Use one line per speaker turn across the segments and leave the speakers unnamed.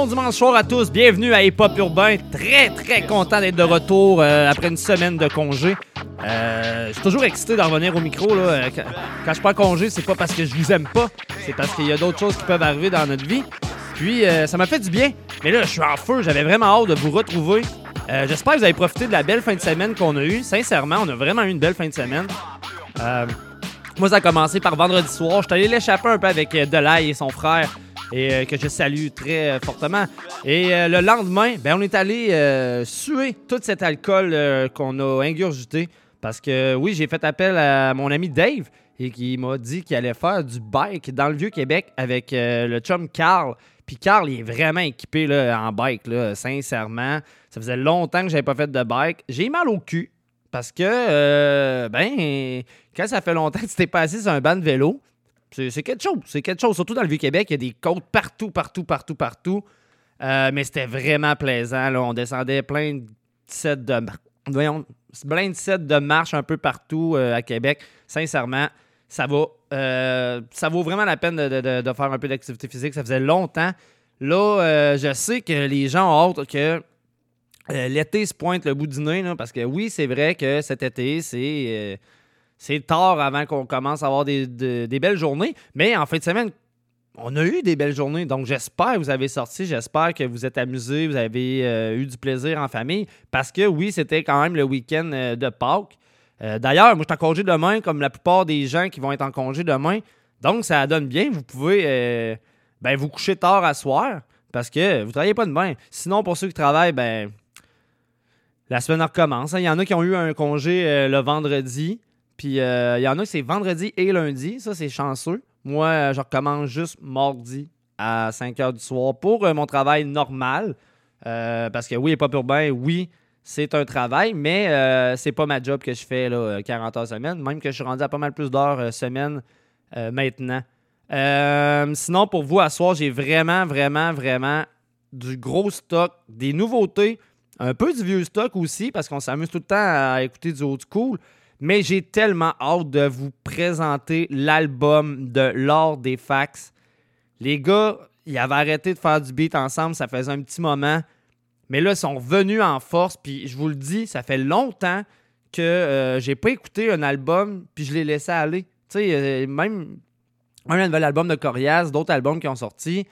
Bon dimanche soir à tous, bienvenue à Hip Hop Urbain. Très très content d'être de retour euh, après une semaine de congé. Euh, je suis toujours excité d'en revenir au micro. Là. Euh, Quand, je prends congé, c'est pas parce que je vous aime pas, c'est parce qu'il y a d'autres choses qui peuvent arriver dans notre vie. Puis ça m'a fait du bien. Mais là, je suis en feu, j'avais vraiment hâte de vous retrouver. J'espère que vous avez profité de la belle fin de semaine qu'on a eue. Sincèrement, on a vraiment eu une belle fin de semaine. Moi, ça a commencé par vendredi soir. Je suis allé l'échapper un peu avec Delay et son frère, et euh, que je salue très euh, fortement. Et euh, le lendemain, ben, on est allé suer tout cet alcool qu'on a ingurgité. Parce que oui, j'ai fait appel à mon ami Dave et qui m'a dit qu'il allait faire du bike dans le Vieux-Québec avec le chum Carl. Puis Carl, il est vraiment équipé là, en bike, là, sincèrement. Ça faisait longtemps que j'avais pas fait de bike. J'ai mal au cul parce que, ben, quand ça fait longtemps que tu t'es passé sur un banc de vélo, c'est quelque chose. C'est quelque chose. Surtout dans le Vieux-Québec, il y a des côtes partout, partout, partout, partout. Euh, mais c'était vraiment plaisant. Là. On descendait plein de sets de Voyons, plein de sets de marche un peu partout euh, à Québec. Sincèrement, ça va. euh, ça vaut vraiment la peine de, de- de- faire un peu d'activité physique. Ça faisait longtemps. Là, je sais que les gens ont hâte que l'été se pointe le bout du nez, là, parce que oui, c'est vrai que cet été, c'est c'est tard avant qu'on commence à avoir des, de- des belles journées, mais en fin de semaine, on a eu des belles journées. Donc, j'espère que vous avez sorti, j'espère que vous êtes amusés, vous avez euh, eu du plaisir en famille, parce que oui, c'était quand même le week-end euh, de Pâques. Euh, D'ailleurs, moi, je suis en congé demain, comme la plupart des gens qui vont être en congé demain. Donc, ça donne bien. Vous pouvez ben, vous coucher tard à soir, parce que vous ne travaillez pas demain. Sinon, pour ceux qui travaillent, ben, la semaine recommence. hein. Il y en a qui ont eu un congé le vendredi. Puis euh, il y en a c'est vendredi et lundi. Ça, c'est chanceux. Moi, euh, je recommence juste mardi à 5 h du soir pour euh, mon travail normal. Parce que oui, pas urbain, oui, c'est un travail, mais c'est pas ma job que je fais là, euh, 40 heures semaine. Même que je suis rendu à pas mal plus d'heures semaine maintenant. Sinon, pour vous, à soir, j'ai vraiment, vraiment, vraiment du gros stock, des nouveautés, un peu du vieux stock aussi, parce qu'on s'amuse tout le temps à écouter du old school. Mais j'ai tellement hâte de vous présenter l'album de L'Or des Fax. Les gars, ils avaient arrêté de faire du beat ensemble, ça faisait un petit moment. Mais là, ils sont revenus en force, puis je vous le dis, ça fait longtemps que euh, j'ai pas écouté un album, puis je l'ai laissé aller. Tu sais, euh, même, un nouvel album de Corias, d'autres albums qui ont sorti,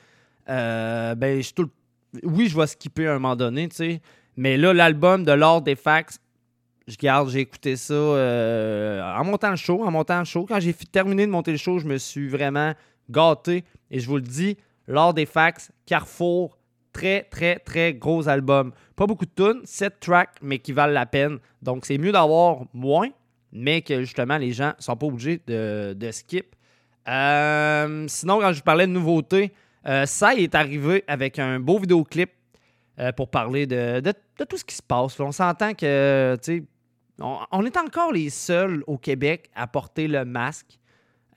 euh, ben, je tout le- oui, je vais skipper à un moment donné, tu sais. Mais là, l'album de Lord des Fax, je garde, j'ai écouté ça euh, en montant le show, en montant le show. Quand j'ai terminé de monter le show, je me suis vraiment gâté. Et je vous le dis, Lord des Fax, Carrefour, très, très, très gros album. Pas beaucoup de tunes, 7 tracks, mais qui valent la peine. Donc, c'est mieux d'avoir moins, mais que justement, les gens sont pas obligés de, de skip. Euh, sinon, quand je vous parlais de nouveautés, euh, ça est arrivé avec un beau vidéoclip euh, pour parler de, de- tout ce qui se passe. On s'entend que, tu sais, on, est encore les seuls au Québec à porter le masque.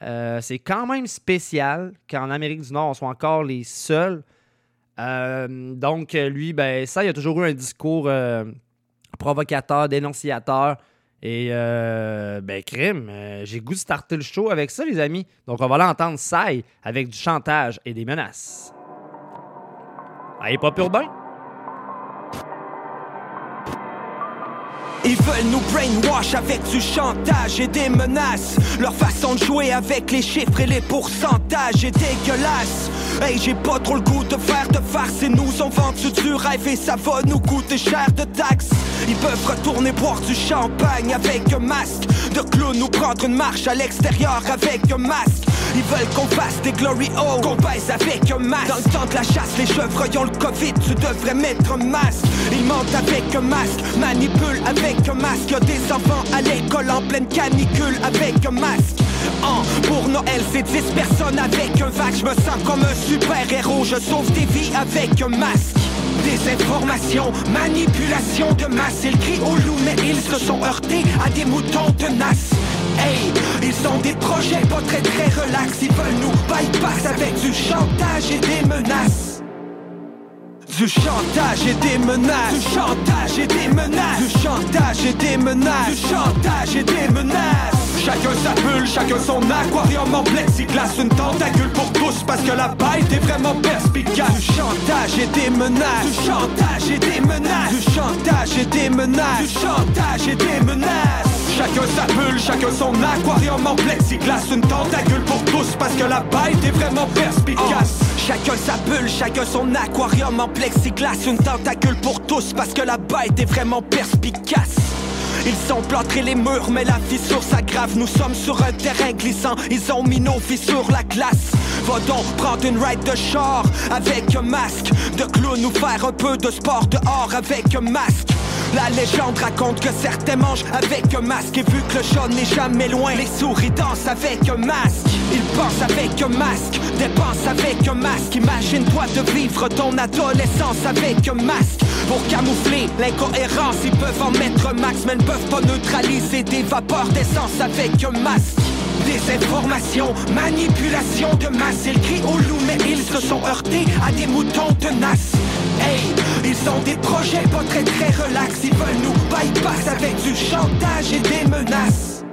Euh, c'est quand même spécial qu'en Amérique du Nord, on soit encore les seuls. Euh, donc, lui, ben, ça, il a toujours eu un discours euh, provocateur, dénonciateur. Et, ben, crime, j'ai goût de starter le show avec ça, les amis. Donc, on va l'entendre, ça, avec du chantage et des menaces. Allez, pas urbain.
Ils veulent nous brainwash avec du chantage et des menaces. Leur façon de jouer avec les chiffres et les pourcentages est dégueulasse. Hey, j'ai pas trop le goût de faire de farce et nous on vendu du rêve et ça va nous coûter cher de taxes. Ils peuvent retourner boire du champagne avec un masque de clown ou prendre une marche à l'extérieur avec un masque. Ils veulent qu'on fasse des glory holes, qu'on baise avec un masque. Dans le temps de la chasse, les chevreuils ont le Covid, tu devrais mettre un masque. Ils mentent avec un masque, manipulent avec un masque. Des enfants à l'école en pleine canicule avec un masque. Hein, pour Noël, c'est 10 personnes avec un vague. Je me sens comme un super héros, je sauve des vies avec un masque. Désinformation, manipulation de masse Ils crient au loup mais ils se sont heurtés à des moutons tenaces Hey, ils ont des projets pas très très relax Ils veulent nous bypass avec du chantage et des menaces du chantage et des menaces. Du chantage et des menaces. Du chantage et des menaces. Du chantage et des menaces. Chacun sa bulle, chacun son aquarium en plexiglas. Une tentacule pour tous parce que la bête est vraiment perspicace. Du chantage et des menaces. Du chantage et des menaces. Du chantage et des menaces. Du chantage et des menaces Chacun sa bulle, chacun son aquarium en plexiglas Une tentacule pour tous parce que la bête est vraiment perspicace Chacun sa bulle, chacun son aquarium en plexiglas Une tentacule pour tous parce que la bête est vraiment perspicace ils sont plâtrés les murs, mais la fissure s'aggrave. Nous sommes sur un terrain glissant, ils ont mis nos vies sur la glace. Va donc prendre une ride de char avec un masque de clown ou faire un peu de sport dehors avec un masque. La légende raconte que certains mangent avec un masque Et vu que le chat n'est jamais loin Les souris dansent avec un masque. Ils pensent avec un masque Dépensent avec un masque. Imagine-toi de vivre ton adolescence avec un masque. Pour camoufler l'incohérence Ils peuvent en mettre max Mais ne peuvent pas neutraliser des vapeurs d'essence avec un masque. Désinformation, manipulation de masse. Ils crient au loup mais ils se sont heurtés à des moutons tenaces Ils ont des projets pas très très relax. Ils veulent nous bypass avec du chantage et des menaces.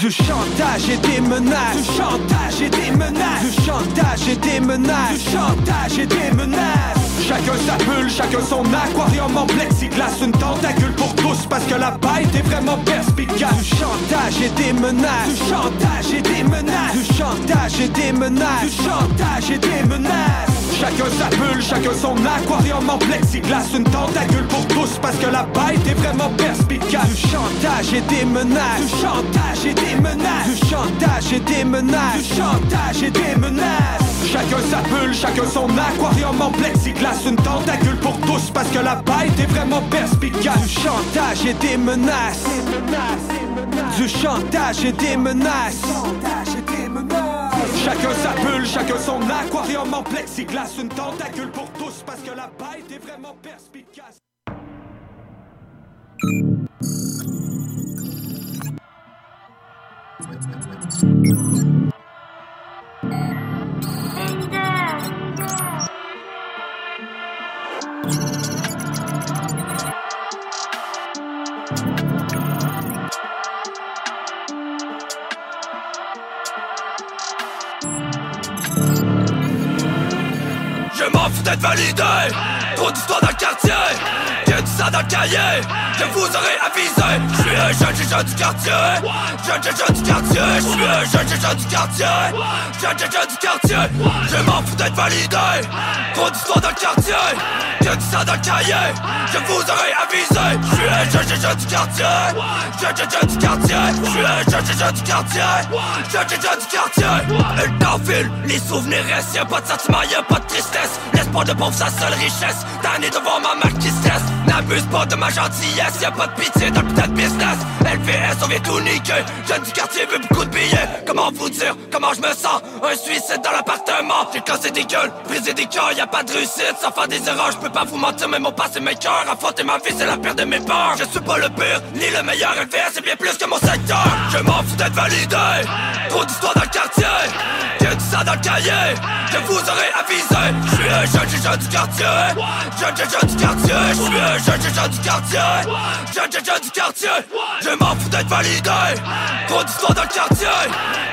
Du chantage et des menaces. Du chantage et des menaces. Du chantage et des menaces. Du chantage et des menaces. Chacun sa bulle, chacun son aquarium en plexiglas. Une tentacule pour tous parce que la bête est vraiment perspicace. Du chantage et des menaces. Du chantage et des menaces. Du chantage et des menaces. Du chantage et des menaces Chacun sa bulle, chacun son aquarium en plexiglas. Une tentacule pour tous parce que la bête est vraiment perspicace. Du chantage et des menaces. Du chantage et des menaces. Du chantage et des menaces. Du chantage et des menaces. Chacun sa bulle, chacun son aquarium en plexiglas. Une tentacule pour tous parce que la bête est vraiment perspicace. Du chantage et des menaces. Du chantage et des menaces Chacun sa bulle, chacun son aquarium en plexiglas. Une tentacule pour tous parce que la bête est vraiment perspicace
Je m'en fous d'être validé. Trop d'histoires dans le quartier. Que du ça dans le cahier. Je vous aurais avisé. Je suis un jeune jeune du quartier. Jeune jeune du quartier. Je suis un jeune jeune du quartier. Jeune jeune du quartier. Je m'en fous d'être validé. Trop d'histoires dans le quartier Du ça dans le cahier. Je vous aurais avisé. Je suis jeune jeune du quartier. Jeune du quartier. Je suis jeune du quartier. Jeune du quartier. Le temps file, les souvenirs restent. Y'a pas de sentiment, y'a pas de tristesse. L'espoir de pauvre, sa seule richesse. Tanné de voir ma marque qui N'abuse pas de ma gentillesse. Y'a pas de pitié dans le putain de business LVS, on vient tout niquer. Jeune du quartier veut beaucoup de billets. Comment vous dire, comment je me sens? Un suicide dans l'appartement. J'ai cassé des gueules, brisé des cœurs. Y'a pas de réussite sans faire des erreurs. Je peux pas vous mentir, mais mon passé mes cœurs. Affronter ma vie, c'est la pire de mes peurs. Je suis pas le pire, ni le meilleur. LVS c'est bien plus que mon secteur. Je m'en fous d'être validé. Trop d'histoires dans le quartier. Que du ça dans le cahier. Je vous aurais avisé. Je suis un jeune jeune du quartier. Jeune jeune jeune du quartier. Je suis un jeune jeune du quartier. Jeune jeune jeune du quartier m'en fous d'être validé. Trop d'histoires dans le quartier.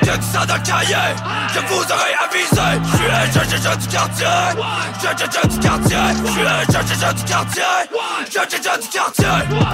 Que du ça dans le cahier. Je vous aurais avisé. Je suis un jeune du quartier. Jeune du quartier. Je suis un jeune du quartier. Jeune du quartier.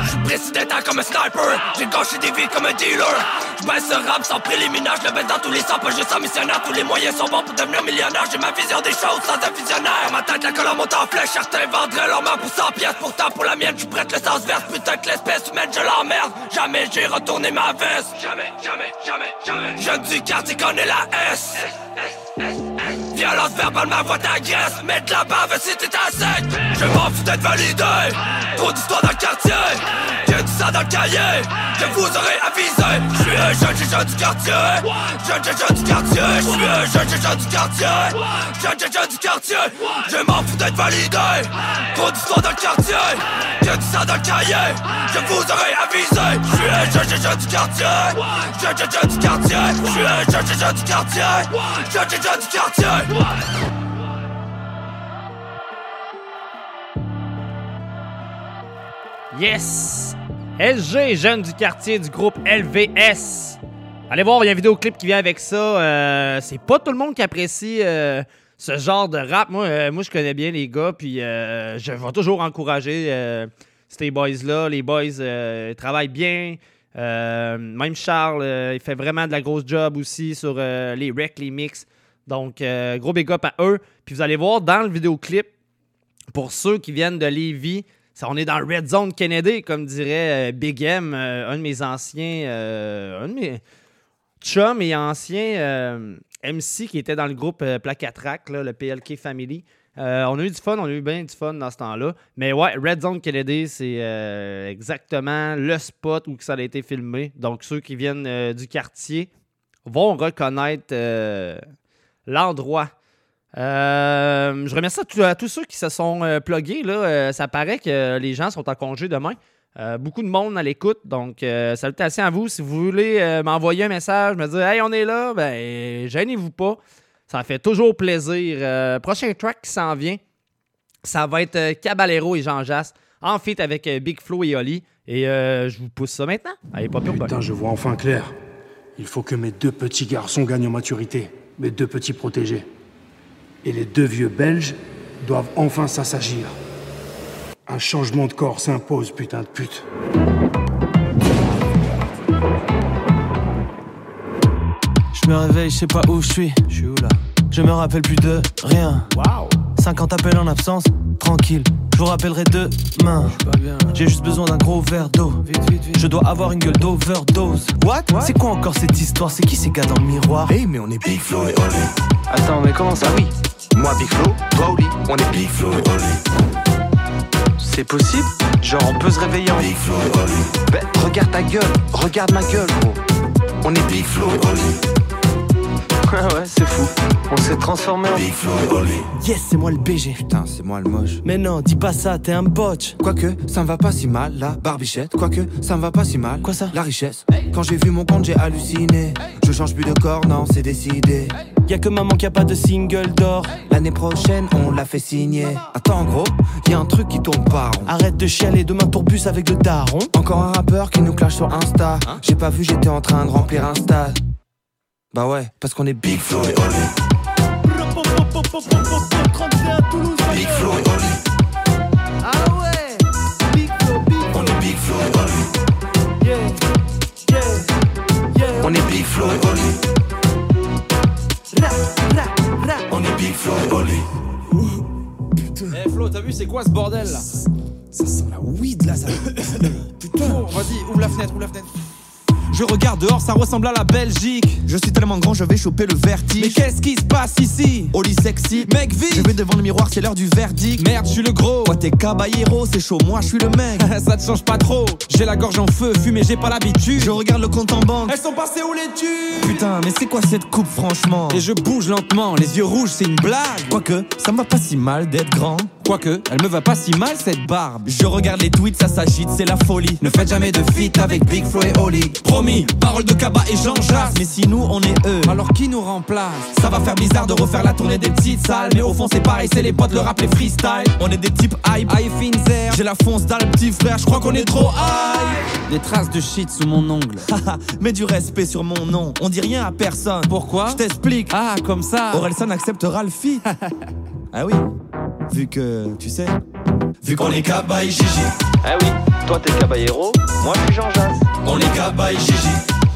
Je suis président comme un sniper. J'ai gâché des vies comme un dealer. Je baisse ce rap sans préliminaire. Je le baisse dans tous les sens Pas juste en missionnaire. Tous les moyens sont bons pour devenir millionnaire. J'ai ma vision des choses sans un visionnaire. Ma tête la colonne monte en flèche. Certains vendraient leur main pour 100 pièces. Pourtant pour la mienne je prête. Le sens vert Putain que l'espèce humaine je l'emmerde. Jamais j'ai retourné ma veste. Jamais, jamais, jamais, jamais. Jeune du quartier connaît la S Violence verbale, ma voix t'agresse. Mettre la bave si t'es sec. Je m'en fous d'être validé. Trop d'histoires dans le quartier. Que du ça dans le cahier. Je vous aurais avisé. Je suis un jeune jeune du quartier. Jeune jeune du quartier. Je suis un jeune jeune du quartier. Jeune jeune du quartier. Je m'en fous d'être validé. Trop d'histoires dans le quartier. Que du ça dans le cahier. Je vous aurais avisé. Je suis un jeune jeune du quartier. Jeune jeune du quartier. Je suis un jeune du quartier. Jeune jeune du quartier
Yes! SG, jeune du quartier du groupe LVS. Allez voir, il y a un vidéoclip qui vient avec ça. Euh, c'est pas tout le monde qui apprécie euh, ce genre de rap. Moi, euh, moi, je connais bien les gars, puis je vais toujours encourager ces boys-là. Les boys travaillent bien. même Charles, il fait vraiment de la grosse job aussi sur les recs, les mix. Donc, gros big up à eux. Puis vous allez voir dans le vidéoclip, pour ceux qui viennent de Lévis, on est dans Red Zone Kennedy, comme dirait Big M, un de mes anciens. un de mes chum et ancien MC qui était dans le groupe euh, Placatrack, le PLK Family. on a eu du fun, on a eu bien du fun dans ce temps-là. Mais ouais, Red Zone Kennedy, c'est exactement le spot où ça a été filmé. Donc, ceux qui viennent du quartier vont reconnaître l'endroit. je remercie à, tous ceux qui se sont plugués. Là. ça paraît que les gens sont en congé demain. Euh, beaucoup de monde à l'écoute, donc euh, salutations à vous. Si vous voulez euh, m'envoyer un message, me dire Hey, on est là, ben gênez-vous pas. Ça fait toujours plaisir. prochain track qui s'en vient, ça va être Caballero et Jean Jass en feat avec Big Flo et Oli. Et je vous pousse ça maintenant. Allez, pas pire.
Putain, je vois enfin clair. Il faut que mes deux petits garçons gagnent en maturité. Mes deux petits protégés. Et les deux vieux Belges doivent enfin s'assagir. Un changement de corps s'impose, putain de pute.
Je me réveille, je sais pas où je suis. Je suis où là? Je me rappelle plus de rien.
Waouh
50 appels en absence, tranquille. Je vous rappellerai demain. J'ai juste besoin d'un gros verre d'eau. Je dois avoir une gueule d'overdose. What, C'est quoi encore cette histoire? C'est qui ces gars dans le miroir?
Hey, mais on est Big Flo et Oli.
Attends, mais comment ça?
Oui. Moi, Big Flo, toi, Oli. On est Big Flo et Oli.
C'est possible? Genre on peut se réveiller en
Big Flo et Oli.
Ben, regarde ta gueule, regarde ma gueule gros.
On est Big Flo et Oli.
Ouais, ouais, c'est fou. On s'est transformé en
Big Flo et Oli.
Yes, c'est moi le BG.
Putain, c'est moi le moche.
Mais non, dis pas ça, t'es un botch.
Quoique, ça me va pas si mal, la barbichette. Quoique, ça me va pas si mal.
Quoi ça
La richesse. Quand j'ai vu mon compte, j'ai halluciné. Je change plus de corps, non, c'est décidé.
Y'a que maman qui a pas de single d'or.
L'année prochaine, on l'a fait signer. Attends, gros, y a un truc qui tourne pas rond.
Arrête de chialer, demain tourbus avec le daron.
Encore un rappeur qui nous clash sur Insta. J'ai pas vu, j'étais en train de remplir un stade. Bah ouais, parce qu'on est Big Flo et Oli.
Big Flo et Oli.
Ah ouais Big Flo, Big
On est Big Flo et Oli.
Yeah, yeah, yeah.
On est Big Flo et Oli.
Ra, ra, ra.
On est Big Flo et Oli.
Eh Flo, t'as vu c'est quoi ce bordel là?
Ça sent la weed là, ça.
Putain, vas-y, ouvre la fenêtre, ouvre la fenêtre. Je regarde dehors, ça ressemble à la Belgique.
Je suis tellement grand, je vais choper le vertige.
Mais qu'est-ce qui se passe ici?
Oli sexy,
Mec, vite
Je vais devant le miroir, c'est l'heure du verdict.
Merde, je suis le gros.
Toi t'es caballero, c'est chaud, moi je suis le mec.
Ça te change pas trop. J'ai la gorge en feu, fumer, j'ai pas l'habitude.
Je regarde le compte en banque.
Elles sont passées où les tubes
Putain, mais c'est quoi cette coupe franchement?
Et je bouge lentement, les yeux rouges, c'est une blague.
Quoique, ça me va pas si mal d'être grand.
Quoique, elle me va pas si mal cette barbe.
Je regarde les tweets, ça s'agite, c'est la folie.
Ne faites jamais de feat avec Big Flo et Oli.
Promis, parole de Kaba et Jean Jass. Mais si nous on est eux,
Alors qui nous remplace?
Ça va faire bizarre de refaire la tournée des petites salles. Mais au fond c'est pareil, c'est les potes, le rap, les freestyle. On est des types hype.
Aïe Finzer.
J'ai la fonce dans le petit frère, je crois qu'on est trop high.
Des traces de shit sous mon ongle.
Mets du respect sur mon nom, on dit rien à personne.
Pourquoi?
Je t'explique.
Ah, comme ça.
Orelsan acceptera le feat. ah oui, vu que, tu sais, vu qu'on est Kaba et Gigi.
Ah oui, toi t'es caballero, moi je suis Jean Jass.
On est Kaba et Gigi.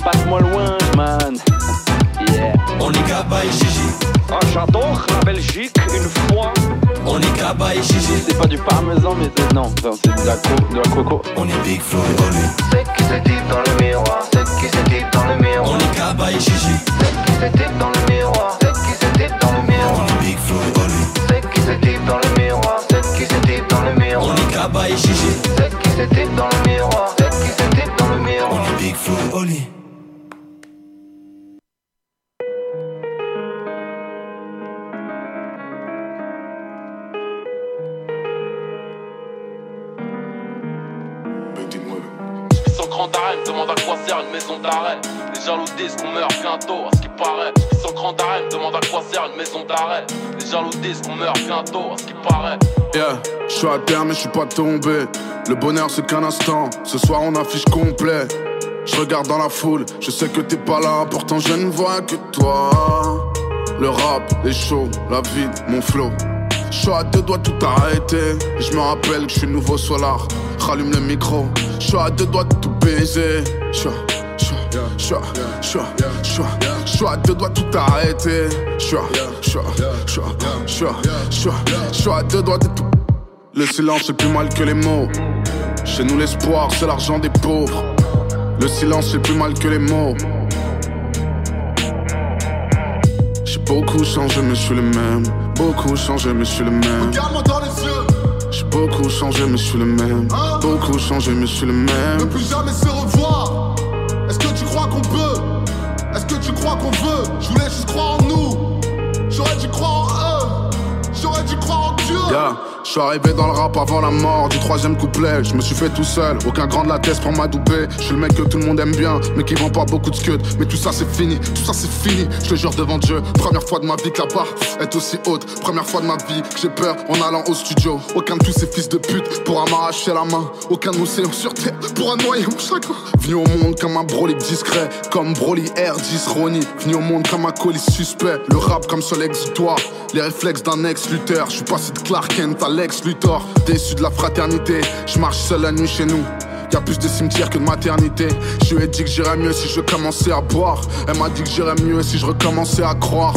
Passe-moi loin, man. Yeah.
On est Kaba et Gigi.
Oh, j'adore la Belgique une fois.
On est Kaba et Gigi.
C'est pas du parmesan, mais c'est. Non, non, c'est de la, co- de la coco.
On est Big Flo et Oli.
C'est qui se type dans le miroir, c'est qui se type dans le miroir,
On est Kaba et Gigi.
c'est qui se type dans le miroir, c'est qui se type dans le
On
miroir,
et Gigi.
Celle qui se dans le miroir, celle qui se dans le miroir. On est Bigfoot, Oli.
Cran d'arrêt me demandent à quoi sert une maison d'arrêt. Les jaloux disent qu'on meurt bientôt, à ce qui paraît. Qui sont cran d'arrêt me demandent à quoi sert une maison d'arrêt. Les jaloux disent qu'on meurt bientôt, à ce qui paraît.
Yeah, je suis à terre mais je suis pas tombé. Le bonheur c'est qu'un instant, ce soir on affiche complet. Je regarde dans la foule, je sais que t'es pas là, pourtant je ne vois que toi. Le rap, les shows, la vie, mon flow. Je suis à deux doigts tout arrêter. Je me rappelle que je suis nouveau solar. Rallume le micro. Je suis à deux doigts de tout baiser. Je suis à- deux doigts tout arrêter. Je suis à- deux doigts de tout. Le silence c'est plus mal que les mots. Chez nous l'espoir c'est l'argent des pauvres. Le silence c'est plus mal que les mots. J'ai beaucoup changé mais je suis le même. Beaucoup changé mais je suis le même.
Regarde-moi dans les yeux,
J'ai beaucoup changé mais je suis le même. Beaucoup changé mais je suis le
ne
même.
plus jamais se revoir. Est-ce que tu crois qu'on peut? Est-ce que tu crois qu'on veut? Je voulais juste croire en nous. J'aurais dû croire en eux. J'aurais dû croire en Dieu.
Yeah. Je suis arrivé dans le rap avant la mort du troisième couplet. Je me suis fait tout seul, aucun grand de la tête pour m'adouber. Je suis le mec que tout le monde aime bien, mais qui vend pas beaucoup de scud. Mais tout ça c'est fini, tout ça c'est fini. Je te jure devant Dieu, première fois de ma vie que la barre est aussi haute. Première fois de ma vie que j'ai peur en allant au studio. Aucun de tous ces fils de pute pourra m'arracher la main. Aucun océan sur terre pourra noyer mon chagrin. Venu au monde comme un Broly discret, comme Broly R10 Ronnie. Venu au monde comme un colis suspect. Le rap comme seul exutoire, les réflexes d'un ex-lutteur. Je suis passé de Clark Kent à Lex Luthor. Déçu de la fraternité, je marche seul la nuit chez nous. Y'a plus de cimetières que de maternité. Je lui ai dit que j'irais mieux si je commençais à boire. Elle m'a dit que j'irais mieux si je recommençais à croire.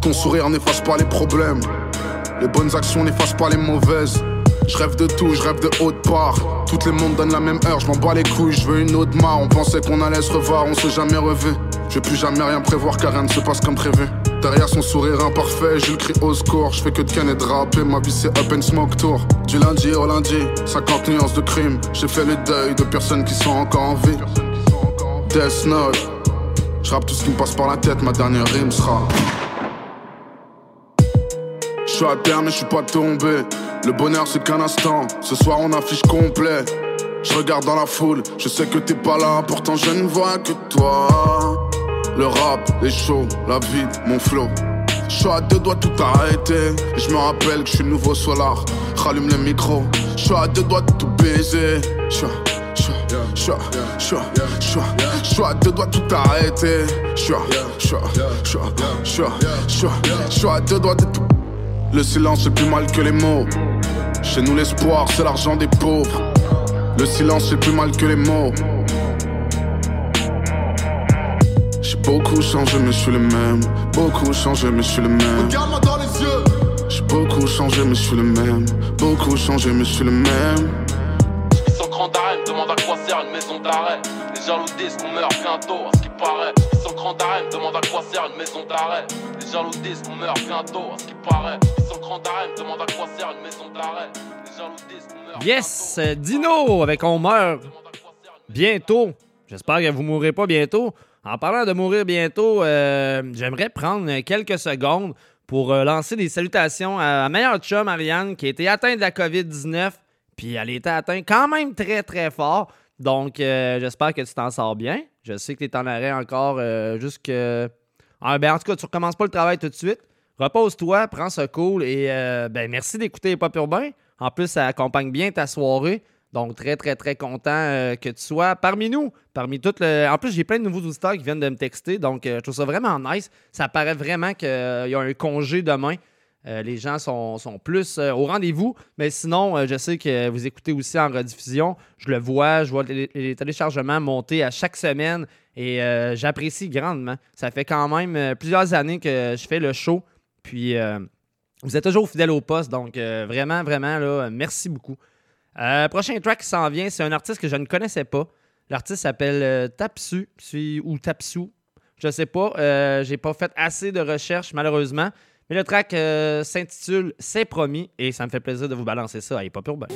Ton sourire n'efface pas les problèmes. Les bonnes actions n'effacent pas les mauvaises. Je rêve de tout, je rêve de haute part. Toutes les mondes donnent la même heure, je m'en bats les couilles, je veux une autre mare. On pensait qu'on allait se revoir, on s'est jamais revu. Je plus jamais rien prévoir car rien ne se passe comme prévu. Derrière son sourire imparfait, j'ai le cri au score. Je fais que de ken et de rapper, ma vie c'est up and smoke tour. Du lundi au lundi, 50 nuances de crime. J'ai fait le deuil de personnes qui sont encore en vie. Death Note, je tout ce qui me passe par la tête, ma dernière rime sera. Je suis à terre mais je suis pas tombé. Le bonheur c'est qu'un instant. Ce soir on affiche complet. Je regarde dans la foule, je sais que t'es pas là, pourtant je ne vois que toi. Le rap, les shows, la vie, mon flow. Je suis à deux doigts tout arrêter. Je me rappelle que je suis nouveau solar. Rallume le micro. Je suis à deux doigts de tout baiser. Je suis à- deux doigts tout arrêter. Je suis à deux doigts de tout. Le silence c'est plus mal que les mots. Chez nous l'espoir c'est l'argent des pauvres. Le silence c'est plus mal que les mots. J'ai beaucoup changé mais je suis le même. Beaucoup changé mais je suis le même.
Regarde-moi dans les yeux.
J'ai beaucoup changé mais je suis le même. Beaucoup changé mais je suis le même.
Ils sont cran d'arrêt me demandent à quoi sert une maison d'arrêt. Les jaloux disent qu'on meurt bientôt, à ce qui paraît. Ils sont cran d'arrêt me demandent à quoi sert une maison d'arrêt. Les jaloux disent qu'on meurt bientôt, à ce qui paraît. Ils sont cran d'arrêt me demandent à quoi sert une maison d'arrêt. Les jaloux disent qu'on meurt
Yes, Dino avec On meurt bientôt. J'espère que vous mourrez pas bientôt. En parlant de mourir bientôt, euh, j'aimerais prendre quelques secondes pour euh, lancer des salutations à ma meilleure chum, Ariane, qui a été atteinte de la COVID-19. Puis elle a été atteinte quand même très, très fort. Donc, euh, j'espère que tu t'en sors bien. Je sais que tu es en arrêt encore euh, jusque... Ah, ben, en tout cas, tu recommences pas le travail tout de suite. Repose-toi, prends ce cool et euh, ben, merci d'écouter les Pop Urbains. En plus, ça accompagne bien ta soirée. Donc, très, très, très content que tu sois parmi nous. Parmi toutes le... En plus, j'ai plein de nouveaux auditeurs qui viennent de me texter. Donc, je trouve ça vraiment nice. Ça paraît vraiment qu'il y a un congé demain. Euh, les gens sont, sont plus euh, au rendez-vous. Mais sinon, euh, je sais que vous écoutez aussi en rediffusion. Je le vois, je vois les, téléchargements monter à chaque semaine et j'apprécie grandement. Ça fait quand même plusieurs années que je fais le show. Puis, vous êtes toujours fidèle au poste. Donc, vraiment, vraiment, là, merci beaucoup. Prochain track qui s'en vient, c'est un artiste que je ne connaissais pas. L'artiste s'appelle Tapsu ou Tapsu. Je sais pas. J'ai pas fait assez de recherches, malheureusement. Mais le track euh, s'intitule C'est promis et ça me fait plaisir de vous balancer ça à Hip Hop Urbain.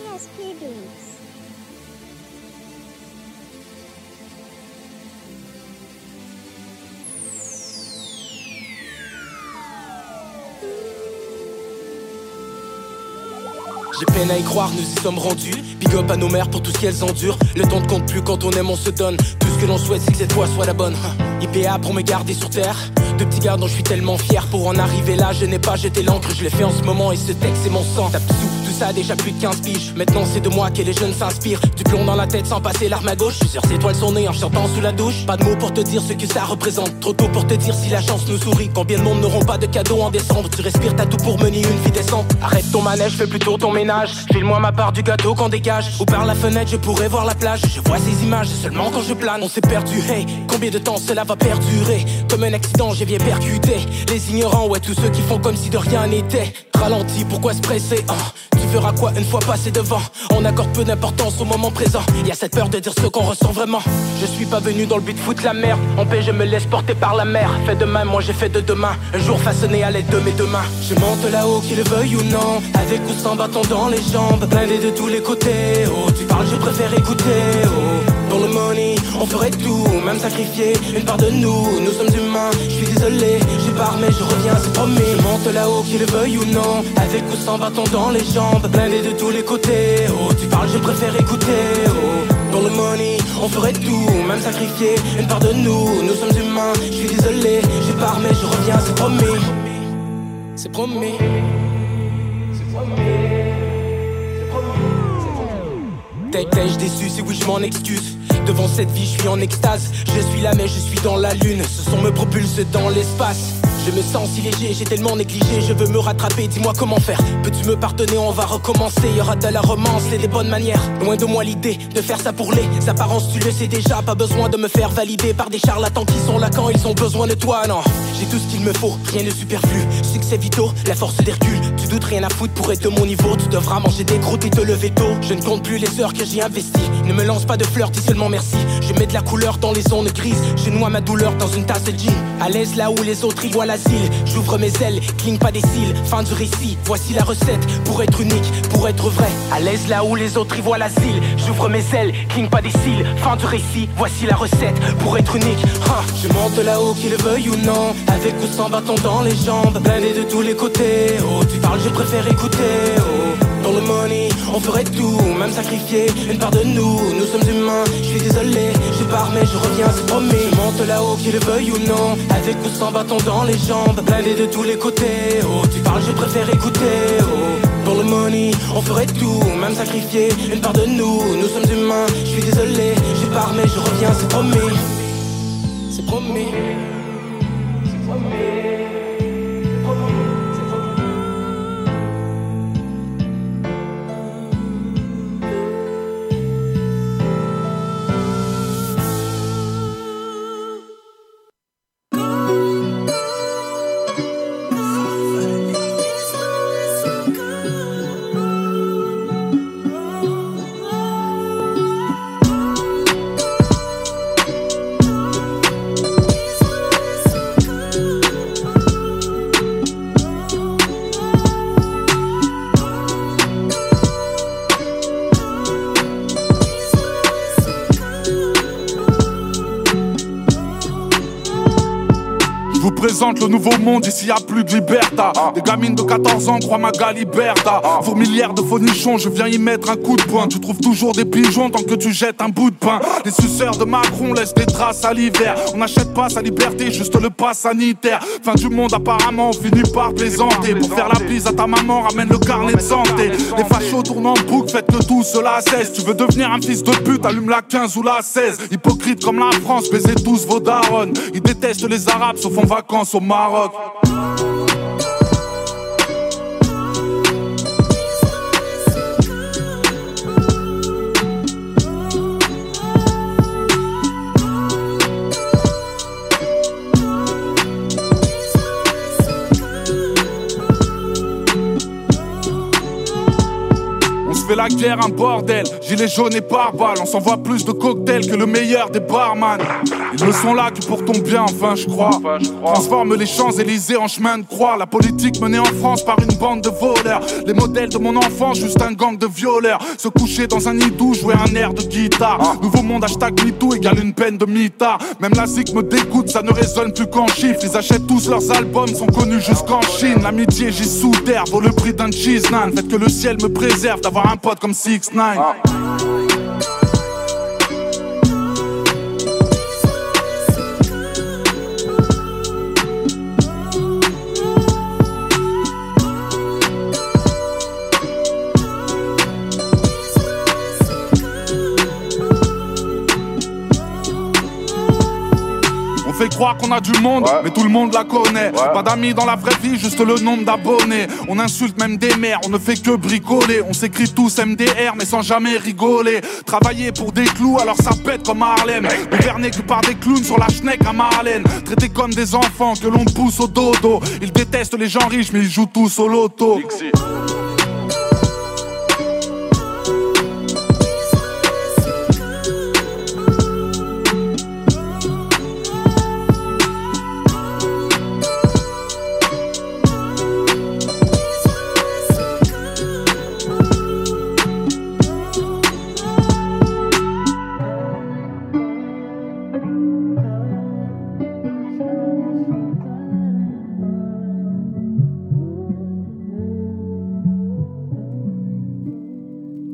J'ai peine à y croire, nous y sommes rendus. Big up à nos mères pour tout ce qu'elles endurent. Le temps ne compte plus quand on aime, on se donne. Tout ce que l'on souhaite, c'est que cette fois soit la bonne. IPA pour me garder sur terre. De petits gars dont je suis tellement fier. Pour en arriver là, je n'ai pas jeté l'encre, je l'ai fait en ce moment et ce texte c'est mon sang. Tape ça déjà plus de 15 piges. Maintenant c'est de moi que les jeunes s'inspirent. Du plomb dans la tête sans passer l'arme à gauche. Plusieurs étoiles sont nées en chantant sous la douche. Pas de mots pour te dire ce que ça représente. Trop tôt pour te dire si la chance nous sourit. Combien de monde n'auront pas de cadeaux en décembre. Tu respires, t'as tout pour mener une vie décente. Arrête ton manège, fais plutôt ton ménage. File-moi ma part du gâteau qu'on dégage. Ou par la fenêtre, je pourrais voir la plage. Je vois ces images seulement quand je plane. On s'est perdu, hey. Combien de temps cela va perdurer? Comme un accident, j'ai bien percuté. Les ignorants, ouais, tous ceux qui font comme si de rien n'était. Ralenti, pourquoi se presser? Tu feras quoi une fois passé devant On accorde peu d'importance au moment présent. Y a cette peur de dire ce qu'on ressent vraiment. Je suis pas venu dans le but de foutre la merde. En paix, je me laisse porter par la mer. Fait de même, moi j'ai fait de demain. Un jour façonné à l'aide de mes deux mains. Je monte là-haut, qu'il le veuille ou non. Avec ou sans bâton dans les jambes. Blindé de tous les côtés. Oh, tu parles, je préfère écouter. Oh, pour le money, on ferait tout, même sacrifier une part de nous. Nous sommes humains, je suis désolé, je pars mais je reviens, c'est promis. Je monte là-haut, qu'il le veuille ou non, avec ou sans bâton dans les jambes, blindé de tous les côtés. Oh, tu parles, je préfère écouter. Oh, pour le money, on ferait tout, même sacrifier une part de nous. Nous sommes humains, je suis désolé, je pars mais je reviens, c'est promis. C'est promis. C'est promis. T'es-je déçu, si oui je m'en excuse. Devant cette vie je suis en extase. Je suis là mais je suis dans la lune. Ce son me propulse dans l'espace. Je me sens si léger, j'ai tellement négligé, je veux me rattraper, dis-moi comment faire. Peux-tu me pardonner, on va recommencer, y aura de la romance? Et des bonnes manières. Loin de moi l'idée de faire ça pour les apparences, tu le sais déjà, pas besoin de me faire valider par des charlatans qui sont là quand ils ont besoin de toi, non. J'ai tout ce qu'il me faut, rien de superflu. Succès vitaux, la force d'Hercule. Tu doutes rien à foutre pour être de mon niveau, tu devras manger des croûtes et te lever tôt. Je ne compte plus les heures que j'ai investies. Ne me lance pas de fleurs, dis seulement merci. Je mets de la couleur dans les zones grises, je noie ma douleur dans une tasse de gin. À l'aise là où les autres y voient l'asile. J'ouvre mes ailes, cligne pas des cils, fin du récit. Voici la recette pour être unique, pour être vrai. À l'aise là où les autres y voient l'asile. J'ouvre mes ailes, cligne pas des cils, fin du récit. Voici la recette pour être unique. Je monte là-haut, qu'il le veuille ou non. Avec ou sans bâton dans les jambes, blindé de tous les côtés. Oh, tu parles, je préfère écouter. Oh. Pour le money, on ferait tout, même sacrifier une part de nous. Nous sommes humains, je suis désolé, je pars mais je reviens, c'est promis. Je monte là-haut, qu'il le veuille ou non, avec ou sans bâton dans les jambes, blindé de tous les côtés. Oh, tu parles, je préfère écouter. Oh, pour le money, on ferait tout, même sacrifier une part de nous. Nous sommes humains, je suis désolé, je pars mais je reviens. C'est promis. C'est promis.
Vous présente le nouveau monde, ici y a plus de liberta. Des gamines de 14 ans croient ma galiberta. Fourmilière de faux nichons, je viens y mettre un coup de poing. Tu trouves toujours des pigeons tant que tu jettes un bout de pain. Les suceurs de Macron laissent des traces à l'hiver. On n'achète pas sa liberté, juste le pass sanitaire. Fin du monde, apparemment, on finit par plaisanter. Pour faire la bise à ta maman, ramène le carnet de santé. Les fachos tournent en boucle, faites que tout cela cesse. Tu veux devenir un fils de pute, allume la 15 ou la 16. Hypocrite comme la France, baisez tous vos darons. Ils détestent les arabes, sauf en vacances au Maroc. La guerre, un bordel. Gilet jaune et pare-balles, on s'envoie plus de cocktails que le meilleur des barman. Ils ne sont là que pour ton bien, enfin je crois. Transforme les Champs-Élysées en chemin de croix. La politique menée en France par une bande de voleurs. Les modèles de mon enfance, juste un gang de violeurs. Se coucher dans un nid doux, jouer un air de guitare. Nouveau monde, hashtag MeToo égale une peine de mitard. Même la zik me dégoûte, ça ne résonne plus qu'en chiffres. Ils achètent tous leurs albums, sont connus jusqu'en Chine. L'amitié, j'y terre vaut le prix d'un cheese nan. Faites que le ciel me préserve d'avoir un pote comme 6 9 croire qu'on a du monde, mais tout le monde la connaît. Pas d'amis dans la vraie vie, juste le nombre d'abonnés. On insulte même des mères, on ne fait que bricoler. On s'écrit tous MDR, mais sans jamais rigoler. Travailler pour des clous, alors ça pète comme Harlem. Gouverner que par des clowns sur la schneck à Marlène. Traités comme des enfants que l'on pousse au dodo. Ils détestent les gens riches, mais ils jouent tous au loto.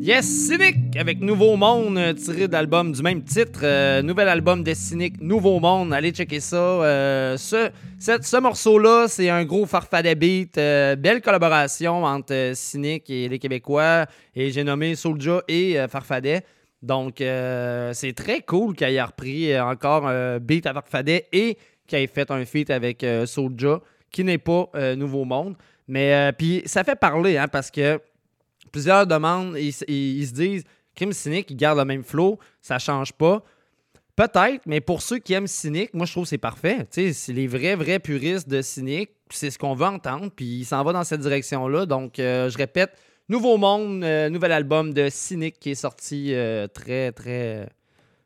Yes, Cynic avec Nouveau Monde, euh, tiré d'album du même titre. Euh, nouvel album de Cynic, Nouveau Monde. Allez checker ça. Euh, ce, ce morceau-là, c'est un gros farfadet beat. belle collaboration entre Cynic et les Québécois. Et j'ai nommé Soulja et Farfadet. Donc, c'est très cool qu'il ait repris encore un beat à Farfadet et qu'il ait fait un feat avec Soulja, qui n'est pas Nouveau Monde. Mais puis, ça fait parler, hein, parce que plusieurs demandes, ils, ils, se disent Crime Cynique, ils gardent le même flow, ça change pas. Peut-être, mais pour ceux qui aiment Cynique, moi je trouve que c'est parfait. C'est les vrais, vrais puristes de Cynique, c'est ce qu'on veut entendre, puis il s'en va dans cette direction-là. Donc, euh, je répète, Nouveau Monde, euh, nouvel album de Cynique qui est sorti euh, très, très.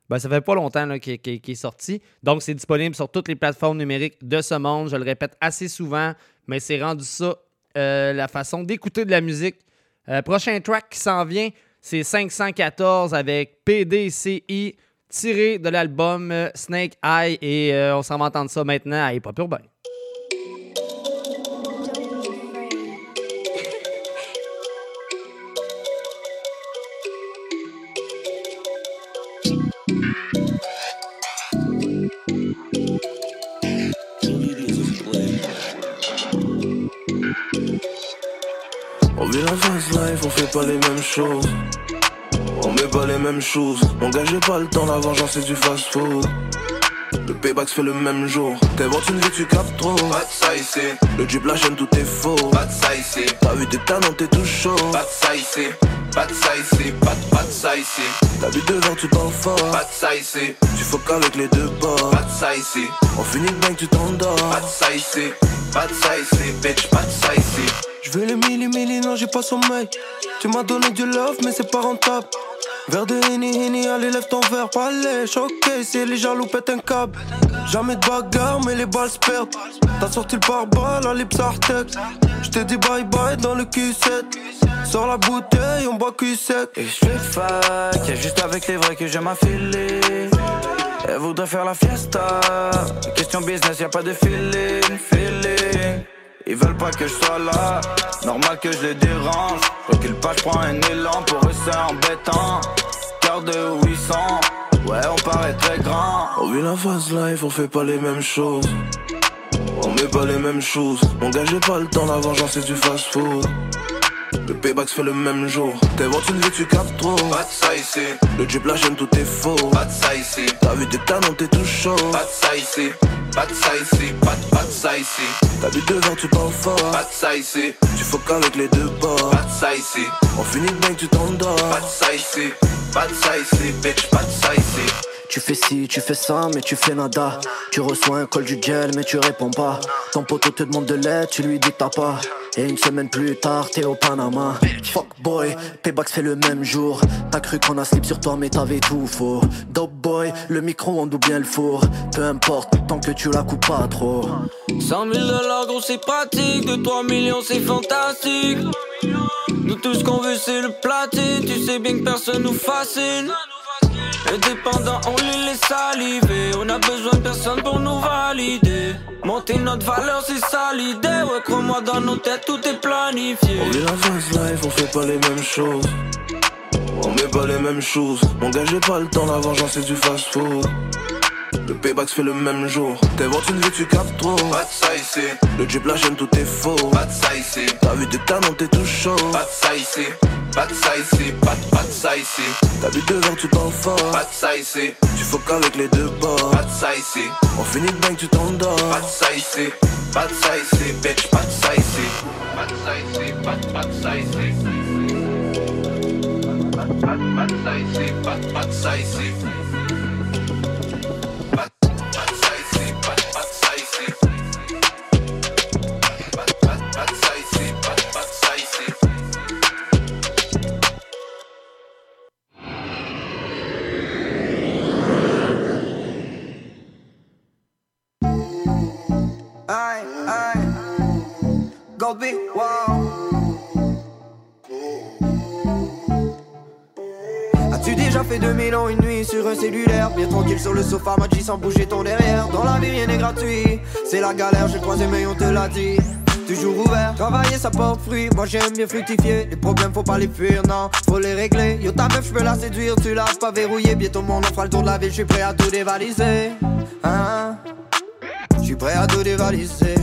Ben, ça fait pas longtemps qu'il est sorti. Donc, c'est disponible sur toutes les plateformes numériques de ce monde. Je le répète assez souvent, mais c'est rendu ça la façon d'écouter de la musique euh, prochain track qui s'en vient, c'est 514 avec PDCI tiré de l'album euh, Snake Eye et euh, on s'en va entendre ça maintenant à Hip Hop.
On fait pas les mêmes choses. On met pas les mêmes choses. J'ai pas le temps, la vengeance c'est du fast food. Le payback se fait le même jour. T'inventes une vie, tu captes trop. Pas de ça ici. Le drip, la chaîne, tout est faux. Pas de ça ici. T'as vu tes talents, t'es tout chaud. Pas de ça ici. Pas de ça ici. Pas de, pas de ça ici. T'as vu devant, tu parles fort. Pas de ça ici. Tu faut qu'avec les deux bords. Pas de ça ici. On finit bien que tu t'endors. Pas de ça ici. Pas de ça ici. Bitch, pas de ça ici. Je veux les milli milli, non j'ai pas sommeil. Tu m'as donné du love, mais c'est pas rentable. Verre de Henny, Henny, allez lève ton verre, palais, choqué, c'est les jaloux pètent un câble. Jamais de bagarre, mais les balles se perdent. T'as sorti le pare-balles, la lips Je te dis bye bye dans le Q7. Sors la bouteille, on boit Q sec.
Et je fais fac, y'a juste avec les vrais que j'aime affiler. Elle voudrait faire la fiesta. Question business, y'a pas de feeling, feeling. Ils veulent pas que je sois là, normal que je les dérange. Recule pas, je prends un élan, pour eux c'est embêtant. Cœur de 800, ouais, on paraît très grand.
On vit la phase life, on fait pas les mêmes choses. On met pas les mêmes choses. Mon gars, j'ai pas le temps, la vengeance c'est du fast food. Le payback se fait le même jour. T'inventes une vie, tu captes trop. Pas de ça ici. Le drip, la chaîne, tout est faux. Pas de ça ici. T'as vu tes talents, t'es tout chaud. Pas de ça ici. Pas de ça ici. Pas de, pas de ça ici. T'as vu devant, tu parles fort. Pas de ça ici. Tu faut qu'avec les deux bords. Pas de ça ici. On finit bien que tu t'endors. Pas de ça ici. Pas de ça ici, bitch. Pas de ça ici.
Tu fais ci, tu fais ça, mais tu fais nada. Tu reçois un col du gel, mais tu réponds pas. Ton poteau te demande de l'aide, tu lui dis t'as pas. Et une semaine plus tard, t'es au Panama. Fuck boy, Payback fait le même jour. T'as cru qu'on a slip sur toi, mais t'avais tout faux. Dope boy, le micro-ondes ou bien le four. Peu importe, tant que tu la coupes pas trop.
100 000 dollars, gros, c'est pratique. De 3 millions, c'est fantastique. Nous, tout ce qu'on veut, c'est le platine. Tu sais bien que personne nous fascine. Indépendant, on les laisse saliver. On a besoin de personne pour nous valider. Monter notre valeur, c'est ça l'idée. Ouais, crois-moi, dans nos têtes, tout est planifié.
On vit la fast life, on fait pas les mêmes choses. On met pas les mêmes choses. J'ai pas le temps, la vengeance c'est du fast food. Le payback se fait le même jour. T'inventes une vie, tu captes trop.
Pas de ça ici,
Le drip, la chaîne, tout est faux.
pas de ça ici,
T'as vu des talents, t'es tout chaud.
pas de ça ici, pas de ça ici, pas de pas de ça ici,
T'as bu deux verres, tu t'en fort.
pas de ça ici,
Tu faut qu'avec les deux bords.
pas de ça ici,
On finit de bang, tu t'endors.
pas de ça ici, pas de ça ici, bitch, pas de ça ici, pas de ça ici, pas de pas de ça ici. Pas de- pas de- pas de ça ici, pas de pas de ça ici.
Aïe, aïe. Goldby, wow. As-tu déjà fait 2000 ans une nuit sur un cellulaire? Bien tranquille sur le sofa, Maggi sans bouger ton derrière. Dans la vie rien n'est gratuit, c'est la galère, j'ai croisé mais on te l'a dit. Toujours ouvert, travailler ça porte fruit, moi j'aime bien fructifier. Les problèmes faut pas les fuir, non, faut les régler. Yo ta meuf je peux la séduire, tu l'as pas verrouillé Bientôt mon on fera le tour de la ville, je suis prêt à tout dévaliser. Hein je suis prêt à tout dévaliser?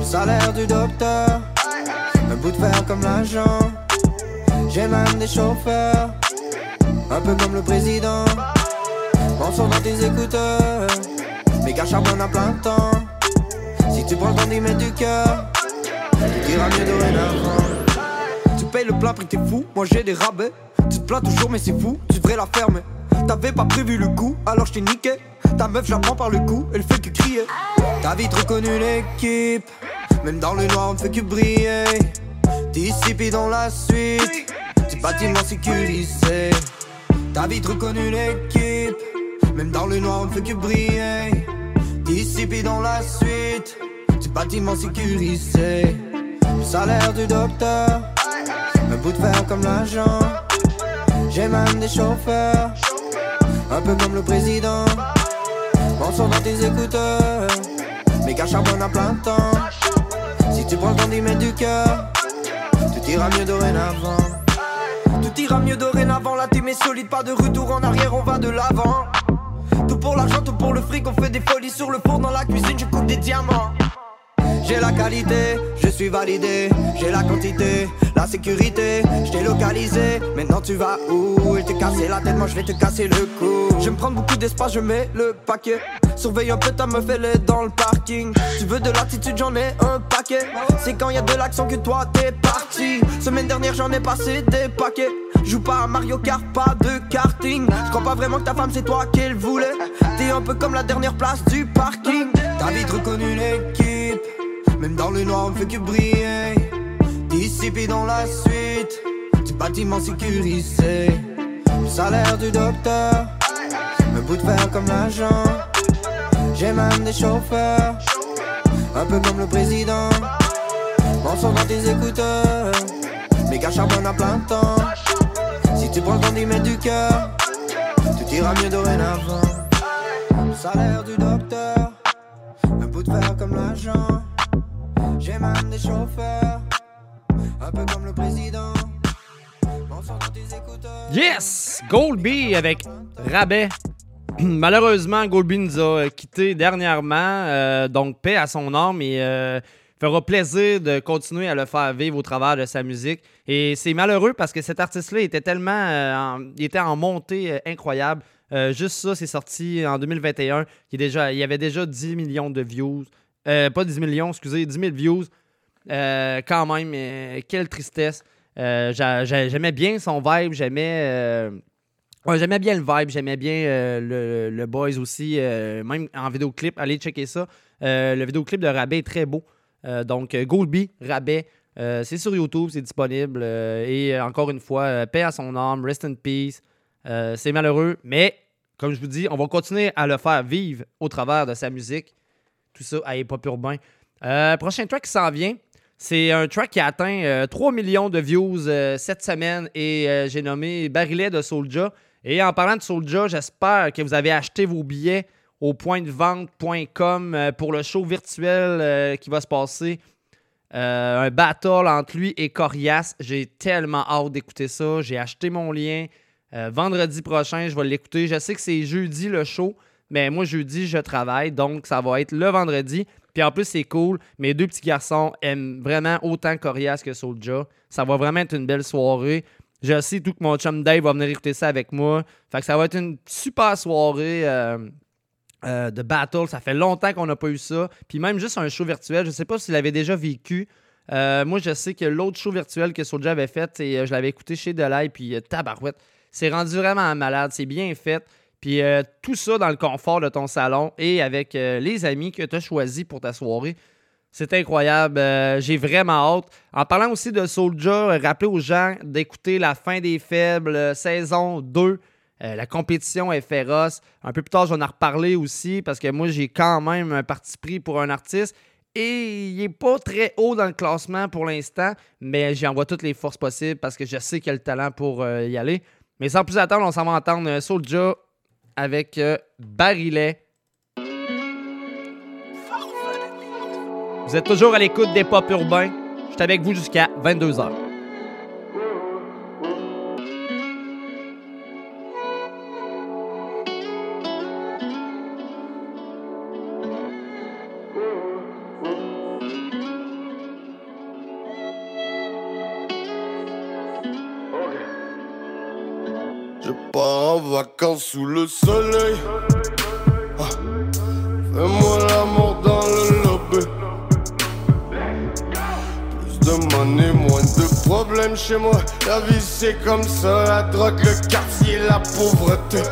Salaire du docteur, un bout de fer comme l'agent. J'ai même des chauffeurs, un peu comme le président. Mon son dans tes écouteurs, méga charbonne à plein temps. Si tu prends le temps du cœur, tu iras mieux dorénavant. Tu payes le plein prix, t'es fou, moi j'ai des rabais. Tu te plains toujours, mais c'est fou, tu devrais la fermer. T'avais pas prévu le coup, alors je t'ai niqué. Ta meuf, j'apprends par le coup, elle fait que crier. T'as vite reconnu l'équipe, même dans le noir, on ne fait que briller. Disciple dans la suite, du bâtiment sécurisé. T'as vite reconnu l'équipe, même dans le noir, on ne fait que briller. Disciple dans la suite, du bâtiment sécurisé. Le salaire du docteur, un bout de fer comme l'agent. J'ai même des chauffeurs, un peu comme le président. Mon son dans tes écouteurs, méga charbonne à plein temps. Si tu prends le temps du cœur, tout ira mieux dorénavant. Tout ira mieux dorénavant, la team est solide, pas de retour en arrière, on va de l'avant. Tout pour l'argent, tout pour le fric, on fait des folies sur le four, dans la cuisine, je coupe des diamants. J'ai la qualité, je suis validé, j'ai la quantité, la sécurité, je t'ai localisé. Maintenant tu vas où? Il te casser la tête, moi je vais te casser le cou. Je me prendre beaucoup d'espace, je mets le paquet. Surveille un peu ta meuf, elle est dans le parking. Tu veux de l'attitude, j'en ai un paquet. C'est quand y a de l'action que toi t'es parti. Semaine dernière, j'en ai passé des paquets. Joue pas à Mario Kart, pas de karting. Je crois pas vraiment que ta femme c'est toi qu'elle voulait. T'es un peu comme la dernière place du parking. T'as vite reconnu l'équipe. Même dans le noir, on fait que briller. Disciple dans la suite, du bâtiment sécurisé. Le salaire du docteur, un bout de fer comme l'agent. J'ai même des chauffeurs, un peu comme le président. Mon son dans tes écouteurs, méga charbonne à plein temps. Si tu prends le temps du cœur, tout ira mieux dorénavant. Le salaire du docteur, un bout de fer comme l'agent. J'ai même des chauffeurs, un peu comme le président.
Yes! Goldby avec Rabais. Malheureusement, Goldby nous a quittés dernièrement, euh, donc paix à son âme et euh, fera plaisir de continuer à le faire vivre au travers de sa musique. Et c'est malheureux parce que cet artiste-là était tellement. euh, en- il était en montée incroyable. Juste ça, c'est sorti en 2021. Il, est déjà, il avait déjà 10 millions de views. Pas 10 millions, excusez, 10 000 views. Euh, quand même, euh, quelle tristesse. Euh, j'a- j'a- j'aimais bien son vibe, j'aimais. j'aimais bien le vibe, j'aimais bien le, Boys aussi, même en vidéoclip. Allez checker ça. Le vidéoclip de Rabais est très beau. Donc, Goldby, Rabais, c'est sur YouTube, c'est disponible. et encore une fois, paix à son âme, rest in peace. C'est malheureux, mais comme je vous dis, on va continuer à le faire vivre au travers de sa musique. Tout ça à hip-hop urbain. Prochain track qui s'en vient, c'est un track qui a atteint euh, 3 millions de views euh, cette semaine et euh, j'ai nommé Barillet de Soulja. Et en parlant de Soulja, j'espère que vous avez acheté vos billets au pointdevente.com euh, pour le show virtuel euh, qui va se passer. Euh, un battle entre lui et Corias. J'ai tellement hâte d'écouter ça. J'ai acheté mon lien. Euh, vendredi prochain, je vais l'écouter. Je sais que c'est jeudi le show, mais moi, jeudi, je travaille. Donc, ça va être le vendredi. Puis en plus, c'est cool. Mes deux petits garçons aiment vraiment autant Corias que Soulja. Ça va vraiment être une belle soirée. Je sais tout que mon chum Dave va venir écouter ça avec moi. Fait que ça va être une super soirée. euh, euh, de battle. Ça fait longtemps qu'on n'a pas eu ça. Puis même juste un show virtuel, je ne sais pas s'il l'avait déjà vécu. Euh, moi, je sais que l'autre show virtuel que Soulja avait fait, et, je l'avais écouté chez Delay, puis tabarouette. C'est rendu vraiment malade. C'est bien fait. Puis euh, tout ça dans le confort de ton salon et avec euh, les amis que tu as choisis pour ta soirée. C'est incroyable. Euh, J'ai vraiment hâte. En parlant aussi de euh, rappelez aux gens d'écouter La fin des faibles, saison 2. Euh, la compétition est féroce. Un peu plus tard, je vais en reparler aussi parce que moi, j'ai quand même un parti pris pour un artiste. Et il n'est pas très haut dans le classement pour l'instant, mais j'y envoie toutes les forces possibles parce que je sais qu'il a le talent pour y aller. Mais sans plus attendre, on s'en va entendre Soulja avec euh, Barillet. Vous êtes toujours à l'écoute des pop urbains. Je suis avec vous jusqu'à 22h.
Sous le soleil. Ah. Fais-moi l'amour dans le lobby. Plus de money, moins de problèmes chez moi. La vie c'est comme ça, la drogue, le quartier, la pauvreté.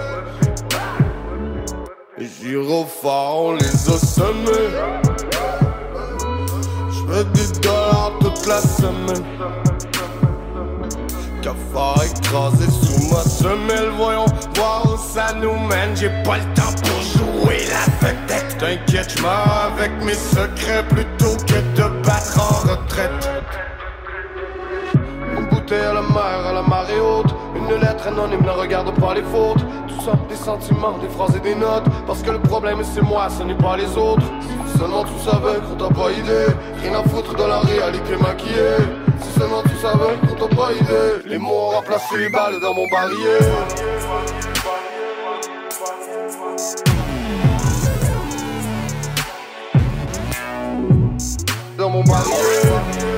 Les gyrophares, les a semés. J'fais des dollars toute la semaine. Cafard écrasé sous ma semelle, voyons voir où ça nous mène. J'ai pas le temps pour jouer la vedette. T'inquiète, j'meurs avec mes secrets plutôt que de battre en retraite. Une bouteille à la mer, à la marée haute. Une lettre anonyme, ne regarde pas les fautes. Tout ça, des sentiments, des phrases et des notes. Parce que le problème c'est moi, ce n'est pas les autres. Seulement tu savais qu'on t'a pas idée. Rien à foutre de la réalité maquillée. Si seulement tu savais qu'on t'a pas idée. Les mots ont remplacé les balles dans mon barillet. Dans mon barillet.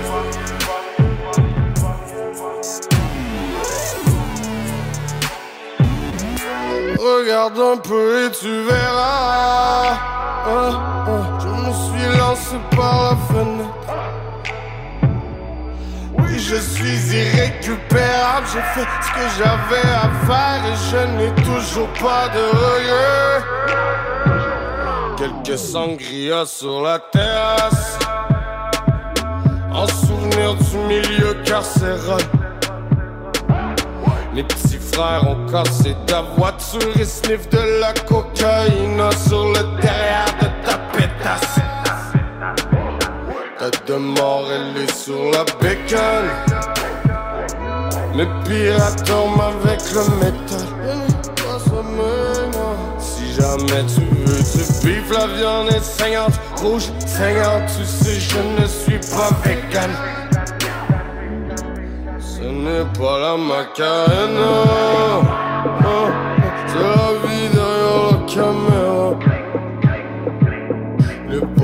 Regarde un peu et tu verras. Hein, hein, je me suis lancé par la fenêtre. Je suis irrécupérable. J'ai fait ce que j'avais à faire et je n'ai toujours pas de regrets. Quelques sangrias sur la terrasse. En souvenir du milieu carcéral. Les petits frères ont cassé ta voiture et sniff de la cocaïne sur le derrière de ta pétasse. Ta de mort, elle est sur la bécane. Les pirates avec le métal. Si jamais tu veux bif, la viande est saignante, rouge, saignante. Tu sais, je ne suis pas vegan. Ce n'est pas la macarena. Ah, C'est la vie derrière caméra.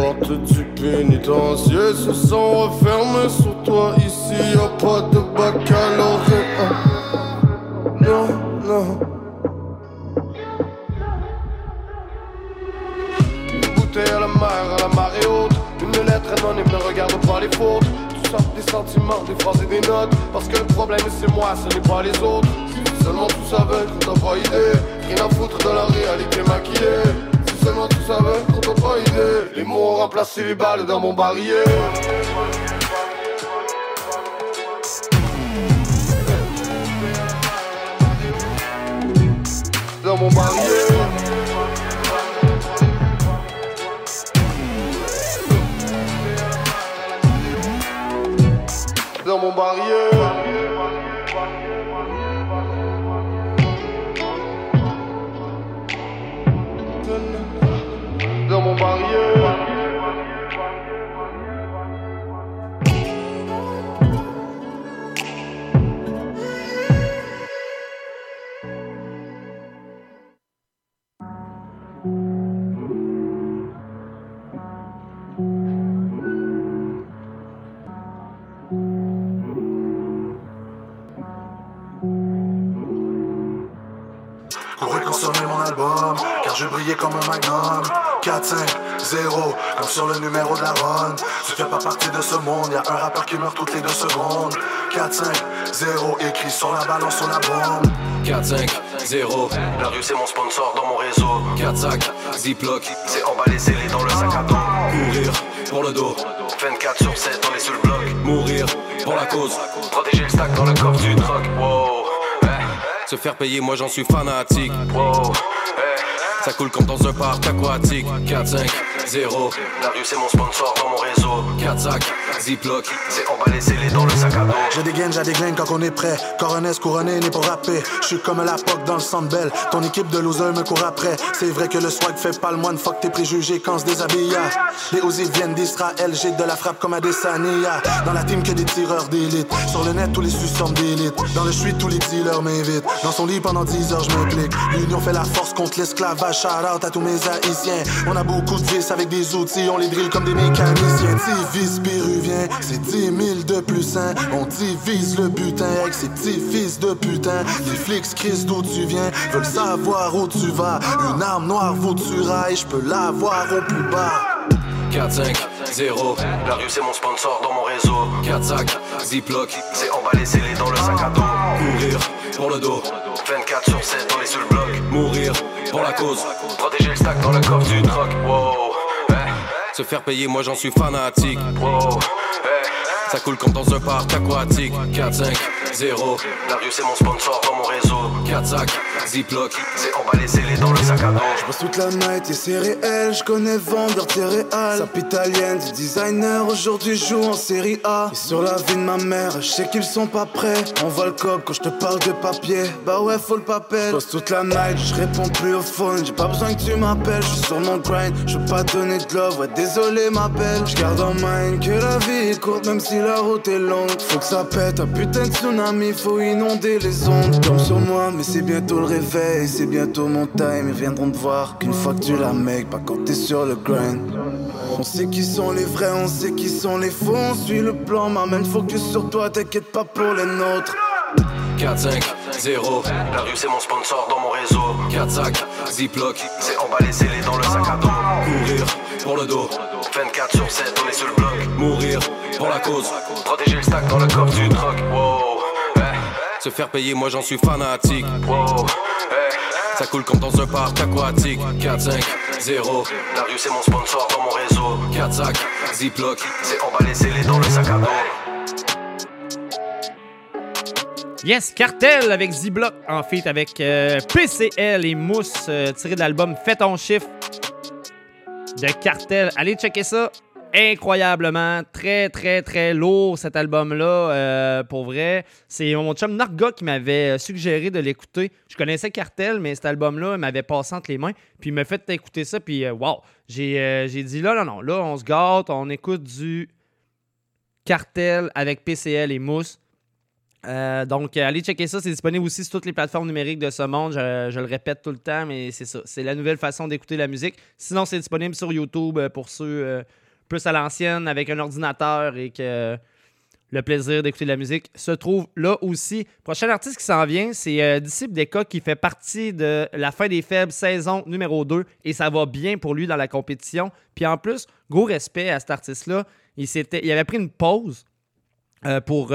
Portes du pénitencier se sont refermées sur toi. Ici, y a pas de baccalauréat. Non, non. Une bouteille à la mer, à la marée haute. Une lettre anonyme, ne regarde pas les fautes. Tout ça, des sentiments, des phrases et des notes. Parce que le problème c'est moi, ce n'est pas les autres. Seulement tu savais qu'on t'a idée. Rien à foutre de la réalité maquillée. Remplacé les balles dans mon barillet. Dans mon barillet. Dans mon barillet.
Je brillais comme un magnum. 4, 5, 0, comme sur le numéro de la run. Tu fais pas partie de ce monde, y'a un rappeur qui meurt toutes les deux secondes. 4, 5, 0, écrit sur la balance, sur la bombe.
4, 5, 0. La rue c'est mon sponsor dans mon réseau. 4 sacs, Ziploc. C'est emballé, scellé dans le sac à dos. Courir pour le dos. 24 sur 7, on est sur le bloc. Mourir pour la cause. Protéger le stack dans le coffre du truck. Wow. Se faire payer, moi j'en suis fanatique. Wow. Ça coule comme dans un parc aquatique. 4, 5, 0. La rue c'est mon sponsor dans mon réseau. 4 sacs, Ziploc. C'est emballé, scellé dans le sac à dos.
J'ai des gaines, j'ai des graines quand on est prêt. Coronesse couronné né pour rapper. Je suis comme la POC dans le belle. Ton équipe de losers me court après. C'est vrai que le swag fait pas le moine. Fuck tes préjugés quand se déshabille. Les Uzi viennent d'Israël. J'ai de la frappe comme à Desania. Dans la team que des tireurs d'élite. Sur le net, tous les suceurs d'élite. Dans le street, tous les dealers m'invitent. Dans son lit pendant 10 heures, je m'implique. L'union fait la force contre l'esclavage. Shout out à tous mes haïtiens. On a beaucoup de vis avec des outils. On les drille comme des mécaniciens. Divis péruvien, c'est 10 000 de plus un. On divise le butin avec ces petits fils de putain. Les flics crissent d'où tu viens, veulent savoir où tu vas. Une arme noire vaut tu railles, je peux l'avoir au plus bas.
4, 5, 0. La rue c'est mon sponsor dans mon réseau. 4 sacs, Ziploc. C'est emballé, scellé dans le sac à dos. Courir pour le dos. 24 sur 7, on est sur le bloc. Mourir pour la cause. Protéger le stack dans le coffre du truck. Wow. Se faire payer, moi j'en suis fanatique. Ça coule comme dans un parc aquatique. 4, 5, 0. La rue c'est mon sponsor dans mon réseau. 4 sacs, Ziploc. C'est emballé, scellé dans le sac à dos.
Je toute la night et c'est réel, je connais vendeur céréales. Sap italienne du designer, aujourd'hui joue en série A. Et sur la vie de ma mère, je sais qu'ils sont pas prêts. On voit le cop quand je te parle de papier. Bah ouais, faut le papier. Je toute la night, je réponds plus au phone. J'ai pas besoin que tu m'appelles, je suis sur mon grind. Je veux pas donner de love, ouais, désolé ma belle. Je garde en mind que la vie est courte, même si la route est longue. Faut que ça pète, un putain de tsunami, faut inonder les ondes. Comme sur moi, mais c'est bientôt le réveil, c'est bientôt mon time. Ils viendront te voir qu'une fois que tu la make, pas quand t'es sur le grind. On sait qui sont les vrais, on sait qui sont les faux. On suit le plan, m'amène focus sur toi, t'inquiète pas pour les nôtres.
4, 5, 0. La rue c'est mon sponsor dans mon réseau. 4 sacs, Ziploc. C'est emballé, scellé dans le sac à dos. Courir pour le dos. 24 sur 7, on est sur le bloc. Mourir pour la cause. Protéger le stack dans le coffre du truck. Wow. Eh. Se faire payer, moi j'en suis fanatique. Wow. Eh. Ça coule comme dans un parc aquatique. 4, 5, 0. La rue c'est mon sponsor dans mon réseau. 4 sacs, Ziploc. C'est emballé, scellé dans le sac à dos.
Yes, Cartel avec Z-Block en feat avec euh, PCL et Mousse euh, tiré de l'album Fais ton chiffre de Cartel. Allez checker ça. Incroyablement, très très très lourd cet album-là, euh, pour vrai. C'est mon chum Narga qui m'avait suggéré de l'écouter. Je connaissais Cartel, mais cet album-là, m'avait passé entre les mains. Puis il m'a fait écouter ça, puis wow, j'ai j'ai dit là, non, non, là, on se gâte, on écoute du Cartel avec PCL et Mousse. Euh, donc, euh, allez checker ça. C'est disponible aussi sur toutes les plateformes numériques de ce monde. Je, le répète tout le temps, mais c'est ça. C'est la nouvelle façon d'écouter la musique. Sinon, c'est disponible sur YouTube euh, pour ceux plus à l'ancienne avec un ordinateur et que le plaisir d'écouter la musique se trouve là aussi. Prochain artiste qui s'en vient, c'est Disciple Deka qui fait partie de la fin des faibles saison numéro 2 et ça va bien pour lui dans la compétition. Puis en plus, gros respect à cet artiste-là. Il, il avait pris une pause pour,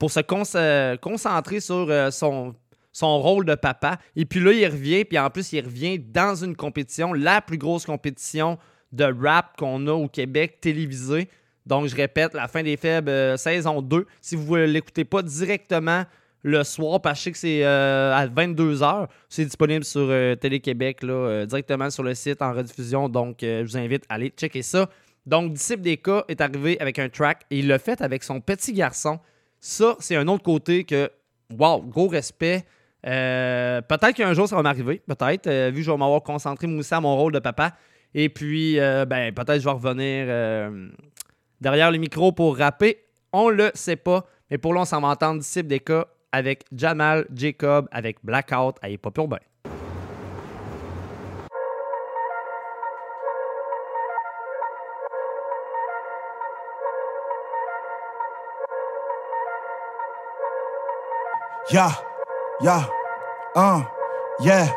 pour se euh, concentrer sur euh, son, son rôle de papa. Et puis là, il revient, puis en plus, il revient dans une compétition, la plus grosse compétition de rap qu'on a au Québec télévisée. Donc, je répète, la fin des faibles, euh, saison 2. Si vous ne l'écoutez pas directement le soir, parce que c'est euh, à 22h, c'est disponible sur Télé-Québec, directement sur le site en rediffusion. Donc, je vous invite à aller checker ça. Donc, Disciple des cas est arrivé avec un track et il l'a fait avec son petit garçon. Ça, c'est un autre côté que, wow, gros respect. Euh, peut-être qu'un jour ça va m'arriver, peut-être, euh, vu que je vais m'avoir concentré moi aussi à mon rôle de papa. Et puis, euh, ben, peut-être je vais revenir derrière le micro pour rapper. On le sait pas. Mais pour là, on s'en va entendre Disciple des cas avec Jamal Jacob, avec Blackout à Hip Hop Urbain.
Yeah, yeah, uh, yeah.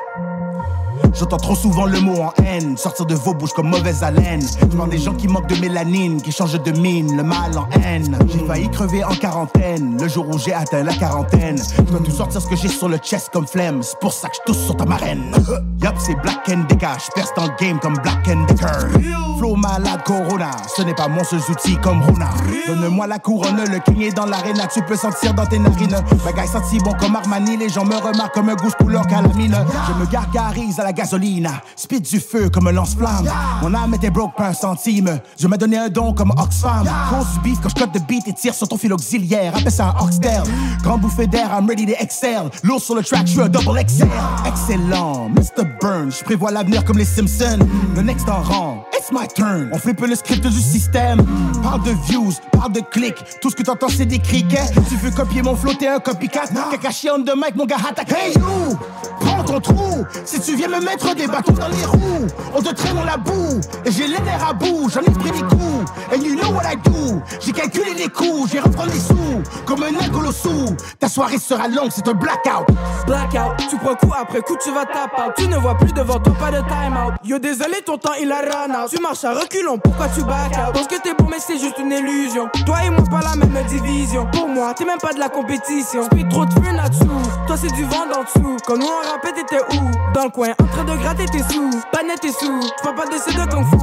J'entends trop souvent le mot en haine sortir de vos bouches comme mauvaise haleine. Je vois des gens qui manquent de mélanine, qui changent de mine, le mal en haine. J'ai failli crever en quarantaine, le jour où j'ai atteint la quarantaine. Je dois tout sortir ce que j'ai sur le chest comme flemme, c'est pour ça que je tousse sur ta marraine. Yup, c'est Black and Decker, je perce dans le game comme Black and Decker. Flow malade Corona, ce n'est pas mon seul outil comme Rona. Donne-moi la couronne, le king est dans l'arène, tu peux sentir dans tes narines. Bagaille senti bon comme Armani, les gens me remarquent comme un goût couleur calamine. Je me gargarise à la gasoline, speed du feu comme un lance-flamme. Mon âme était broke pas un centime, je m'a donné un don comme Oxfam. Cause du beef quand je cote de beat et tire sur ton fil auxiliaire, appelle ça un Oxtail. Grand bouffée d'air, I'm ready to excel. Lourd sur le track, je suis un double XL. Excellent, Mr. Burns, je prévois l'avenir comme les Simpsons. Le next en rang, it's my turn. On flippe le script du système. Parle de views, parle de clics. Tout ce que t'entends, c'est des criquets. Tu veux copier mon flow, t'es un copycat. Kakashi on the mic, mon gars, attaque. Hey you, prends ton trou. Si tu viens me mettre des bâtons dans les roues, on te traîne dans la boue. Et j'ai les nerfs à bout, j'en ai pris des coups. And you know what I do. J'ai calculé les coups, j'ai reprendre les sous. Comme un alcoolosou. Ta soirée sera longue, c'est un blackout.
Blackout, tu prends coup après coup, tu vas tap out. Tu ne vois plus devant toi, pas de time out. Yo, désolé, ton temps il a run out. Tu marches à reculons, pourquoi tu back out? Pense que t'es bon, mais c'est juste une illusion. Toi et moi, pas la même division. Pour moi, t'es même pas de la compétition. Speed trop de feu là-dessous. Toi, c'est du vent d'en dessous. Quand nous on rappait, t'étais où? Dans le coin, train de gratter tes sous. Pas tes sous. Tu pas de de kung fu.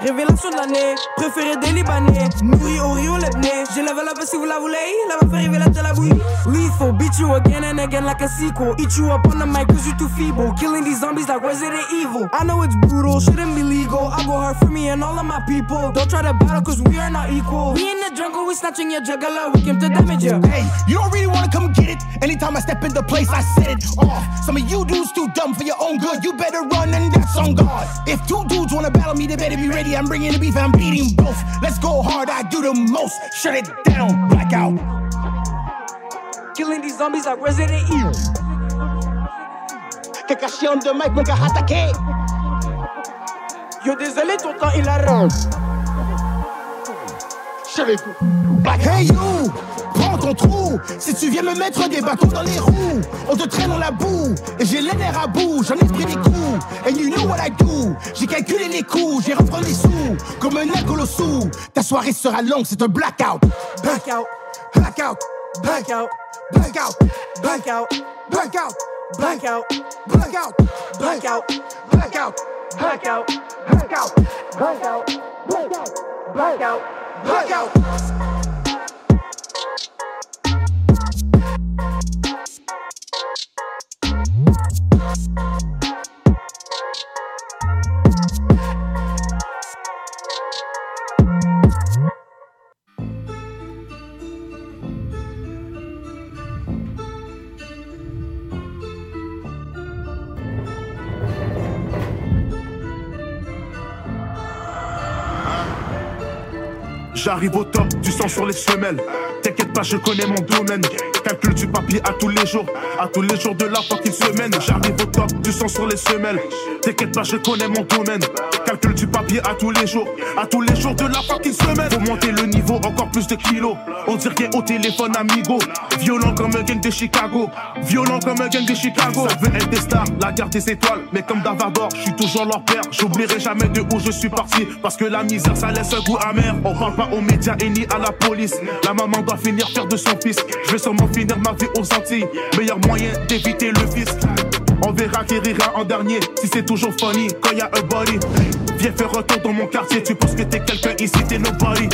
Révélation de l'année, préféré des Libanais. Nourri au Rio Lebné. J'ai level up si vous la voulez. La va faire révélateur la bouille. Lethal, beat you again and again like a sequel. Eat you up on the mic cause you too feeble. Killing these zombies like Resident Evil. I know it's brutal, shouldn't be legal. I go hard for me and all of my people. Don't try to battle cause we are not equal. We in the jungle, we snatching your juggler. We came to damage you.
Hey, you don't really wanna come get it. Anytime I step in the place, I set it off. Some of you dudes too dumb for your own good. You better run and that's on God. If two dudes wanna battle me, they better be ready. I'm bringing the beef, I'm beating both. Let's go hard, I do the most. Shut it down, blackout.
Killing these zombies like Resident Evil.
Kakashi on the mic, gars, attaqué.
Yo, désolé, ton temps il a run.
Black, hey you, ton trou. Si tu viens me mettre des bâtons dans les roues, on te traîne dans la boue. Et j'ai les nerfs à bout, j'en ai pris des coups. And you know what I do. J'ai calculé les coups, j'ai reprendre les sous. Comme un alcoolosou. Ta soirée sera longue, c'est un blackout.
Blackout,
blackout,
blackout,
blackout,
blackout,
blackout,
blackout,
blackout,
blackout,
blackout,
blackout,
blackout,
blackout, blackout,
blackout.
J'arrive au top, du sang sur les semelles. T'inquiète pas, je connais mon domaine. Calcul du papier à tous les jours, à tous les jours de la fucking semaine. J'arrive au top, du sang sur les semelles. T'inquiète pas, je connais mon domaine. Calcul du papier à tous les jours, à tous les jours de la fucking semaine. Faut monter le niveau, encore plus de kilos. On dirait au téléphone, amigo. Violent comme un gang de Chicago. Violent comme un gang de Chicago. Ça veut être des stars, la garde des étoiles. Mais comme Davardor, je suis toujours leur père. J'oublierai jamais de où je suis parti. Parce que la misère, ça laisse un goût amer. On parle pas aux médias et ni à la police. La maman finir faire de son fils. Je vais fils finir ma vie aux Antilles. Meilleur moyen d'éviter le fisc. On verra qui rira en dernier si c'est toujours funny quand y a un body. Viens faire retour dans mon quartier, tu penses que t'es quelqu'un ici, t'es nobody.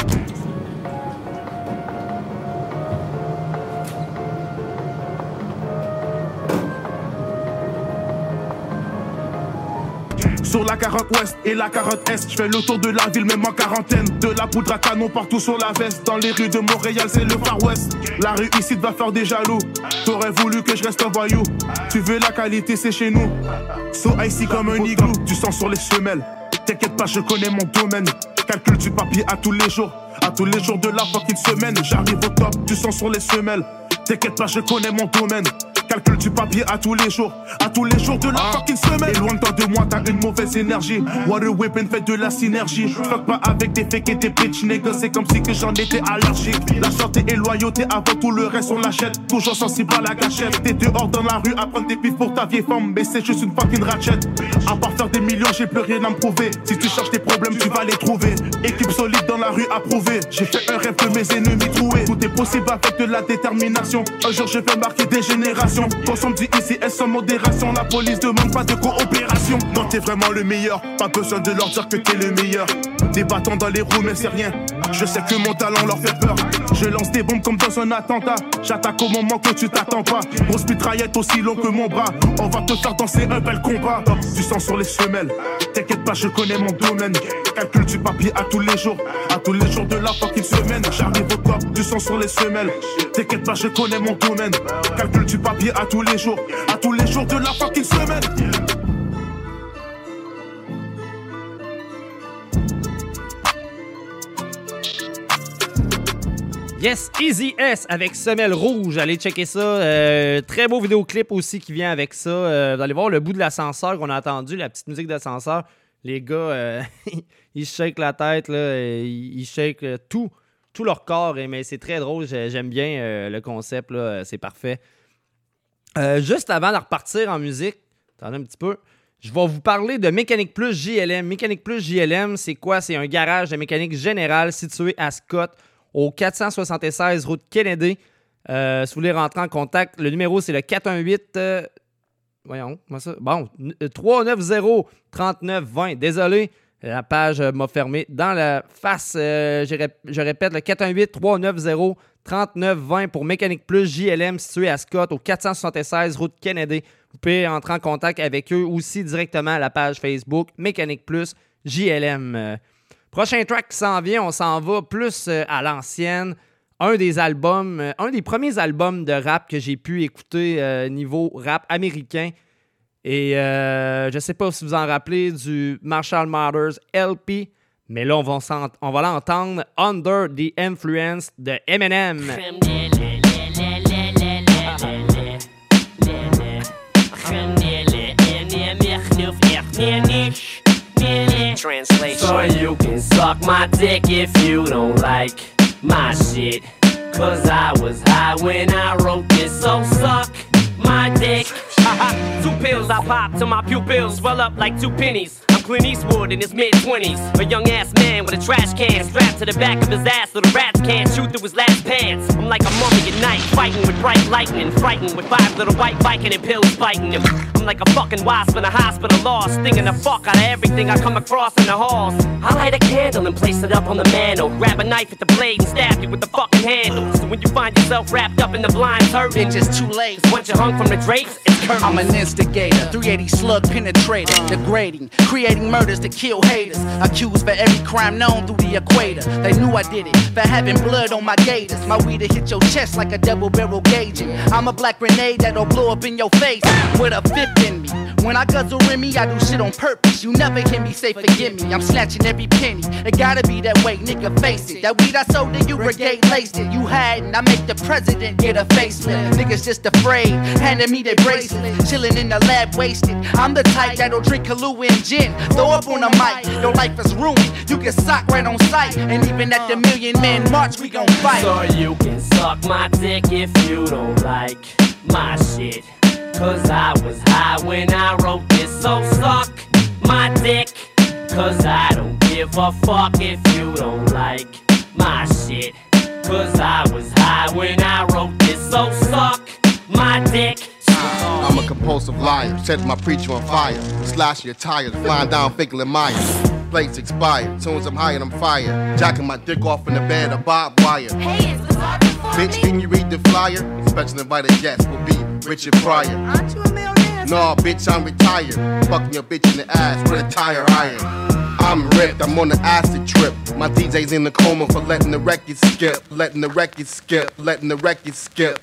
Sur la 40 ouest et la 40 est, je fais le tour de la ville même en quarantaine. De la poudre à canon partout sur la veste. Dans les rues de Montréal, c'est le Far West. La rue ici va faire des jaloux. T'aurais voulu que je reste un voyou. Tu veux la qualité, c'est chez nous. So icy comme un igloo, du sang sur les semelles. T'inquiète pas, je connais mon domaine. Calcul du papier à tous les jours. À tous les jours de la fucking semaine. J'arrive au top, du sang sur les semelles. T'inquiète pas, je connais mon domaine. Calcul du papier à tous les jours, à tous les jours de la fucking semaine. Et loin de toi de moi, t'as une mauvaise énergie. Water whipping fait de la synergie. Fuck pas avec des fakes et des bitch niggas, c'est comme si que j'en étais allergique. La santé et loyauté avant tout le reste, on l'achète. Toujours sensible à la gâchette. T'es dehors dans la rue à prendre des pifs pour ta vieille femme, mais c'est juste une fucking ratchet. À part faire des millions, j'ai plus rien à me prouver. Si tu cherches tes problèmes, tu vas les trouver. Équipe solide dans la rue approuvée. J'ai fait un rêve de mes ennemis troués. Tout est possible avec de la détermination. Un jour, je vais marquer des générations. Consomme du ICS sans modération? La police demande pas de coopération. Non, t'es vraiment le meilleur. Pas besoin de leur dire que t'es le meilleur. Bâtons dans les roues, mais c'est rien. Je sais que mon talent leur fait peur. Je lance des bombes comme dans un attentat. J'attaque au moment que tu t'attends pas. Grosse mitraillette aussi long que mon bras. On va te faire danser un bel combat. Du sang sur les semelles. T'inquiète pas, je connais mon domaine. Calcul du papier à tous les jours. À tous les jours de la fucking semaine. J'arrive au top, du sang sur les semelles. T'inquiète pas, je connais mon domaine. Calcul du papier à tous les jours. À tous les jours de la fucking semaine.
Yes, Easy S avec Semelle Rouge. Allez checker ça. Euh, très beau vidéoclip aussi qui vient avec ça. Euh, vous allez voir le bout de l'ascenseur qu'on a entendu, la petite musique d'ascenseur. Les gars, euh, ils shake la tête, là, ils shake tout, tout leur corps. Mais c'est très drôle. J'ai- J'aime bien le concept. C'est parfait. Euh, juste avant de repartir en musique, attendez un petit peu. Je vais vous parler de Mécanique Plus JLM. Mécanique Plus JLM, c'est quoi? C'est un garage de mécanique générale situé à Scott, au 476 route Kennedy. Euh, si vous voulez rentrer en contact, le numéro, c'est le 418... euh, voyons, comment ça? Bon, n- euh, 390-3920. Désolé, la page m'a fermé. Dans la face, je, rép- je répète, le 418-390-3920 pour Mécanique Plus JLM situé à Scott, au 476 route Kennedy. Vous pouvez entrer en contact avec eux aussi directement à la page Facebook Mécanique Plus JLM. Euh, Prochain track qui s'en vient, on s'en va plus euh, à l'ancienne. Un des albums, euh, un des premiers albums de rap que j'ai pu écouter niveau rap américain. Et je sais pas si vous en rappelez du Marshall Mathers LP, mais là, on va, on va l'entendre Under the Influence de Eminem.
Translation. So you can suck my dick if you don't like my shit. Cause I was high when I wrote this, so suck my dick. two pills I pop till my pupils swell up like two pennies. I'm Clint Eastwood in his mid 20s. A young ass man with a trash can strapped to the back of his ass so the rats can't shoot through his last pants. I'm like a mummy at night, fighting with bright lightning, frightened with five little white biking and pills biting him. I'm like a fucking wasp in a hospital lost, stinging the fuck out of everything I come across in the halls. I light a candle and place it up on the mantle. Grab a knife at the blade and stab you with the fucking handle. So when you find yourself wrapped up in the blind turban, just too late. Once you're hung from the drapes, it's
I'm an instigator, 380 slug penetrator, degrading, creating murders to kill haters. Accused for every crime known through the equator. They knew I did it for having blood on my gators. My weed'll hit your chest like a double barrel gauging. I'm a black grenade that'll blow up in your face with a fifth in me. When I guzzle Remy, I do shit on purpose. You never hear me say forgive me. I'm snatching every penny. It gotta be that way, nigga, face it. That weed I sold to you, brigade laced it. You hadn't, I make the president get a facelift. Niggas just afraid, handing me their bracelets. Chilling in the lab, wasted. I'm the type that'll drink Kahlua and gin. Throw up on the mic, your life is ruined. You get socked right on sight. And even at the Million Man March, we gon' fight.
So you can suck my dick if you don't like my shit. Cause I was high when I wrote this, so suck my dick. Cause I don't give a fuck if you don't like my shit. Cause I was high when I wrote this, so suck my dick.
I'm a compulsive liar, set my preacher on fire. Slash your tires, flying down Finkel and Myers. Plates expired, soon as I'm high and I'm fired. Jacking my dick off in the bed of barbed wire.
Hey, is this hard for
Bitch, can you read the flyer? Special invited guest will be Richard Pryor.
Aren't you a millionaire?
No, bitch, I'm retired. Fucking your bitch in the ass with a tire iron. I'm ripped, I'm on an acid trip. My DJ's in the coma for letting the record skip, letting the record skip, letting the record skip.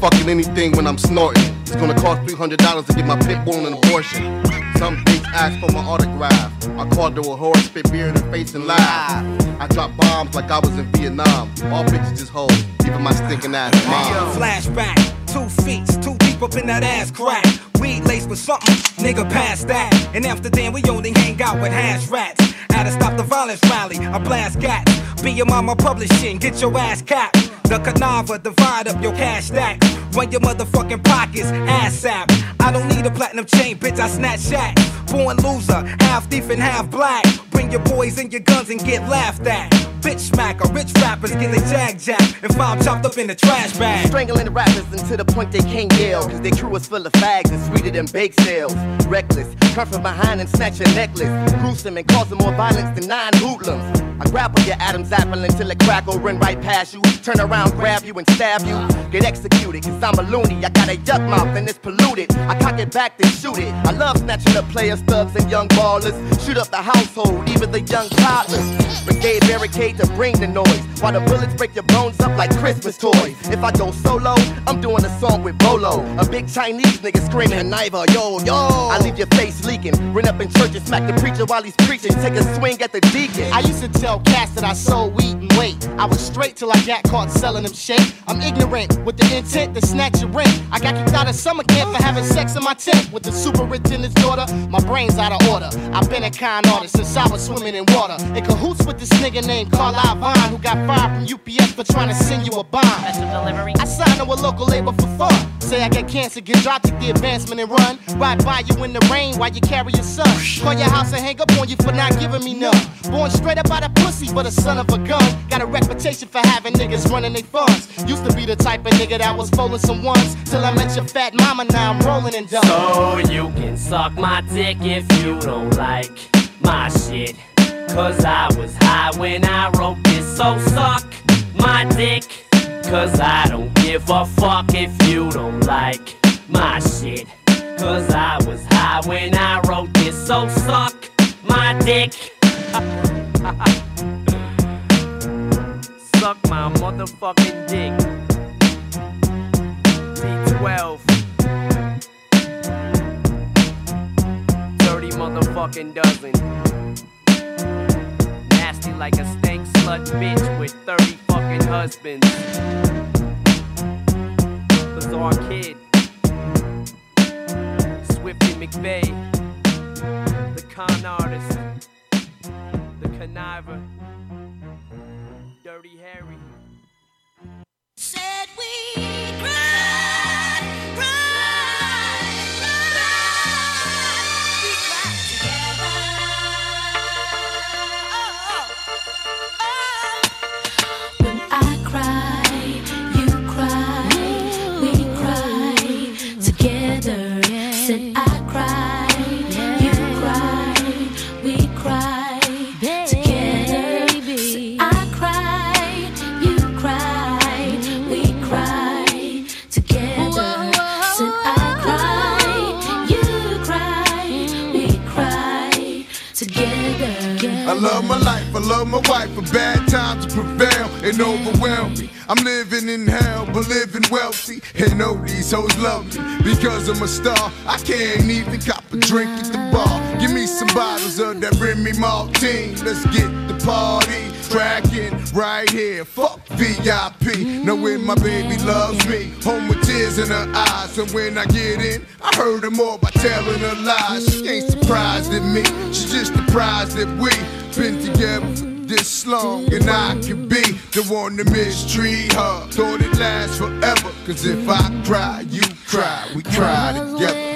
Fucking anything when I'm snorting. It's gonna cost $300 to get my pit bull an abortion. Some bitch asked for my autograph. I called her a whore, spit beer in her face and laugh. I drop bombs like I was in Vietnam. All bitches just hoes, even my stinking ass mom.
Flashback, two feet, two deep up in that ass crack. Weed laced with something, nigga past that. In Amsterdam, we only hang out with hash rats. At to stop the violence rally, I blast gats. Be your mama publishing, get your ass capped. The Canava, divide up your cash stacks. Run your motherfucking pockets, ass sap. I don't need a platinum chain, bitch, I snatch shack. Born loser, half thief and half black. Bring your boys and your guns and get laughed at. Bitch smacker, rich rappers get a jag jack. If I'm chopped up in the trash bag.
Strangling the rappers until the point they can't yell. Cause their crew is full of fags and sweeter than bake sales. Reckless, turn from behind and snatch your necklace. Gruesome and causing more violence than nine hoodlums. I grapple your Adam's apple until it crackle, run right past you. Turn around, grab you, and stab you. Get executed, cause I'm a loony. I got a yuck mouth and it's polluted. I cock it back, then shoot it. I love snatching up players, thugs, and young ballers. Shoot up the household, even the young toddlers. Brigade barricade to bring the noise. While the bullets break your bones up like Christmas toys. If I go solo, I'm doing a song with Bolo. A big Chinese nigga screaming, Kniver, yo, yo. I leave your face leaking. Run up in church and smack the preacher while he's preaching. Take a swing at the deacon.
I used to tell cats that I sold weed and weight. I was straight till I got caught selling them shit. I'm ignorant with the intent to snatch your ring. I got kicked out of summer camp for having sex in my tent with the superintendent's daughter. My brain's out of order. I've been a con artist since I was swimming in water. In cahoots with this nigga named Carl Vine who got fired from UPS for trying to send you a bomb. Delivery. I signed to a local label for fun. Say I get cancer, get dropped, take the advancement and run. Ride by you in the rain while you carry your son. Call your house and hang up on you for not giving me none. Born straight up out of pussy, but a son of a gun. Got a reputation for having niggas running their funds. Used to be the type of nigga that was folding some ones. Till I met your fat mama, now I'm rolling in dough.
So you can suck my dick if you don't like my shit. Cause I was high when I wrote this, so suck my dick. Cause I don't give a fuck if you don't like my shit. Cause I was high when I wrote this, so suck my dick. suck my motherfucking dick. T12. Dirty motherfucking dozen. Nasty like a stank slut bitch with 30 fucking husbands. Bizarre kid. Swifty McVeigh. The con artist. The conniver. Dirty Harry.
Said we
love my wife, but bad times prevail and overwhelm me. I'm living in hell, but living wealthy. And know these hoes love me because I'm a star. I can't even cop a drink at the bar. Give me some bottles of that Remy Martin. Let's get the party cracking right here. Fuck VIP. Knowing my baby loves me. Home with tears in her eyes. And when I get in, I heard her more by telling her lies. She ain't surprised at me. She's just surprised that we been together this long. And I could be the one to mistreat her. Thought it lasts forever. Cause if I cry, you cry. We cry together.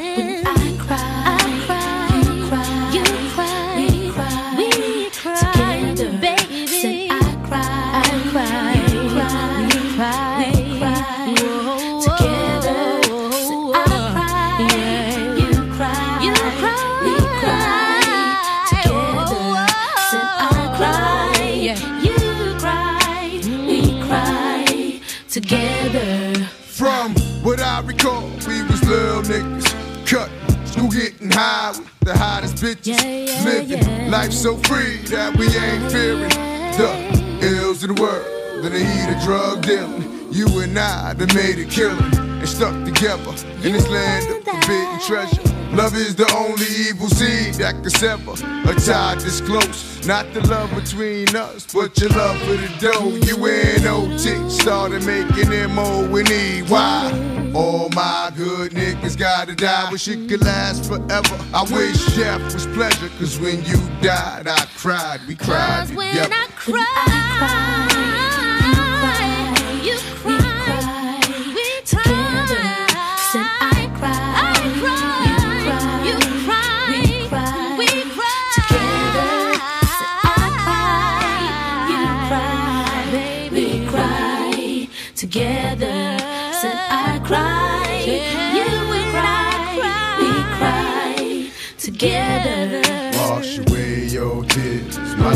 Hottest bitches. Living life so free that we ain't fearing the ills of the world. Then the heat of drug dealing. You and I that made it killing and stuck together in this land of forbidden treasure. Love is the only evil seed that could sever a tie this close. Not the love between us, but your love for the dough. You and OT started making M.O. and E. Why? All my good niggas gotta die, wish it could last forever. I wish death was pleasure, cause when you died, I cried. We cried
Cause when
together.
I cry, you cry, we together. Said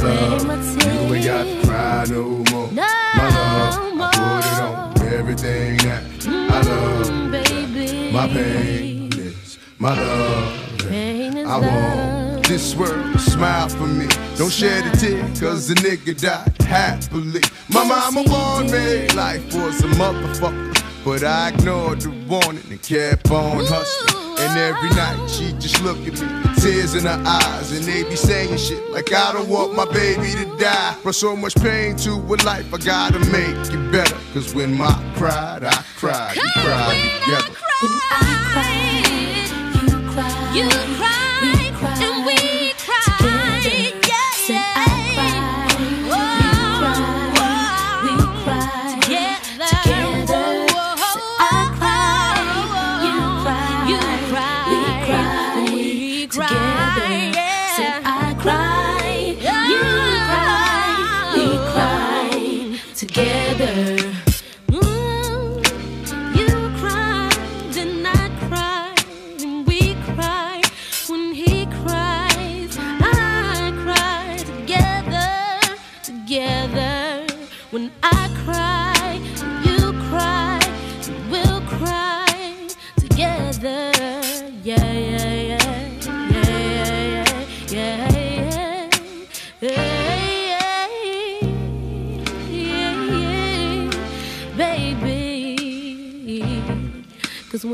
love. You ain't got to cry no more. my love, I put it on everything that I love. My pain is my love. I want this world to smile for me. Don't shed a tear, cause the nigga died happily. My mama warned me life was a motherfucker. But I ignored the warning and kept on hustling. And every night she just look at me, tears in her eyes, and they be saying shit like I don't want my baby to die. Brought so much pain to a life, I gotta make it better. Cause when my cried, I cried, we cried together.
You cry, and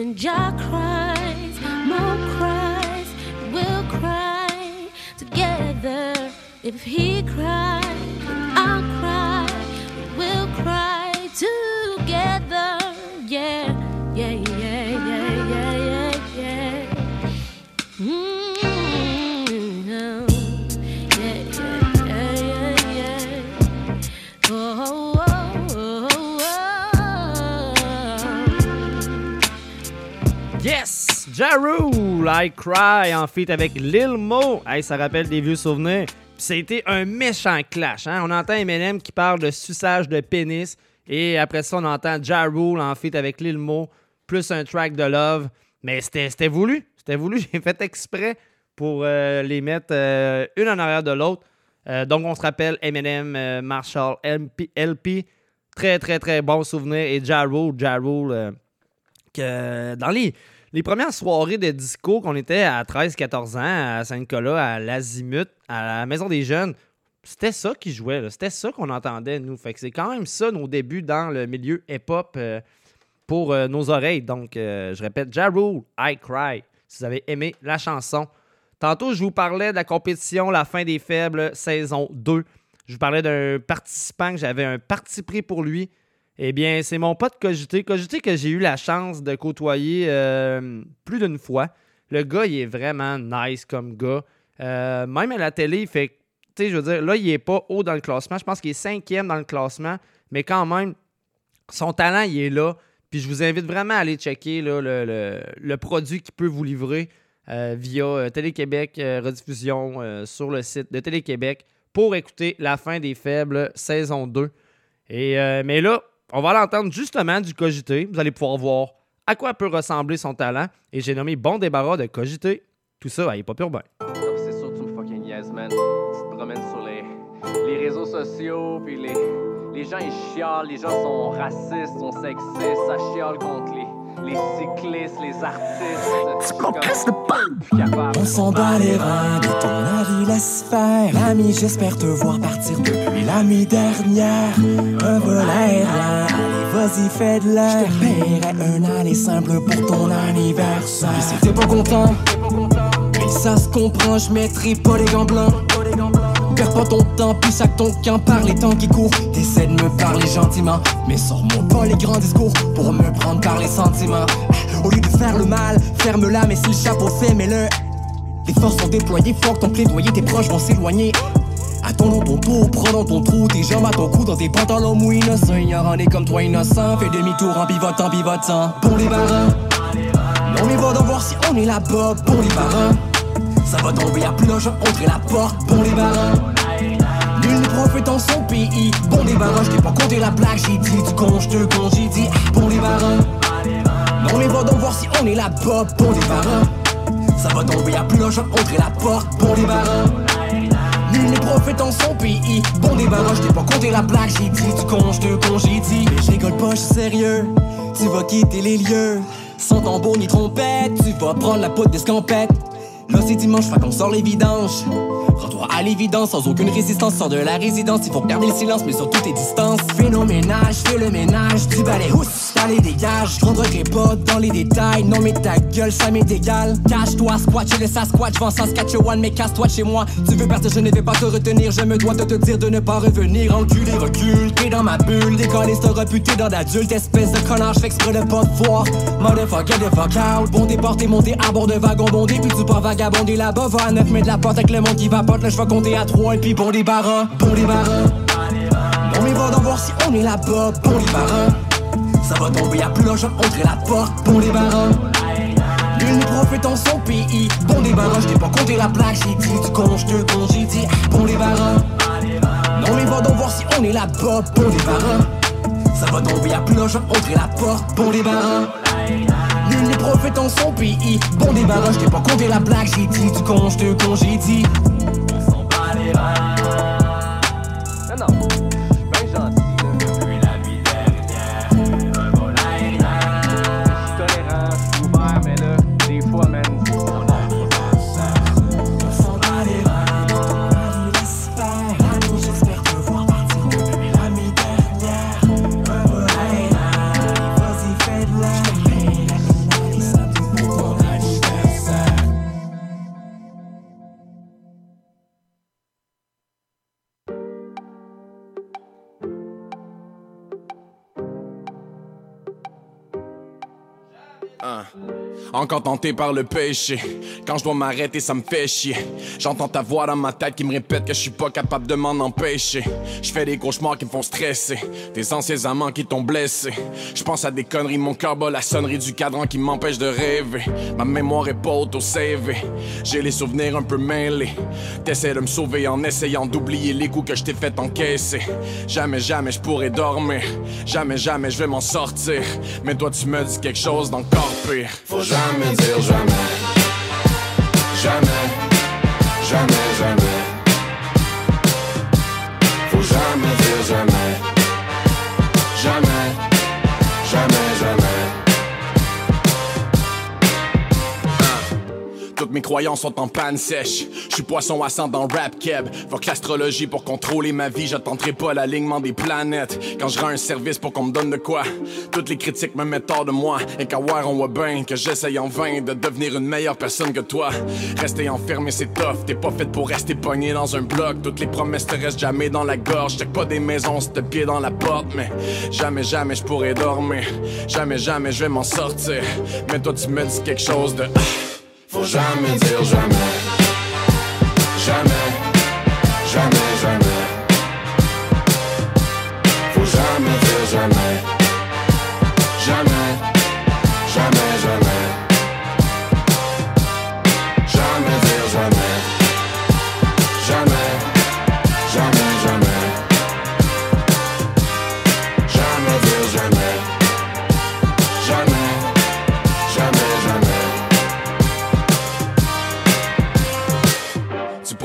when Jah cries, Mo cries, we'll cry together. If he cries,
Rule, I Cry en feat avec Lil Mo. Hey, ça rappelle des vieux souvenirs. C'était un méchant clash. Hein? On entend Eminem qui parle de suçage de pénis. Et après ça, on entend Ja Rule en feat avec Lil Mo, plus un track de Love. Mais c'était voulu. C'était voulu. J'ai fait exprès pour euh, les mettre euh, une en arrière de l'autre. Euh, donc, on se rappelle Eminem, Marshall, LP. Très, très, très bon souvenir. Et Ja Rule, Ja Rule, que dans les, les premières soirées de disco qu'on était à 13-14 ans à Saint-Nicolas, à l'Azimut, à la Maison des Jeunes, c'était ça qui jouait. C'était ça qu'on entendait, nous. Fait c'est quand même ça nos débuts dans le milieu hip-hop euh, pour euh, nos oreilles. Donc, euh, je répète, Ja Rule, I Cry, si vous avez aimé la chanson. Tantôt, je vous parlais de la compétition La fin des faibles, saison 2. Je vous parlais d'un participant que j'avais un parti pris pour lui. Eh bien, c'est mon pote Cogité. Cogité que j'ai eu la chance de côtoyer euh, plus d'une fois. Le gars, il est vraiment nice comme gars. Euh, même à la télé, il fait. Tu sais, je veux dire, là, il est pas haut dans le classement. Je pense qu'il est cinquième dans le classement. Mais quand même, son talent, il est là. Puis je vous invite vraiment à aller checker le, produit qu'il peut vous livrer euh, via Télé-Québec, rediffusion sur le site de Télé-Québec pour écouter La fin des faibles, saison 2. Et, mais là, on va l'entendre justement du Cogité. Vous allez pouvoir voir à quoi peut ressembler son talent. Et j'ai nommé Bon débarras de Cogité. Tout ça à Hip Hop Urbain.
C'est sûr, fucking niaises, man. Tu te promènes sur les, les réseaux sociaux, puis les, Les gens ils chialent, les gens sont racistes, sont sexistes, ça chiale contre les, les cyclistes, les artistes. Plus capable.
On s'en bat les reins de ton avis, laisse faire. L'ami, j'espère te voir partir depuis la nuit dernière. Un vol aérien, allez, vas-y, fais de l'air. Je paierai un aller simple pour ton anniversaire. Et si t'es pas content, et ça se comprend, je mettrai pas les gants blancs. Perds pas ton temps, puis sac ton camp par les temps qui courent. T'essaies de me parler gentiment, mais sors-moi pas les grands discours pour me prendre par les sentiments. Au lieu de faire le mal, ferme-la, mais si le chapeau fait, mets-le. Les forces sont déployées, que ton plaidoyer, tes proches vont s'éloigner. Attends dans ton tour, prends dans ton trou, tes jambes à ton cou, dans tes pantalons mouillés, innocent. Ignorant est comme toi, innocent. Fais demi-tour en pivotant, pivotant. Pour les barins, non mais va donc voir si on est là-bas. Pour les barins, ça va tomber à plus d'un entrer la porte. Pour les barins, nul ne profite en son pays. Bon des barins, j't'ai pas compté la blague, j'ai dit du con, j'te con, j'ai dit. ah, Pour les barins, non mais va donc voir si on est là-bas. Pour les barins, ça va tomber à plus d'un entrer la porte. Pour les barins. Nul n'est prophète en son pays. Bon débarras, t'ai pas compté la blague, j'ai dit du con, je te con, j'ai dit. Mais je rigole pas, je suis sérieux. Tu vas quitter les lieux. Sans tambour ni trompette, tu vas prendre la poudre d'escampette. Là c'est dimanche, fait qu'on sort les vidanges. Rends-toi à l'évidence, sans aucune résistance, sors de la résidence. Il faut garder le silence, mais surtout tes distances. Fais nos ménages, fais le ménage, du balai, housse, allez dégage. Je rentrerai pas dans les détails, non mais ta gueule, ça m'est égal. Cache-toi, squat, chez le Sasquatch, vends Saskatchewan, mais casse-toi chez moi. Tu veux partir, je ne vais pas te retenir, je me dois de te dire de ne pas revenir. Enculé, recule, t'es dans ma bulle, décollé, t'as reputé dans d'adulte, espèce de connard, j'fais exprès de pas te voir. Motherfucker, the fuck out, bon déporté, monté à bord de wagon bondé, puis tu pars vagabonder là-bas, va à 9 mets de la porte avec le monde qui là je vais compter à 3 et puis bon barins, bon barins. Non mais va donc voir si on est là-bas, bon barins. Ça va tomber à d'un jour, entrer la porte, bon barins. Nul n'est prophète en son pays, bon des barins, je t'ai pas compté la plaque, j'ai dit du con, je te con, j'ai dit ah, bon barins. Non mais va donc voir si on est là-bas, bon barins. Ça va tomber à jour, entrer la porte, bon barins. Nul n'est prophète en son pays, bon des barins, je t'ai pas compté la blague, j'ai dit du con, je te con,
Encore tenté par le péché. Quand je dois m'arrêter, ça me fait chier. J'entends ta voix dans ma tête qui me répète que je suis pas capable de m'en empêcher. Je fais des cauchemars qui me font stresser. Des anciens amants qui t'ont blessé. Je pense à des conneries, mon cœur bat la sonnerie du cadran qui m'empêche de rêver. Ma mémoire est pas auto-savée. J'ai les souvenirs un peu mêlés. T'essaies de me sauver en essayant d'oublier les coups que je t'ai fait encaisser. Jamais, jamais je pourrais dormir. Jamais, jamais je vais m'en sortir. Mais toi, tu me dis quelque chose d'encore pire.
Dire jamais. Jamais, jamais, jamais.
Mes croyances sont en panne sèche. Je suis poisson à sang dans rap keb. Fuck l'astrologie pour contrôler ma vie. J'attendrai pas l'alignement des planètes. Quand je rends un service pour qu'on me donne de quoi. Toutes les critiques me mettent hors de moi. Et qu'à voir, on voit que j'essaye en vain de devenir une meilleure personne que toi. Rester enfermé, c'est tough. T'es pas fait pour rester pogné dans un bloc. Toutes les promesses te restent jamais dans la gorge. Check pas des maisons, c'est de pied dans la porte. Mais jamais, jamais je pourrais dormir. Jamais, jamais je vais m'en sortir. Mais toi, tu me dis quelque chose de.
Faut jamais dire jamais. Jamais, jamais.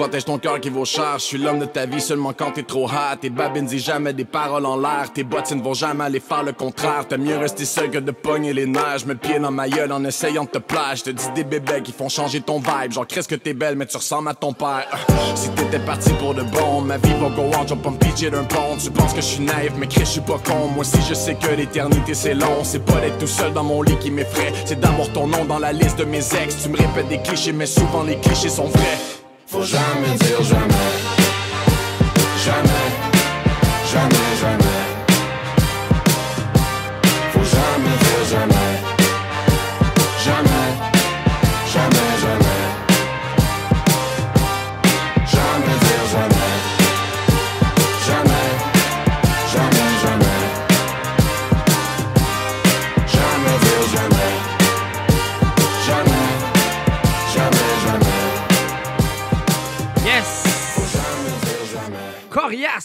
Protège ton cœur qui vaut cher. Je suis l'homme de ta vie seulement quand t'es trop hot. Tes babines disent jamais des paroles en l'air. Tes bottines vont jamais aller faire le contraire. T'as mieux rester seul que de pogner les. J'mets le pied dans ma gueule en essayant de te plaire. Je te dis des bébés qui font changer ton vibe. Genre, qu'est-ce que t'es belle, mais tu ressembles à ton père. Si t'étais parti pour de bon, ma vie va go on. Je pas me pitcher d'un pont. Tu penses que je suis naïf, mais Chris, je suis pas con. Moi aussi, je sais que l'éternité c'est long. C'est pas d'être tout seul dans mon lit qui m'effraie. C'est d'avoir ton nom dans la liste de mes ex. Tu me répètes des clichés, mais souvent les clichés sont vrais.
Faut jamais dire jamais. Jamais. Jamais.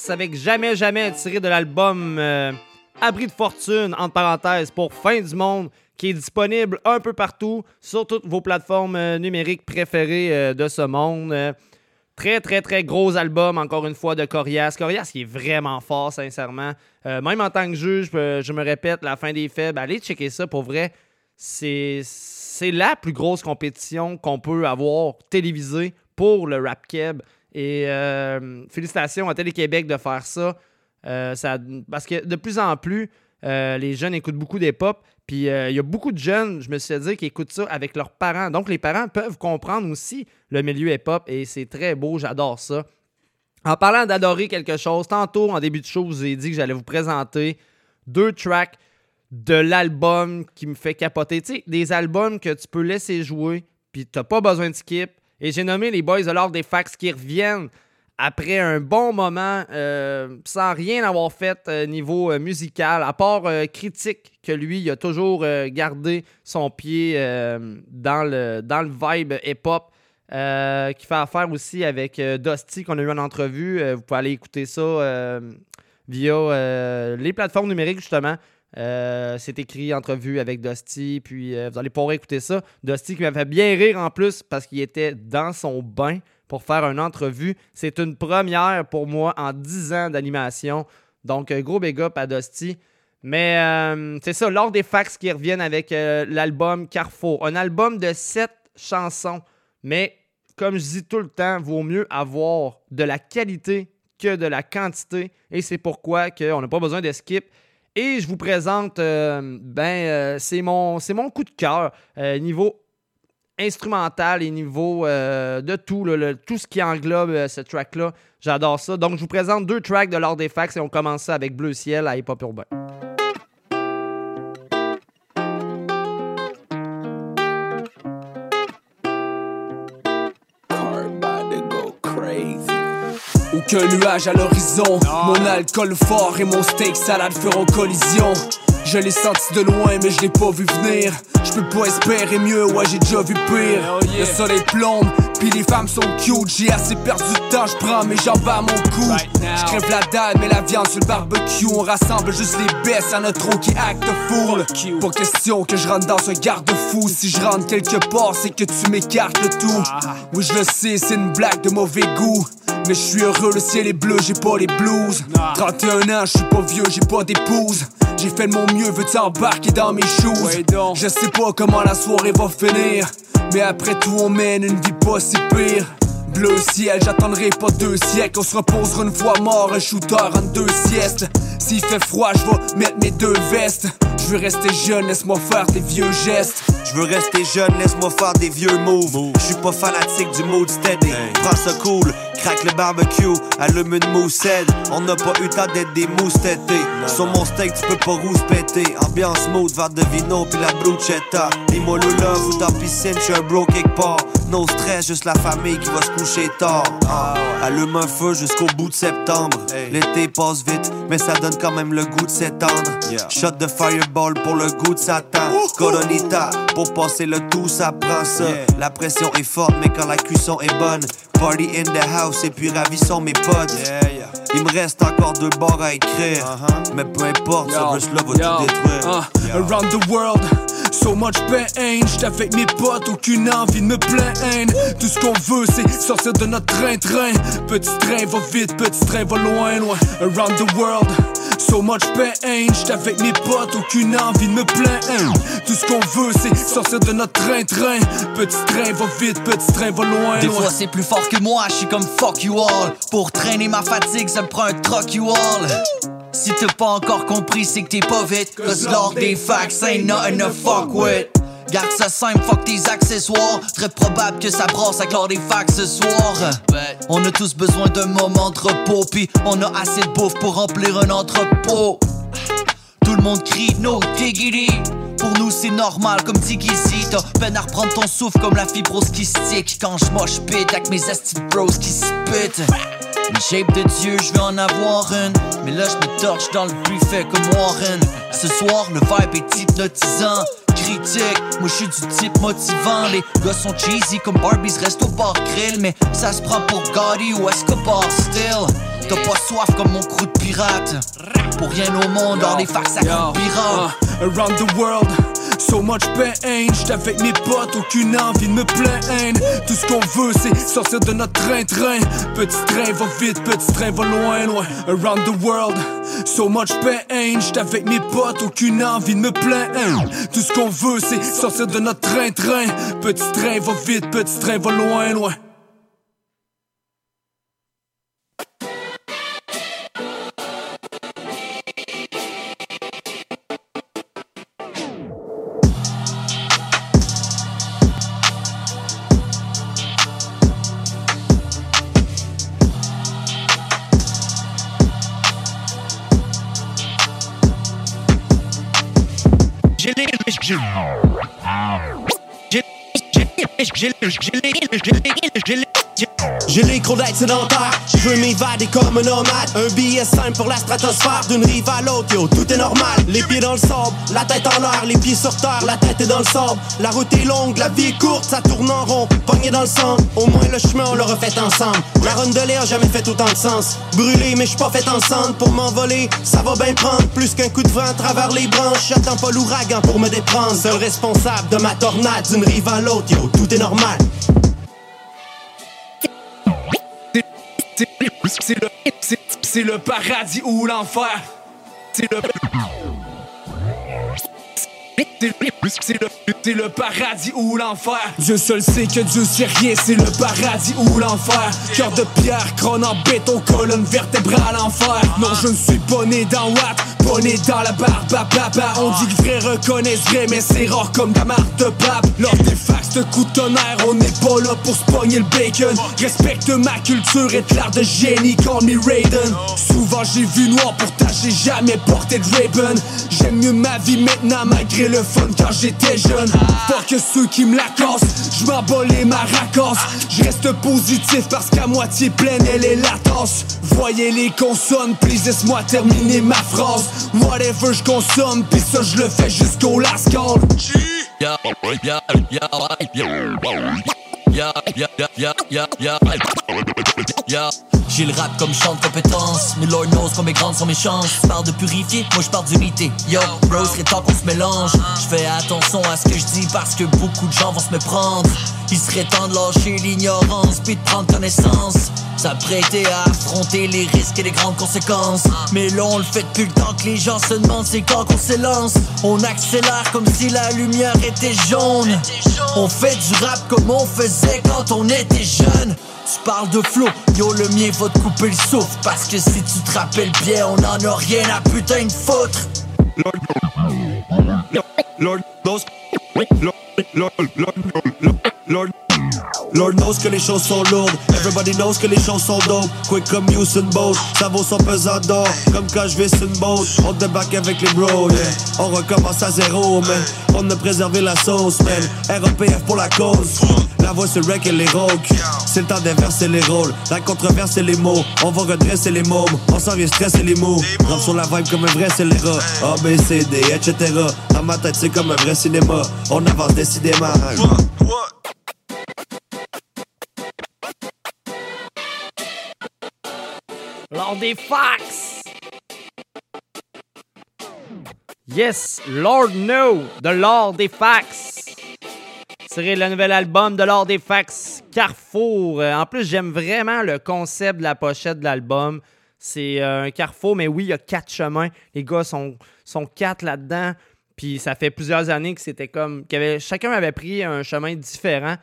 Avec Jamais Jamais tiré de l'album euh, Abri de fortune, entre parenthèses, pour Fin du monde, qui est disponible un peu partout sur toutes vos plateformes euh, numériques préférées euh, de ce monde. Très, très, très gros album, encore une fois, de Corias. Corias qui est vraiment fort, sincèrement. Même en tant que juge, je, me répète, la fin des faibles, allez checker ça pour vrai. C'est c'est la plus grosse compétition qu'on peut avoir télévisée pour le rap keb. Et euh, félicitations à Télé-Québec de faire ça. Euh, ça. Parce que de plus en plus, euh, les jeunes écoutent beaucoup d'hip-hop. Puis euh, il y a beaucoup de jeunes, je me suis dit, qui écoutent ça avec leurs parents. Donc les parents peuvent comprendre aussi le milieu hip-hop et c'est très beau, j'adore ça. En parlant d'adorer quelque chose, tantôt en début de show, je vous ai dit que j'allais vous présenter deux tracks de l'album qui me fait capoter. Tu sais, des albums que tu peux laisser jouer, puis t'as pas besoin de skip. Et j'ai nommé les boys de l'ordre des fax qui reviennent après un bon moment, euh, sans rien avoir fait euh, niveau euh, musical, à part euh, critique que lui, il a toujours gardé son pied dans, le, dans le vibe hip-hop. qui fait affaire aussi avec Dusty qu'on a eu en entrevue. Vous pouvez aller écouter ça via les plateformes numériques justement. Euh, c'est écrit entrevue avec Dusty, puis euh, vous allez pouvoir écouter ça. Dusty qui m'a fait bien rire en plus parce qu'il était dans son bain pour faire une entrevue. C'est une première pour moi en 10 ans d'animation. Donc, euh, gros big up à Dusty. Mais c'est ça, lors des fax qui reviennent avec l'album Carrefour. Un album de 7 chansons. Mais comme je dis tout le temps, vaut mieux avoir de la qualité que de la quantité. Et c'est pourquoi on n'a pas besoin de skip. Et je vous présente, euh, ben, euh, c'est mon, mon coup de cœur. euh, niveau instrumental et niveau de tout, le- tout ce qui englobe ce track-là. J'adore ça. Donc, je vous présente deux tracks de l'ordre des et on commence ça avec Bleu Ciel à Hip Hop Urbain.
Aucun nuage à l'horizon. Mon alcool fort et mon steak salade feront collision. Je l'ai senti de loin, mais je l'ai pas vu venir. Je peux pas espérer mieux, ouais, j'ai déjà vu pire. Le soleil plombe, puis les femmes sont cute. J'ai assez perdu de temps, je prends mes jambes à mon cou. Je crève la dalle, mais la viande sur le barbecue. On rassemble juste les baisses à notre trop qui acte fool. Pas question que je rentre dans un garde-fou. Si je rentre quelque part, c'est que tu m'écartes le tout. Oui, je le sais, c'est une blague de mauvais goût. Mais je suis heureux, le ciel est bleu, j'ai pas les blues. 31 ans, je suis pas vieux, j'ai pas d'épouse. J'ai fait de mon mieux, veux-tu embarquer dans mes shoes? Je sais pas comment la soirée va finir. Mais après tout, on mène une vie pas si pire. Bleu ciel, j'attendrai pas deux siècles. On se reposera une fois mort, un shooter en deux siestes. S'il fait froid, je vais mettre mes deux vestes. Je veux rester jeune, laisse-moi faire tes vieux gestes.
Je veux rester jeune, laisse-moi faire des vieux moves. Je suis pas fanatique du mood steady. Prends ça cool, craque le barbecue, allume une moussette. On n'a pas eu le temps d'être des mousses tétées. Sur mon steak, tu peux pas rousse péter. Ambiance smooth, verre de vino, puis la bruschetta. Dis-moi le love ou dans la piscine, je suis un bro quelque part. No stress, juste la famille qui va se coucher tard. Ah, Allume un feu jusqu'au bout de septembre. L'été passe vite, mais ça donne quand même le goût de s'étendre. Shot de fireball pour le goût de Satan. Coronita, pour passer le tout, ça prend ça. La pression est forte, mais quand la cuisson est bonne. Party in the house, et puis ravissons mes potes.
Il me reste encore deux bars à écrire. Mais peu importe, ce verse-là va
Yo,
tout détruire.
uh, around the world, so much pain. J'étais avec mes potes, aucune envie de me plaindre. Tout ce qu'on veut, c'est sortir de notre train-train. Petit train va vite, petit train va loin, loin. Around the world. So much pain, j'étais avec mes potes, aucune envie de me plaindre. Tout ce qu'on veut, c'est sortir de notre train-train. Petit train va vite, petit train va loin,
Des fois c'est plus fort que moi, je suis comme fuck you all. Pour traîner ma fatigue, ça me prend un truck you all. Si t'as pas encore compris, c'est que t'es pas vite. Cause l'ordre des facts ain't nothing to fuck with. Garde ça simple, fuck tes accessoires. Très probable que ça brasse avec l'ordre des facts ce soir. On a tous besoin d'un moment de repos, puis on a assez de bouffe pour remplir un entrepôt. Tout le monde crie no diggity. Pour nous c'est normal comme Gizzy T'as peine à reprendre ton souffle comme la fibrose qui stick Quand je moche pit avec mes esti de bros qui spit Une shape de Dieu, je vais en avoir une Mais là je me torche dans le buffet comme Warren Ce soir le vibe est hypnotisant Critique, moi je suis du type motivant. Les gars sont cheesy comme Barbies restent au bar grill Mais ça se prend pour Gotti ou Escobar still? T'as pas soif comme mon crew de pirate Pour rien au monde, facs ça
Yo,
coûte pirate.
Uh, around the world. So much pain, j'étais avec mes potes, aucune envie de me plaindre. Tout ce qu'on veut, c'est sortir de notre train-train. Petit train va vite, petit train va loin, loin. Around the world, so much pain, j'étais avec mes potes, aucune envie de me plaindre. Tout ce qu'on veut, c'est sortir de notre train-train. Petit train va vite, petit train va loin, loin.
J'ai J'ai.
Les crocs d'être sédentaire, je veux m'évader comme un nomade. Un billet simple pour la stratosphère, d'une rive à l'autre, yo, tout est normal. Les pieds dans le sable, la tête en l'air, les pieds sur terre, la tête est dans le sable. La route est longue, la vie est courte, ça tourne en rond, pogné dans le sang. Au moins le chemin on l'a refait ensemble. La ronde de l'air jamais fait autant de sens. Brûlé mais je pas fait ensemble. Pour m'envoler Ça va bien prendre. Plus qu'un coup de vent à travers les branches. J'attends pas l'ouragan pour me déprendre. Seul responsable de ma tornade, d'une rive à l'autre, yo, tout est normal
C'est- le, c'est le paradis ou l'enfer. C'est le. C'est le, c'est le, paradis ou l'enfer. Dieu seul sait que Dieu sait rien, c'est le paradis ou l'enfer. Cœur de pierre, crâne en béton, colonne vertébrale l'enfer. Non, je ne suis pas né dans Watt, pas né dans la barbe papa. On dit que vrai reconnaissent vrai, mais c'est rare comme la marque de pape. Lors des fax de coups de tonnerre, on n'est pas là pour se le bacon. Respecte ma culture et l'art de génie, call me Raiden. Souvent j'ai vu noir, pourtant j'ai jamais porté de Raven. J'aime mieux ma vie maintenant, malgré le quand j'étais jeune. Pas que ceux qui me la cassent, je m'en bats les maracas. Je reste positif parce qu'à moitié pleine, elle est la. Voyez les consonnes, please laisse-moi terminer ma phrase. Whatever je consomme, pis ça je le fais jusqu'au last.
J'ai le rap comme champ de compétence, mais Lord knows combien grandes sont mes chances. Parle de purifier, moi je parle d'unité. Yo, bro, serait temps qu'on se mélange. Je fais attention à ce que je dis parce que beaucoup de gens vont se méprendre. Il serait temps de lâcher l'ignorance puis de prendre connaissance. S'apprêter à affronter les risques et les grandes conséquences. Mais là, on le fait depuis le temps que les gens se demandent c'est quand qu'on s'élance. On accélère comme si la lumière était jaune. On fait du rap comme on faisait quand on était jeune. Tu parles de flow, yo le mien va te couper le souffle Parce que si tu te rappelles bien, on en a rien à putain de foutre
knows que les choses sont lourdes. Everybody knows que les choses sont dope. Quick comme Usain Bolt, ça vaut son pesant d'or. Comme quand je visse une boat, on débarque avec les bros. yeah. On recommence à zéro, mais on a préservé la sauce, man. REPF pour la cause. La voix c'est rec et les rogues. C'est le temps d'inverser les rôles. La controverse et les mots. On va redresser les mômes. On s'en vient stresser les mots. Rampe sur la vibe comme un vrai scélérat. A, B, C, D, etc. Dans ma tête, c'est comme un vrai cinéma. On avance décidément.
Des Fax. Yes, Lord No de Lord des Fax. C'est le nouvel album de Lord des Fax, Carrefour. Euh, En plus, j'aime vraiment le concept de la pochette de l'album. C'est euh, un carrefour, mais oui, il y a quatre chemins. Les gars sont, sont quatre là-dedans. Puis ça fait plusieurs années que c'était comme. chacun avait pris un chemin différent.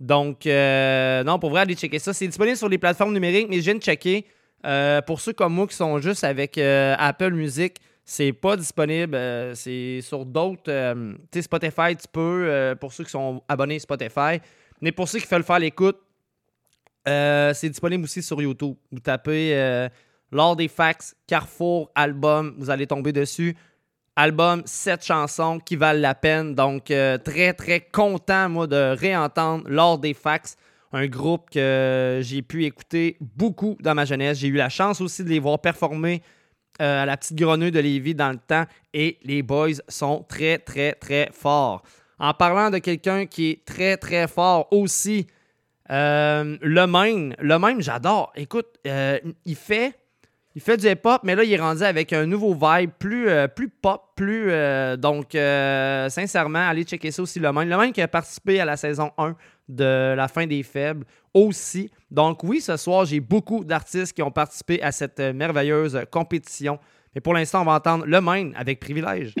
Donc, euh, non, pour vrai, allez checker ça. C'est disponible sur les plateformes numériques, mais je viens de checker. Euh, pour ceux comme moi qui sont juste avec euh, Apple Music, c'est pas disponible. euh, c'est sur d'autres. tu sais, Spotify, tu peux, pour ceux qui sont abonnés Spotify. Mais pour ceux qui veulent faire l'écoute, c'est disponible aussi sur YouTube. Vous tapez Lors des Fax, Carrefour, album, vous allez tomber dessus. Album, 7 chansons qui valent la peine. Donc, très, très content, moi, de réentendre Lors des Fax, un groupe que j'ai pu écouter beaucoup dans ma jeunesse. J'ai eu la chance aussi de les voir performer euh, à la petite grenouille de Lévis dans le temps et les boys sont très, très, très forts. En parlant de quelqu'un qui est très, très fort aussi, euh, le même, le même, j'adore. Écoute, euh, il fait, il fait du hip-hop, mais là, il est rendu avec un nouveau vibe, plus, plus pop, plus. donc, sincèrement, allez checker ça aussi, le même. Le même qui a participé à la saison 1 de La fin des faibles aussi. Donc, oui, ce soir, j'ai beaucoup d'artistes qui ont participé à cette merveilleuse compétition. Mais pour l'instant, on va entendre le même avec privilège.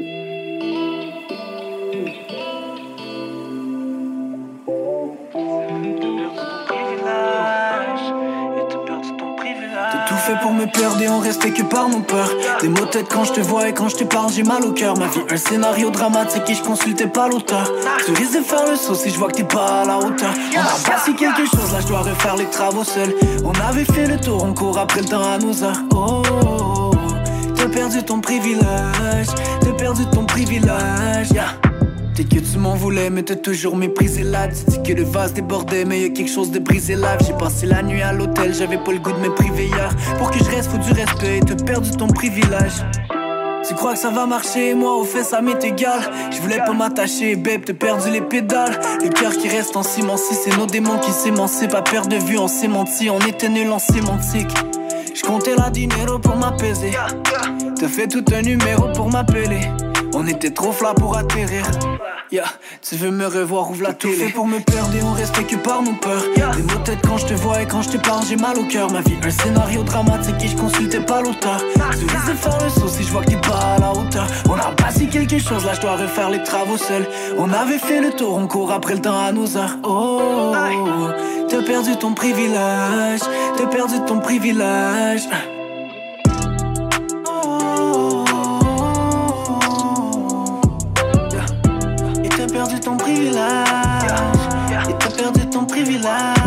Fait pour me perdre et on restait que par nos peurs. Des mots têtes quand je te vois et quand je te parle, j'ai mal au cœur. Ma vie, un scénario dramatique et je consultais pas l'auteur. Tu risques de faire le saut si je vois que t'es pas à la hauteur. On a passé quelque chose, là je dois refaire les travaux seul. On avait fait le tour, on court après le temps à nos heures. Oh, oh, oh. t'as perdu ton privilège, t'as perdu ton privilège. Peut-être que tu m'en voulais, mais t'as toujours méprisé là. Tu dis que le vase débordait, mais y a quelque chose de brisé là. J'ai passé la nuit à l'hôtel, j'avais pas le goût de me priver hier. Pour que je reste, faut du respect et t'as perdu ton privilège. Tu crois que ça va marcher, moi au fait ça m'est égal Je voulais pas m'attacher, babe, t'as perdu les pédales Le cœur qui reste en ciment, si c'est nos démons qui s'émancipent Pas perdre de vue, on s'est menti, on était nul en sémantique Je comptais la dinero pour m'apaiser T'as fait tout un numéro pour m'appeler On était trop flat pour atterrir. Yeah, tu veux me revoir, ouvre la télé. fait pour me perdre et on restait que par nos peurs Des mots têtes quand je te vois et quand je te parle j'ai mal au cœur. Ma vie un scénario dramatique et je consultais pas l'auteur. Tu risques de faire le saut si je vois que t'es pas à la hauteur. On a passé quelque chose, là je dois refaire les travaux seul On avait fait le tour, on court après le temps à nos heures. Oh, t'as perdu ton privilège T'as perdu ton privilège privilège. Et t'as perdu ton privilège.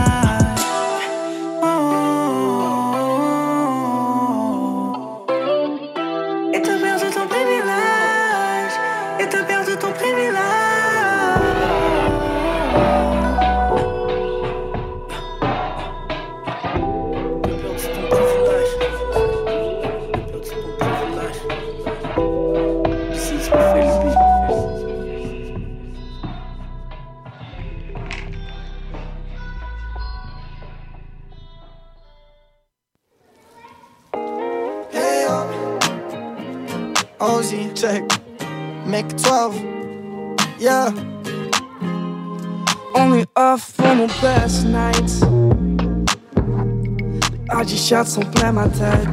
Sont plein ma tête.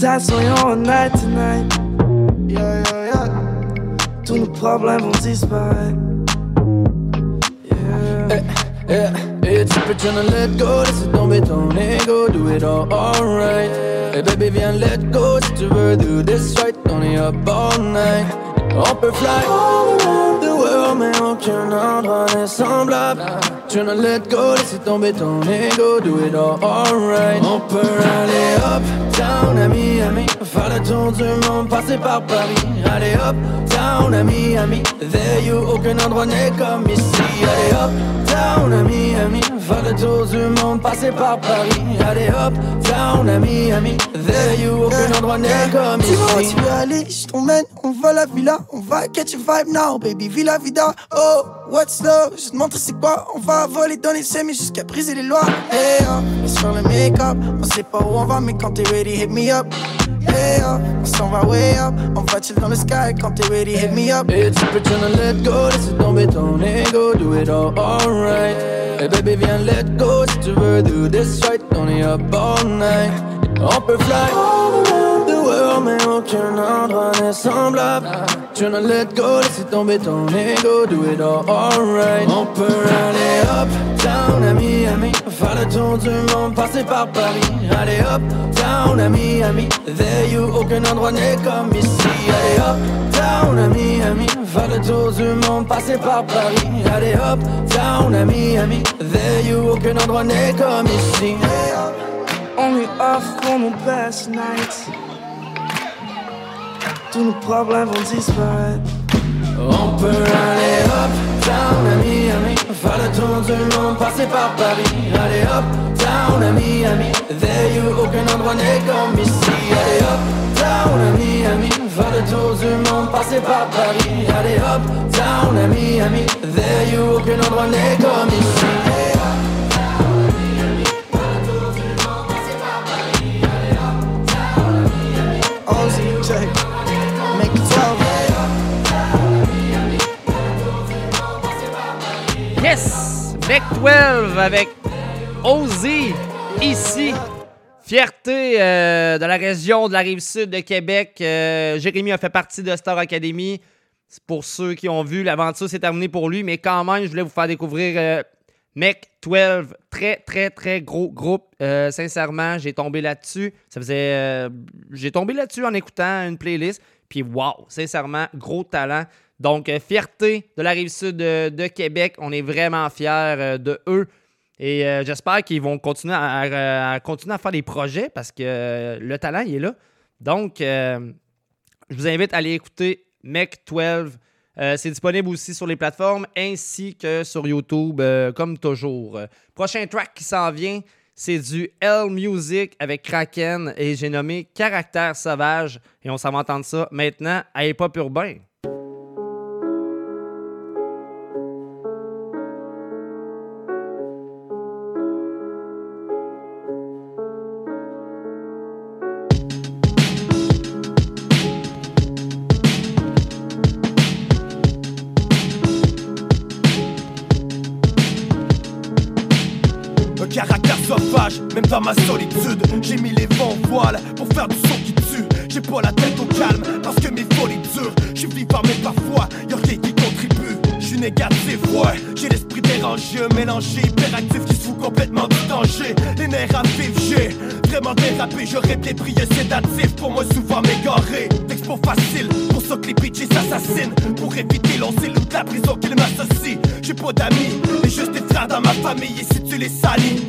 Tight, soyons night tonight. Yeah, yeah, yeah. Tous nos problèmes vont disparaître.
Eh, eh, eh, tu peux tryna let go, laisse tomber ton ego, do it all alright. Hey baby, viens let go si tu veux do this right, on est up all night. On peut fly all around the world, mais aucun endroit n'est semblable. Tryna let go, tomber ton ego, do it all alright. On peut aller up, down à Miami, faire le tour du monde, passer par Paris. Allez up, down à Miami, there you, aucun endroit n'est comme ici. Allez up, down à Miami, faire le tour du monde, passer par Paris. Allez hop, down à Miami, there you, aucun endroit n'est comme
Dis-moi où
ici.
tu veux aller, je t'emmène, on va à la villa, on va get your vibe now, baby, villa vida. Oh, what's love, je te montre c'est quoi, on va voler dans les semis jusqu'à briser les lois. Hey, oh, laisse faire le make-up, on sait pas où on va, mais quand t'es ready, hit me up. Hey, oh, on va way up, on va chill dans le sky, quand t'es ready, hit me up.
Et tu peux let go, laisse tomber ton ego, do it all alright. Hey baby, viens let go si tu veux do this right, on est up all night. On peut fly all around the world, mais aucun endroit n'est semblable. Tryna let go, laisse tomber ton ego, do it all alright. On peut aller up, down à Miami, faire le tour du monde, passer par Paris. Allez up, down à Miami, there you, aucun endroit n'est comme ici. Allez up, down à Miami, faire le tour du monde, passer par Paris. Allez up, down à Miami, there you, aucun endroit n'est comme ici.
On est off pour nos best nights. Tous nos problèmes vont disparaître.
On peut aller up, down à Miami, faire le tour du monde, passer par Paris. Allez up, down à Miami, there you, aucun endroit n'est comme ici. Allez up, down à Miami, faire le tour du monde, passer par Paris. Allez up, down à Miami, there you, aucun endroit n'est comme ici.
Ozzy, check. Make
Yes! Mec 12 avec Ozzy ici. Fierté euh, de la région de la rive sud de Québec. Euh, Jérémy a fait partie de Star Academy. Pour ceux qui ont vu, l'aventure s'est terminée pour lui, mais quand même, je voulais vous faire découvrir euh, Mec 12. Très, très, très gros groupe. Sincèrement, j'ai tombé là-dessus. Ça faisait. j'ai tombé là-dessus en écoutant une playlist. Puis, wow, sincèrement, gros talent. Donc, euh, fierté de la rive sud de, Québec. On est vraiment fiers euh, de eux. Et euh, j'espère qu'ils vont continuer à, continuer à faire des projets parce que le talent, il est là. Donc, je vous invite à aller écouter Mec 12. Euh, c'est disponible aussi sur les plateformes ainsi que sur YouTube, comme toujours. Prochain track qui s'en vient, c'est du L Music avec Kraken et j'ai nommé Caractère Sauvage. Et on s'en va entendre ça maintenant à Hip Urbain.
Dans ma solitude. J'ai mis les vents en voile pour faire du son qui tue. J'ai pas la tête au calme parce que mes folies durent. Je suis vivant mais parfois y'a rien qui contribue. Je suis négatif, ouais. J'ai l'esprit dérangé, mélangé hyperactif qui se fout complètement du danger. Les nerfs à vivre, j'ai vraiment dérapé. J'aurais bien prié sédatif pour moi souvent m'égarer. D'expo facile, pour ça que les bitches s'assassinent. Pour éviter ou de la prison qu'ils m'associent J'ai pas d'amis, mais juste des frères dans ma famille Et si tu les salis,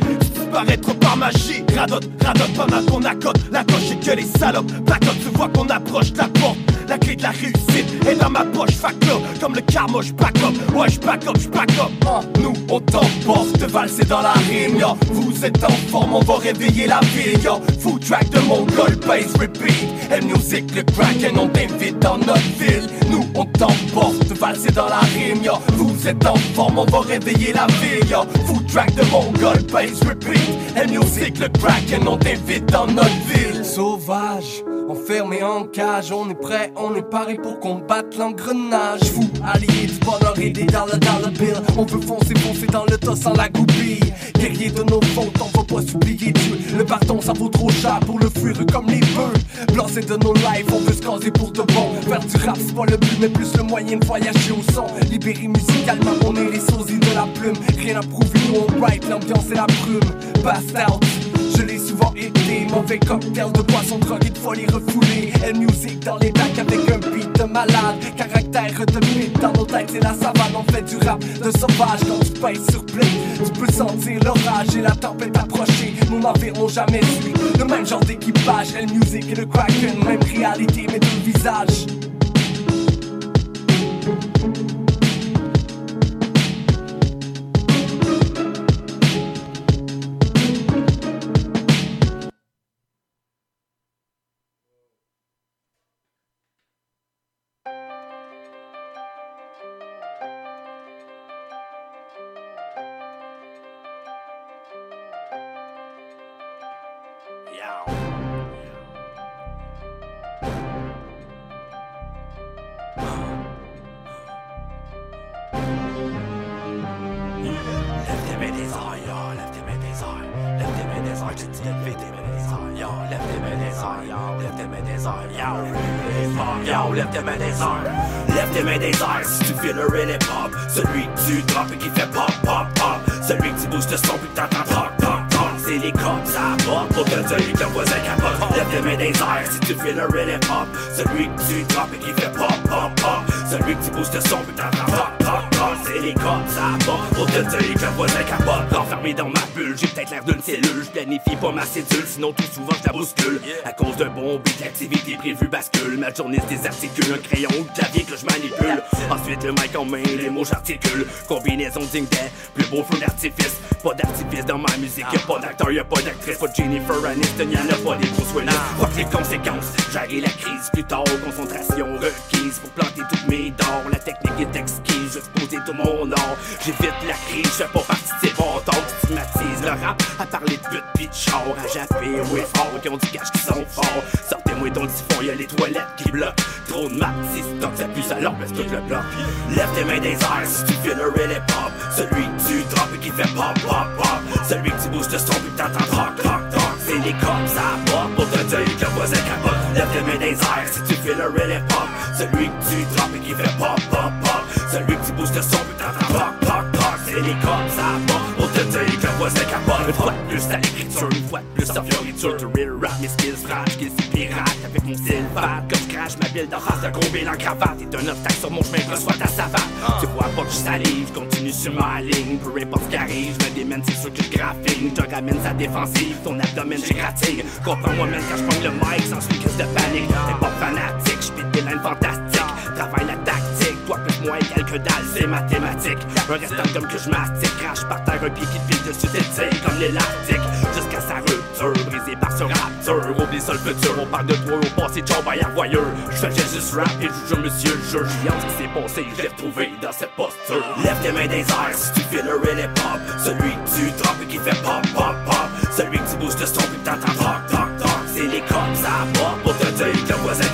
disparaître par magie Radote, radote pendant qu'on accorde La gauche et que les salopes Placote, tu vois qu'on approche la porte la clé de la réussite est dans ma poche, fac là, comme le karma, j'back up, ouais j'back up, j'back up. Nous on t'emporte, valser dans la rime, yo. Vous êtes en forme, on va réveiller la ville, yo. Food track de mon goal, bass repeat. And music, le Kraken, on t'invite dans notre ville. Nous on t'emporte, valser dans la rime, yo. Vous êtes en forme, on va réveiller la ville, yo. Food track de mon goal, bass repeat. And music, le Kraken, on t'invite dans notre ville.
Sauvage, enfermé en cage, on est prêt, on est paré pour combattre l'engrenage. Fou, allié du bonheur et des dollars dollar bill. On veut foncer, foncer dans le tas sans la goupille. Guerrier de nos fautes, on va pas s'oublier Dieu. Le bâton, ça vaut trop cher pour le fuir comme les bœufs. Blancer de nos lives, on veut se caser pour de bon. Faire du rap, c'est pas le but, mais plus le moyen de voyager au son. Libérer musicalement, on est les sosies la plume. Rien à prouver, nous on l'ambiance et la brume. Bast out. Je l'ai souvent été, mauvais cocktail de boisson, drogue et de folie refoulée. Elle musique dans les bacs avec un beat de malade. Caractère de mythe dans nos têtes, c'est la savane. On fait du rap de sauvage quand tu pèses sur play. Tu peux sentir l'orage et la tempête approcher. Nos navires n'ont jamais su le même genre d'équipage. Elle musique et le kraken, même réalité, mais deux visages.
Tes mains des airs. Lève tes mains des airs si tu fais le really pop. Celui que tu drops et qui fait pop, pop, pop. Celui que tu bouges de son puis que t'entends toc. C'est les cops, ça va pour te dire que voisin capote. Lève tes mains des airs si tu fais le really pop. Celui que tu drops et qui fait pop, pop, pop. Celui que tu bouges de son puis que t'entends les cops, ça va pour te dire que le capote. Enfermé dans ma bulle, j'ai peut-être l'air d'une cellule. Je planifie pas ma cédule, sinon tout souvent je la bouscule. À cause d'un bon but, l'activité prévue bascule. Ma journée se désarticule, un crayon ou clavier que je manipule. Ensuite le mic en main, les mots j'articule. Combinaison digne des plus beaux feux d'artifice. Pas d'artifice dans ma musique, y'a pas d'acteur, y'a pas d'actrice. Pas de Jennifer Aniston, y'en a pas des Bruce Willis. Fuck les conséquences, gérer la crise plus tard. Concentration requise pour planter toutes mes dents. La technique est exquise, juste poser tout mon J'évite la crise, je fais pas partie de ces qui stigmatisent le rap. À parler de pute pis de char, à japper, oui fort, qui ont du cash qui sont forts. Sortez-moi donc du fond, y'a les toilettes qui bloquent. Trop de maths, si stock, ça pue, leur baisse tout le bloc. Lève tes mains des airs si tu fais le really pop. Celui que tu drops et qui fait pop, pop, pop. Celui que tu bouges de son que t'entends rock, rock, rock. C'est les cops, ça va pour te dire que le voisin capote. Lève tes mains des airs si tu fais le really pop. Celui que tu drops et qui fait pop, pop, pop. Celui que tu bouges de son puis t'entends rock, rock, rock. C'est les cops, va pour te dire que le voisin capote. Une fois de plus à l'écriture, une fois de plus en fioriture. To real rap, mes skills fraîches, skills c'est pirate? Avec mon style fat, comme je crache ma bille d'en face de gros en cravate. Et un obstacle sur mon chemin, reçois ta savate. Tu vois pas que je salive, continue sur ma ligne. Peu importe ce qui arrive, je me démène, c'est sûr que je graphine. Je ramène sa défensive, ton abdomen j'égratigne. Comprends-moi même quand je prends le mic, sans une crise de panique. T'es pas fanatique, je des lines fantastiques. Travaille la tactique, toi plus moi égal que dalle, c'est mathématique. Un restant comme que je mastique, crache par terre un pied qui te file dessus tes tirs comme l'élastique. Jusqu'à sa rupture, brisé par ce rapture. Oublie ça le futur, on parle de toi au passé, ciao, bye, voyeur. Je faisais juste rap et je monsieur juge. J'ai ce qui s'est passé, je l'ai retrouvé dans cette posture. Lève tes mains des airs si tu fais le really pop. Celui que tu drops et qui fait pop, pop, pop. Celui que tu bouges de son puis que t'entends rock, rock, rock. C'est les cops, ça va pour te dire que voisin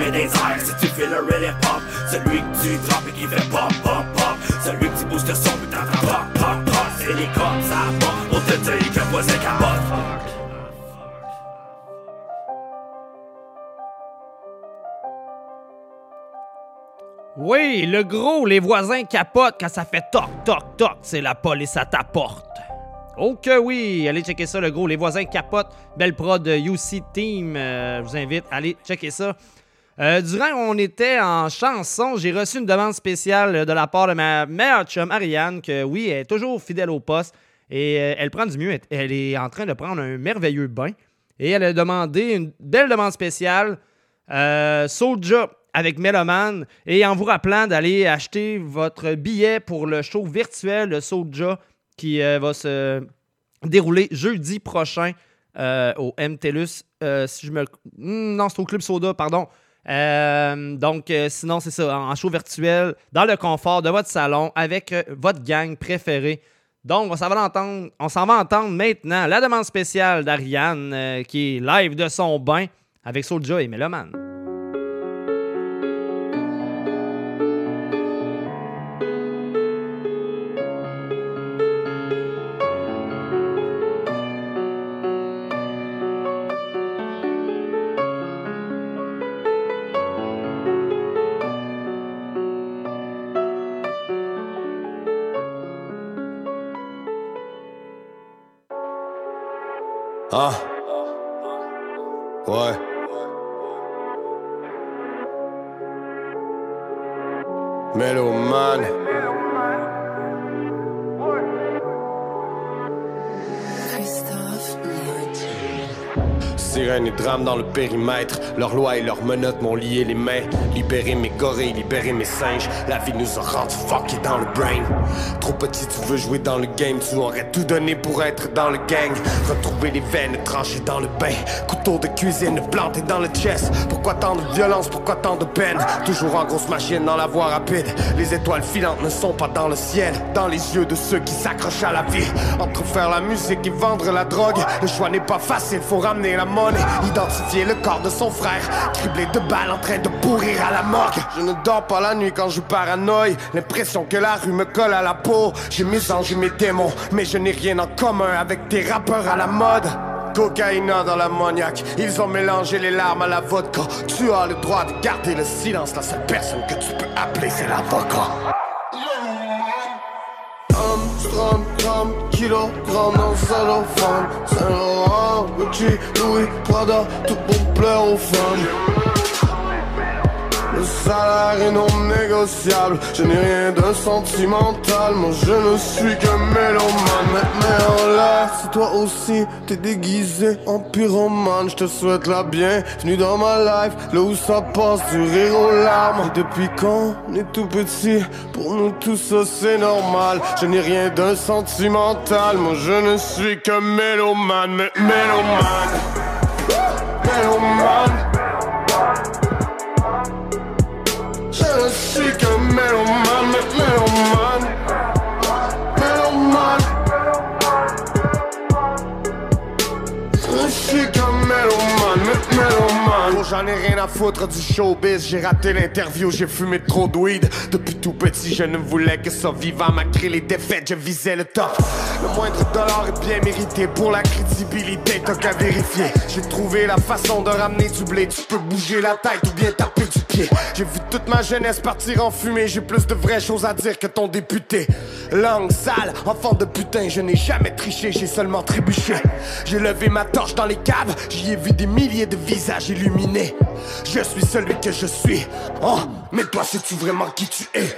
mains des airs si tu fais le really pop. Celui que tu drops et qui fait pop, pop, pop. Celui que tu bouges de son t'entends rock, rock, rock. C'est les cops, ça va pour te dire que le voisin capote.
Oui, le gros, les voisins capotent quand ça fait toc, toc, toc, c'est la police à ta porte. Oh que oui, allez checker ça, le gros, les voisins capotent. Belle prod de UC Team, euh, je vous invite, allez checker ça. Euh, durant on était en chanson, j'ai reçu une demande spéciale de la part de ma meilleure chum, Ariane, que oui, elle est toujours fidèle au poste et euh, elle prend du mieux. Elle- est en train de prendre un merveilleux bain et elle a demandé une belle demande spéciale, euh, Soulja avec Meloman et en vous rappelant d'aller acheter votre billet pour le show virtuel de Soulja qui euh, va se dérouler jeudi prochain euh, au MTLUS. euh, si je me... Hmm, Non, c'est au Club Soda, pardon. Euh, donc, euh, sinon, c'est ça, en show virtuel, dans le confort de votre salon, avec euh, votre gang préférée. Donc, on s'en va entendre, on s'en va entendre maintenant la demande spéciale d'Ariane, qui est live de son bain avec Soulja et Meloman.
Ah. Ouais.
Sirènes et drames dans le périmètre. Leurs lois et leurs menottes m'ont lié les mains. Libérer mes gorilles, libérer mes singes. La vie nous a rendu fuckés dans le brain. Trop petit, tu veux jouer dans le game. Tu aurais tout donné pour être dans le gang. Retrouver les veines tranchées dans le bain. Couteau de cuisine planté dans le chest. Pourquoi tant de violence, pourquoi tant de peine? Toujours en grosse machine dans la voie rapide. Les étoiles filantes ne sont pas dans le ciel. Dans les yeux de ceux qui s'accrochent à la vie. Entre faire la musique et vendre la drogue, le choix n'est pas facile, faut ramener la monnaie. Identifier le corps de son frère, criblé de balles en train de pourrir à la morgue. Je ne dors pas la nuit quand je paranoïe. L'impression que la rue me colle à la peau. J'ai mes anges et mes démons, mais je n'ai rien en commun avec tes rappeurs à la mode. Cocaïna dans l'ammoniaque, ils ont mélangé les larmes à la vodka. Tu as le droit de garder le silence, la seule personne que tu peux appeler c'est l'avocat.
Armstrong, gramme, kilogramme dans cellophane. Saint Laurent, Gucci, Louis, Prada, tout pour plaire aux femmes le salaire est non négociable. Je n'ai rien de sentimental. Moi je ne suis que mélomane. Mais, en l'air, si toi aussi t'es déguisé en pyromane Je te souhaite la bienvenue dans ma life. Là où ça passe du rire aux larmes. Depuis quand on est tout petit Pour nous tous ça c'est normal. Je n'ai rien de sentimental. Moi je ne suis que mélomane. Mélomane. Mélomane Je suis
Gros, J'en ai rien à foutre du showbiz, j'ai raté l'interview, j'ai fumé trop de weed. Depuis tout petit, je ne voulais que ça vivant, malgré les défaites, je visais le top. Le moindre dollar est bien mérité pour la crédibilité, t'as qu'à vérifier. J'ai trouvé la façon de ramener du blé, tu peux bouger la tête ou bien taper du J'ai vu toute ma jeunesse partir en fumée, j'ai plus de vraies choses à dire que ton député. Langue sale, enfant de putain, je n'ai jamais triché, j'ai seulement trébuché. J'ai levé ma torche dans les caves, j'y ai vu des milliers de visages illuminés. Je suis celui que je suis. Oh, mais toi, sais-tu vraiment qui tu es?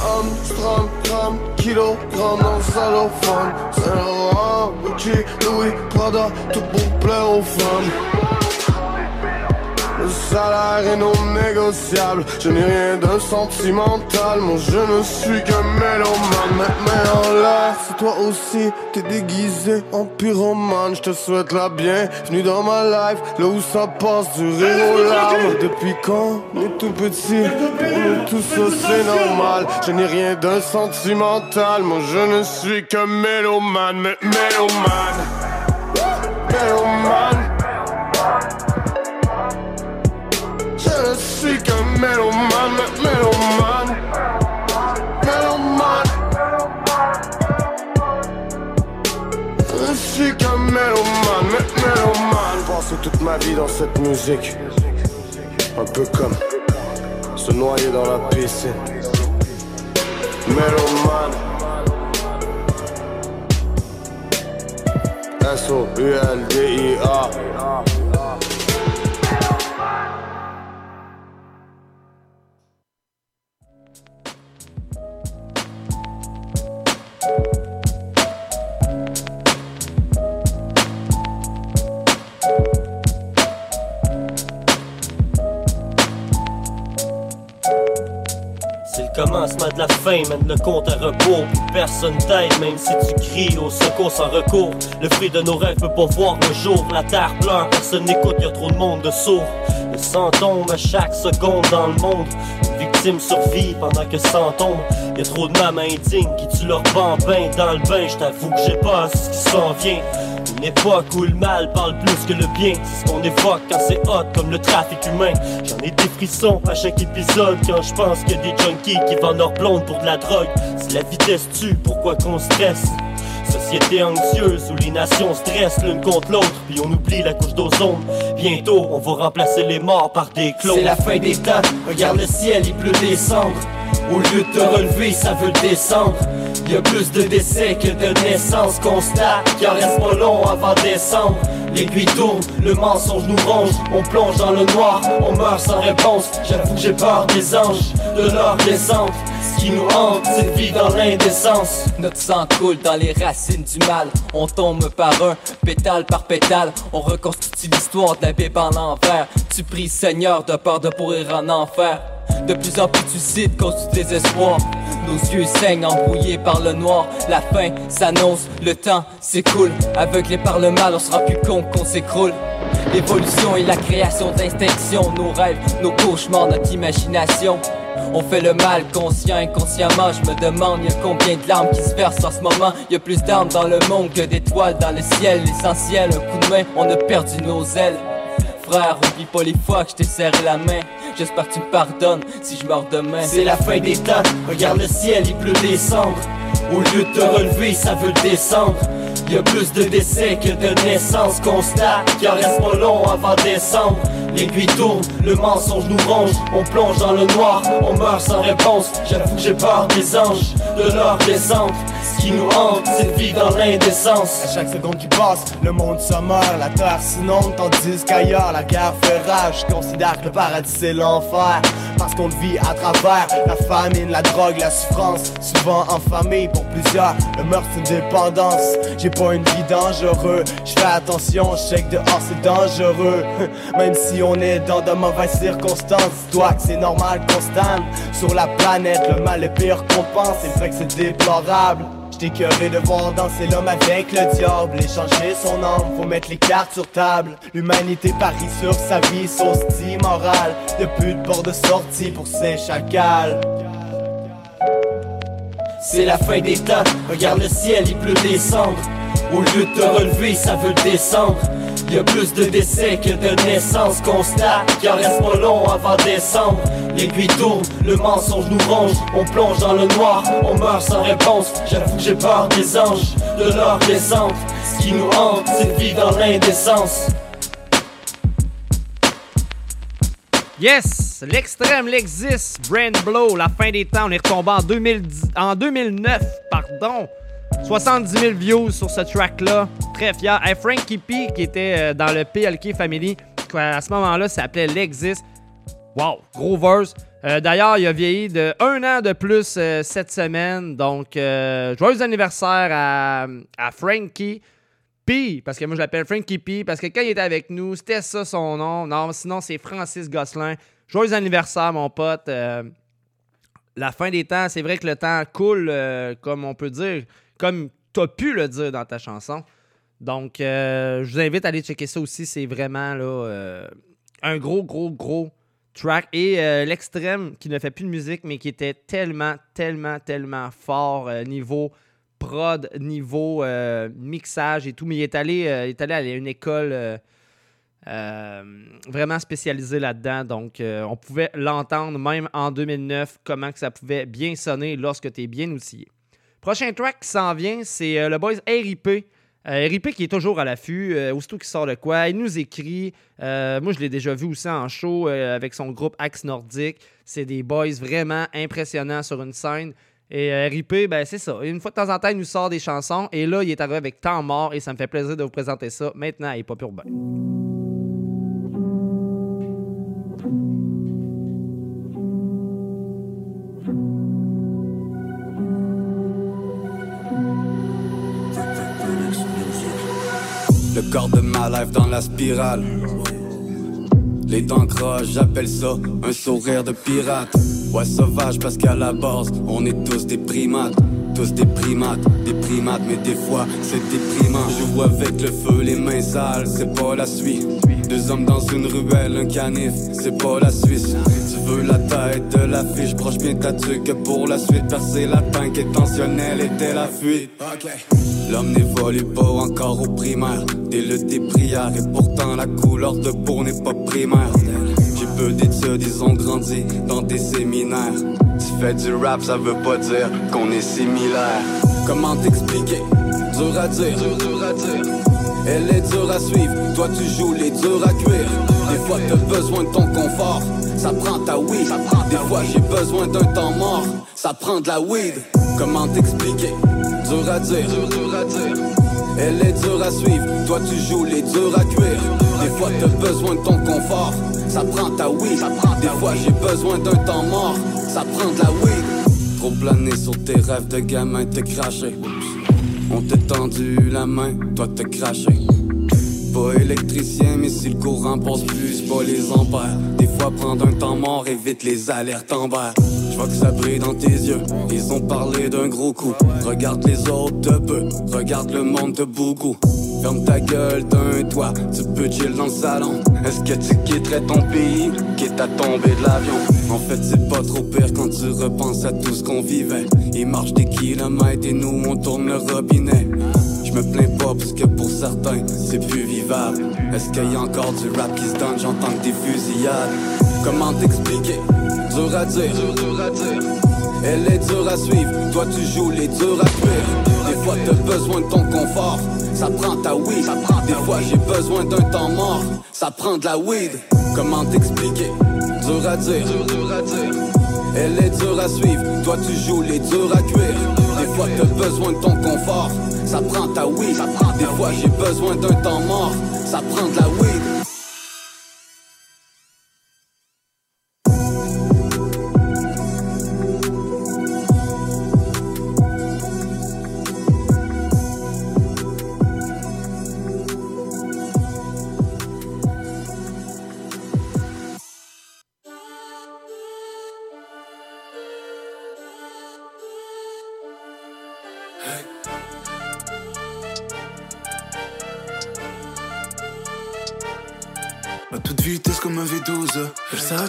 Armstrong, gramme, kilogramme dans cellophane Saint Laurent, Louis, Prada, tout pour le salaire est non négociable. Je n'ai rien de sentimental. Moi je ne suis que mélomane. Mais, en l'air Si toi aussi t'es déguisé en pyromane Je te souhaite la bienvenue dans ma life. Là où ça passe du rire aux larmes Depuis quand on est tout petit Pour nous tous ça c'est normal. Je n'ai rien de sentimental. Moi je ne suis que mélomane. Mais mélomane. Mélomane Je ne suis qu'un mélomane, mélomane Mélomane Je suis qu'un mélomane, mélomane
Passé toute ma vie dans cette musique. Un peu comme se noyer dans la piscine. Mélomane. S-O-U-L-D-I-A.
Commencement de la fin, mène le compte à rebours. Personne t'aide, même si tu cries au secours sans recours. Le fruit de nos rêves peut pas voir le jour. La terre pleure, personne n'écoute, y a trop de monde de sourds. Le sang tombe à chaque seconde dans le monde. Une victime survit pendant que sang tombe. Y a trop de mamans indignes qui tuent leur bambin dans le bain. J't'avoue que j'ai pas ce qui s'en vient. Une époque où le mal parle plus que le bien. C'est ce qu'on évoque quand c'est hot comme le trafic humain. J'en ai des frissons à chaque épisode quand je pense a des junkies qui vendent leur blonde pour de la drogue. Si la vitesse tue, pourquoi qu'on stresse? Société anxieuse où les nations stressent l'une contre l'autre, puis on oublie la couche d'ozone. Bientôt, on va remplacer les morts par des clones.
C'est la fin des temps, regarde le ciel, il pleut des cendres. Au lieu de te relever, ça veut descendre. Y a plus de décès que de naissances. Constat qu'il en reste pas long avant décembre. L'aiguille tourne, le mensonge nous ronge. On plonge dans le noir, on meurt sans réponse. J'avoue que j'ai peur des anges, de leur descente.
Qui nous hante, c'est de vivre dans l'indécence.
Notre sang coule dans les racines du mal. On tombe par un, pétale par pétale. On reconstitue l'histoire de la Bible en l'envers. Tu pries Seigneur de peur de pourrir en enfer. De plus en plus tu cites cause du désespoir. Nos yeux saignent embrouillés par le noir. La fin s'annonce, le temps s'écoule. Aveuglé par le mal, on sera plus con qu'on s'écroule. L'évolution et la création d'instinctions, nos rêves, nos cauchemars, notre imagination. On fait le mal conscient, inconsciemment. Je me demande, y combien de larmes qui se versent en ce moment? Y a plus d'armes dans le monde que d'étoiles dans le ciel. L'essentiel, un coup de main, on a perdu nos ailes. Frère, oublie pas les fois que je t'ai serré la main. J'espère que tu me pardonnes si je meurs demain.
C'est la fin des temps, regarde le ciel, il pleut des cendres. Au lieu de te relever, ça veut descendre. Y a plus de décès que de naissances, constat qu'il en reste pas long avant décembre. L'aiguille tourne, le mensonge nous ronge, on plonge dans le noir, on meurt sans réponse. J'avoue que j'ai peur des anges, de leur descente. Ce qui nous hante, c'est de vivre dans l'indécence.
À chaque seconde qui passe, le monde se meurt, la terre s'inonde, tandis qu'ailleurs la guerre fait rage. Je considère que le paradis c'est l'enfer, parce qu'on vit à travers la famine, la drogue, la souffrance. Souvent en famille pour plusieurs, le meurtre c'est une dépendance. Une vie dangereuse, je fais attention, je sais que dehors c'est dangereux. Même si on est dans de mauvaises circonstances, dis-toi que c'est normal qu'on stand sur la planète. Le mal est pire qu'on pense, c'est vrai que c'est déplorable. J'étais curé de voir danser l'homme avec le diable Échanger son âme, faut mettre les cartes sur table L'humanité parie sur sa vie, son style moral Y'a plus de bord de sortie pour ces chacals
C'est la fin des temps, regarde le ciel, il pleut des cendres. Au lieu de te relever, ça veut descendre. Y a plus de décès que de naissances, constat qu'il en reste pas long avant décembre. L'aiguille tourne, le mensonge nous ronge, on plonge dans le noir, on meurt sans réponse. J'avoue que j'ai peur des anges, de leur descente. Ce qui nous hante, c'est de vivre dans l'indécence.
Yes! L'extrême, l'existe. Brand Blow, la fin des temps. On est retombé en, 2010, en 2009. Pardon. 70 000 views sur ce track-là. Très fier. Hey, Frankie P, qui était euh, dans le PLK Family, à ce moment-là s'appelait L'existe. Wow, gros verse. Euh, D'ailleurs, il a vieilli de un an de plus euh, cette semaine. Donc, joyeux anniversaire à, à Frankie P. Parce que moi, je l'appelle Frankie P. Parce que quand il était avec nous, c'était ça son nom. Non, sinon, c'est Francis Gosselin. Joyeux anniversaire, mon pote. La fin des temps, c'est vrai que le temps coule, comme on peut dire, comme tu as pu le dire dans ta chanson. Donc, euh, je vous invite à aller checker ça aussi. C'est vraiment là, euh, un gros, gros, gros track. Et euh, l'extrême qui ne fait plus de musique, mais qui était tellement, tellement, tellement fort niveau prod, niveau mixage et tout. Mais il est allé, à une école vraiment spécialisée là-dedans. Donc, on pouvait l'entendre même en 2009, comment que ça pouvait bien sonner lorsque tu es bien outillé. Prochain track qui s'en vient, c'est euh, le boys RIP. Euh, RIP qui est toujours à l'affût, euh, aussitôt qu'il sort de quoi, il nous écrit. Euh, moi, je l'ai déjà vu aussi en show avec son groupe Axe Nordique. C'est des boys vraiment impressionnants sur une scène. Et RIP, ben, c'est ça. Une fois de temps en temps, il nous sort des chansons. Et là, il est arrivé avec Temps mort et ça me fait plaisir de vous présenter ça maintenant à Hip.
Corps de ma life dans la spirale. Les dents croches, j'appelle ça un sourire de pirate. Ouais, sauvage parce qu'à la base, on est tous des primates. Tous des primates, des primates, mais des fois c'est déprimant. Joue avec le feu, les mains sales, c'est pas la suite. Deux hommes dans une ruelle, un canif, c'est pas la Suisse. Tu veux la tête de la fiche, broche bien ta tuque pour la suite? Percer la tank intentionnelle était la fuite. L'homme n'évolue pas encore au primaire. Dès le des prières, et pourtant la couleur de peau n'est pas primaire. J'ai peu d'études, ils ont grandi dans des séminaires. Tu fais du rap, ça veut pas dire qu'on est similaire. Comment t'expliquer? Dur à dire, dur, dur à dire. Elle est dure à suivre, toi tu joues les durs à cuire. Des fois t'as besoin de ton confort, ça prend ta weed. Des fois j'ai besoin d'un temps mort, ça prend de la weed. Comment t'expliquer? Dur à dire. Elle est dure à suivre, toi tu joues les durs à cuire. Des fois t'as besoin de ton confort, ça prend ta weed. Des fois j'ai besoin d'un temps mort, ça prend de la weed. Trop plané sur tes rêves de gamin, t'es craché. On t'a tendu la main, toi t'es craché. Pas électricien, mais si le courant passe plus, pas les ampères. Des fois, prendre un temps mort évite les alertes en bas. Vois que ça brille dans tes yeux, ils ont parlé d'un gros coup. Regarde les autres de peu, regarde le monde de beaucoup. Ferme ta gueule d'un toit, tu peux chill dans le salon. Est-ce que tu quitterais ton pays, quitte à tomber de l'avion? En fait, c'est pas trop pire quand tu repenses à tout ce qu'on vivait. Ils marchent des kilomètres et nous on tourne le robinet. Je me plains pas parce que pour certains c'est plus vivable. Est-ce qu'il y a encore du rap qui se donne? J'entends des fusillades. Comment t'expliquer? Dur à dire, dur à dire. Elle est dure à suivre, toi tu joues les durs à cuire. Des fois t'as besoin de ton confort, ça prend ta weed. Des fois j'ai besoin d'un temps mort, ça prend de la weed. Comment t'expliquer? Dur à dire, dur à dire. Elle est dure à suivre, toi tu joues les durs à cuire. Des fois t'as besoin de ton confort, ça prend ta weed. Des fois j'ai besoin d'un temps mort, ça prend de la weed.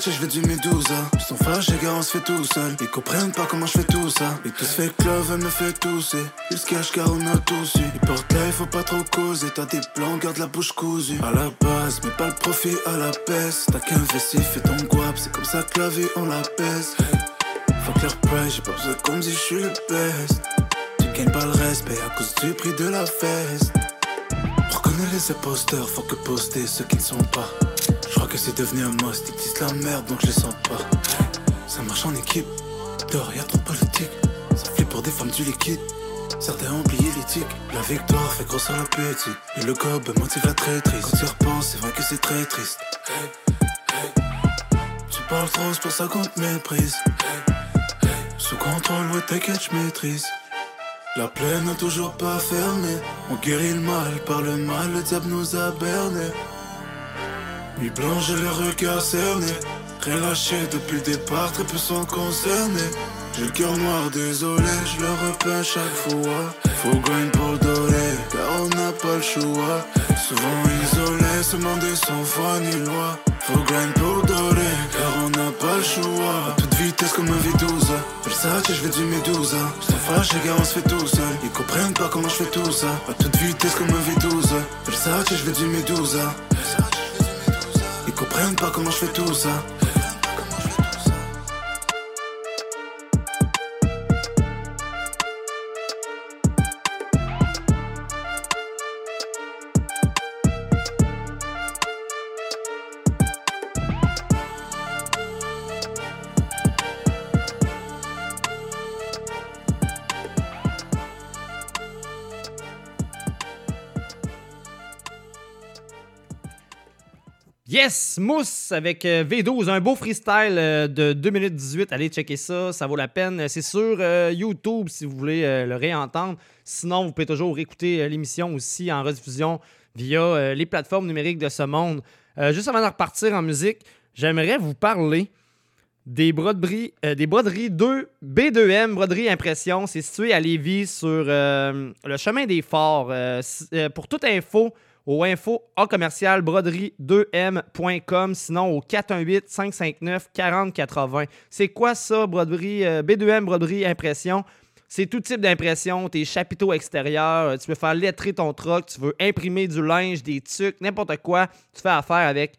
Je vais du Medusa. Ils sont fâchés gars, on se fait tout seul. Ils comprennent pas comment je fais tout ça. Tout se fait clove, elle me fait tousser. Ils se cachent car on a tous eu Ils là, il faut pas trop causer. T'as des plans, garde la bouche cousue. À la base, mais pas le profit à la baisse. T'as qu'un vessie, fais ton guap C'est comme ça que la vie on la pèse Fuck leur pride, j'ai pas besoin qu'on me dise je suis le best. Tu gagnes pas le respect à cause du prix de la feste Reconnais les imposteurs, faut que poster ceux qui ne sont pas. Crois que c'est devenu un must, ils disent la merde donc je les sens pas. Ça marche en équipe, dehors y'a trop politique. Ça flippe pour des femmes du liquide. Certains ont oublié l'éthique. La victoire fait grossir l'appétit. Et le gobe motive la traîtrise. Quand tu repenses, c'est vrai que c'est très triste. Tu parles trop, c'est pour ça qu'on te méprise. Sous contrôle, ouais, t'inquiète, je maîtrise. La plaine n'a toujours pas fermé. On guérit le mal par le mal, le diable nous a bernés. Nuit blanche et le regard cerné. Rien lâché depuis le départ, très peu sont concernés. J'ai le cœur noir, désolé, je le repeins chaque fois. Faut grind pour doré, car on n'a pas le choix. Souvent isolé, se demander sans foi ni loi. Faut grind pour doré, car on n'a pas le choix. À toute vitesse comme un V12. Versace, je vais du Medusa. J's'en fâche, les gars, on se fait tout. Ils comprennent pas comment je fais tout ça. À toute vitesse comme un V12. Versace, je vais du Medusa. Ils comprennent pas comment je fais tout ça.
Yes, Mousse avec euh, V12, un beau freestyle euh, de 2 minutes 18. Allez checker ça, ça vaut la peine. C'est sur euh, YouTube si vous voulez euh, le réentendre. Sinon, vous pouvez toujours écouter euh, l'émission aussi en rediffusion via euh, les plateformes numériques de ce monde. Euh, juste avant de repartir en musique, j'aimerais vous parler des broderies, euh, des broderies 2 B2M, broderie impression. C'est situé à Lévis sur euh, le chemin des Forts. Euh, euh, pour toute info, au info A commercial broderie2m.com, sinon au 418 559 4080. C'est quoi ça, broderie euh, B2M broderie impression? C'est tout type d'impression, tes chapiteaux extérieurs, euh, tu peux faire lettrer ton truck, tu veux imprimer du linge, des tucs, n'importe quoi, tu fais affaire avec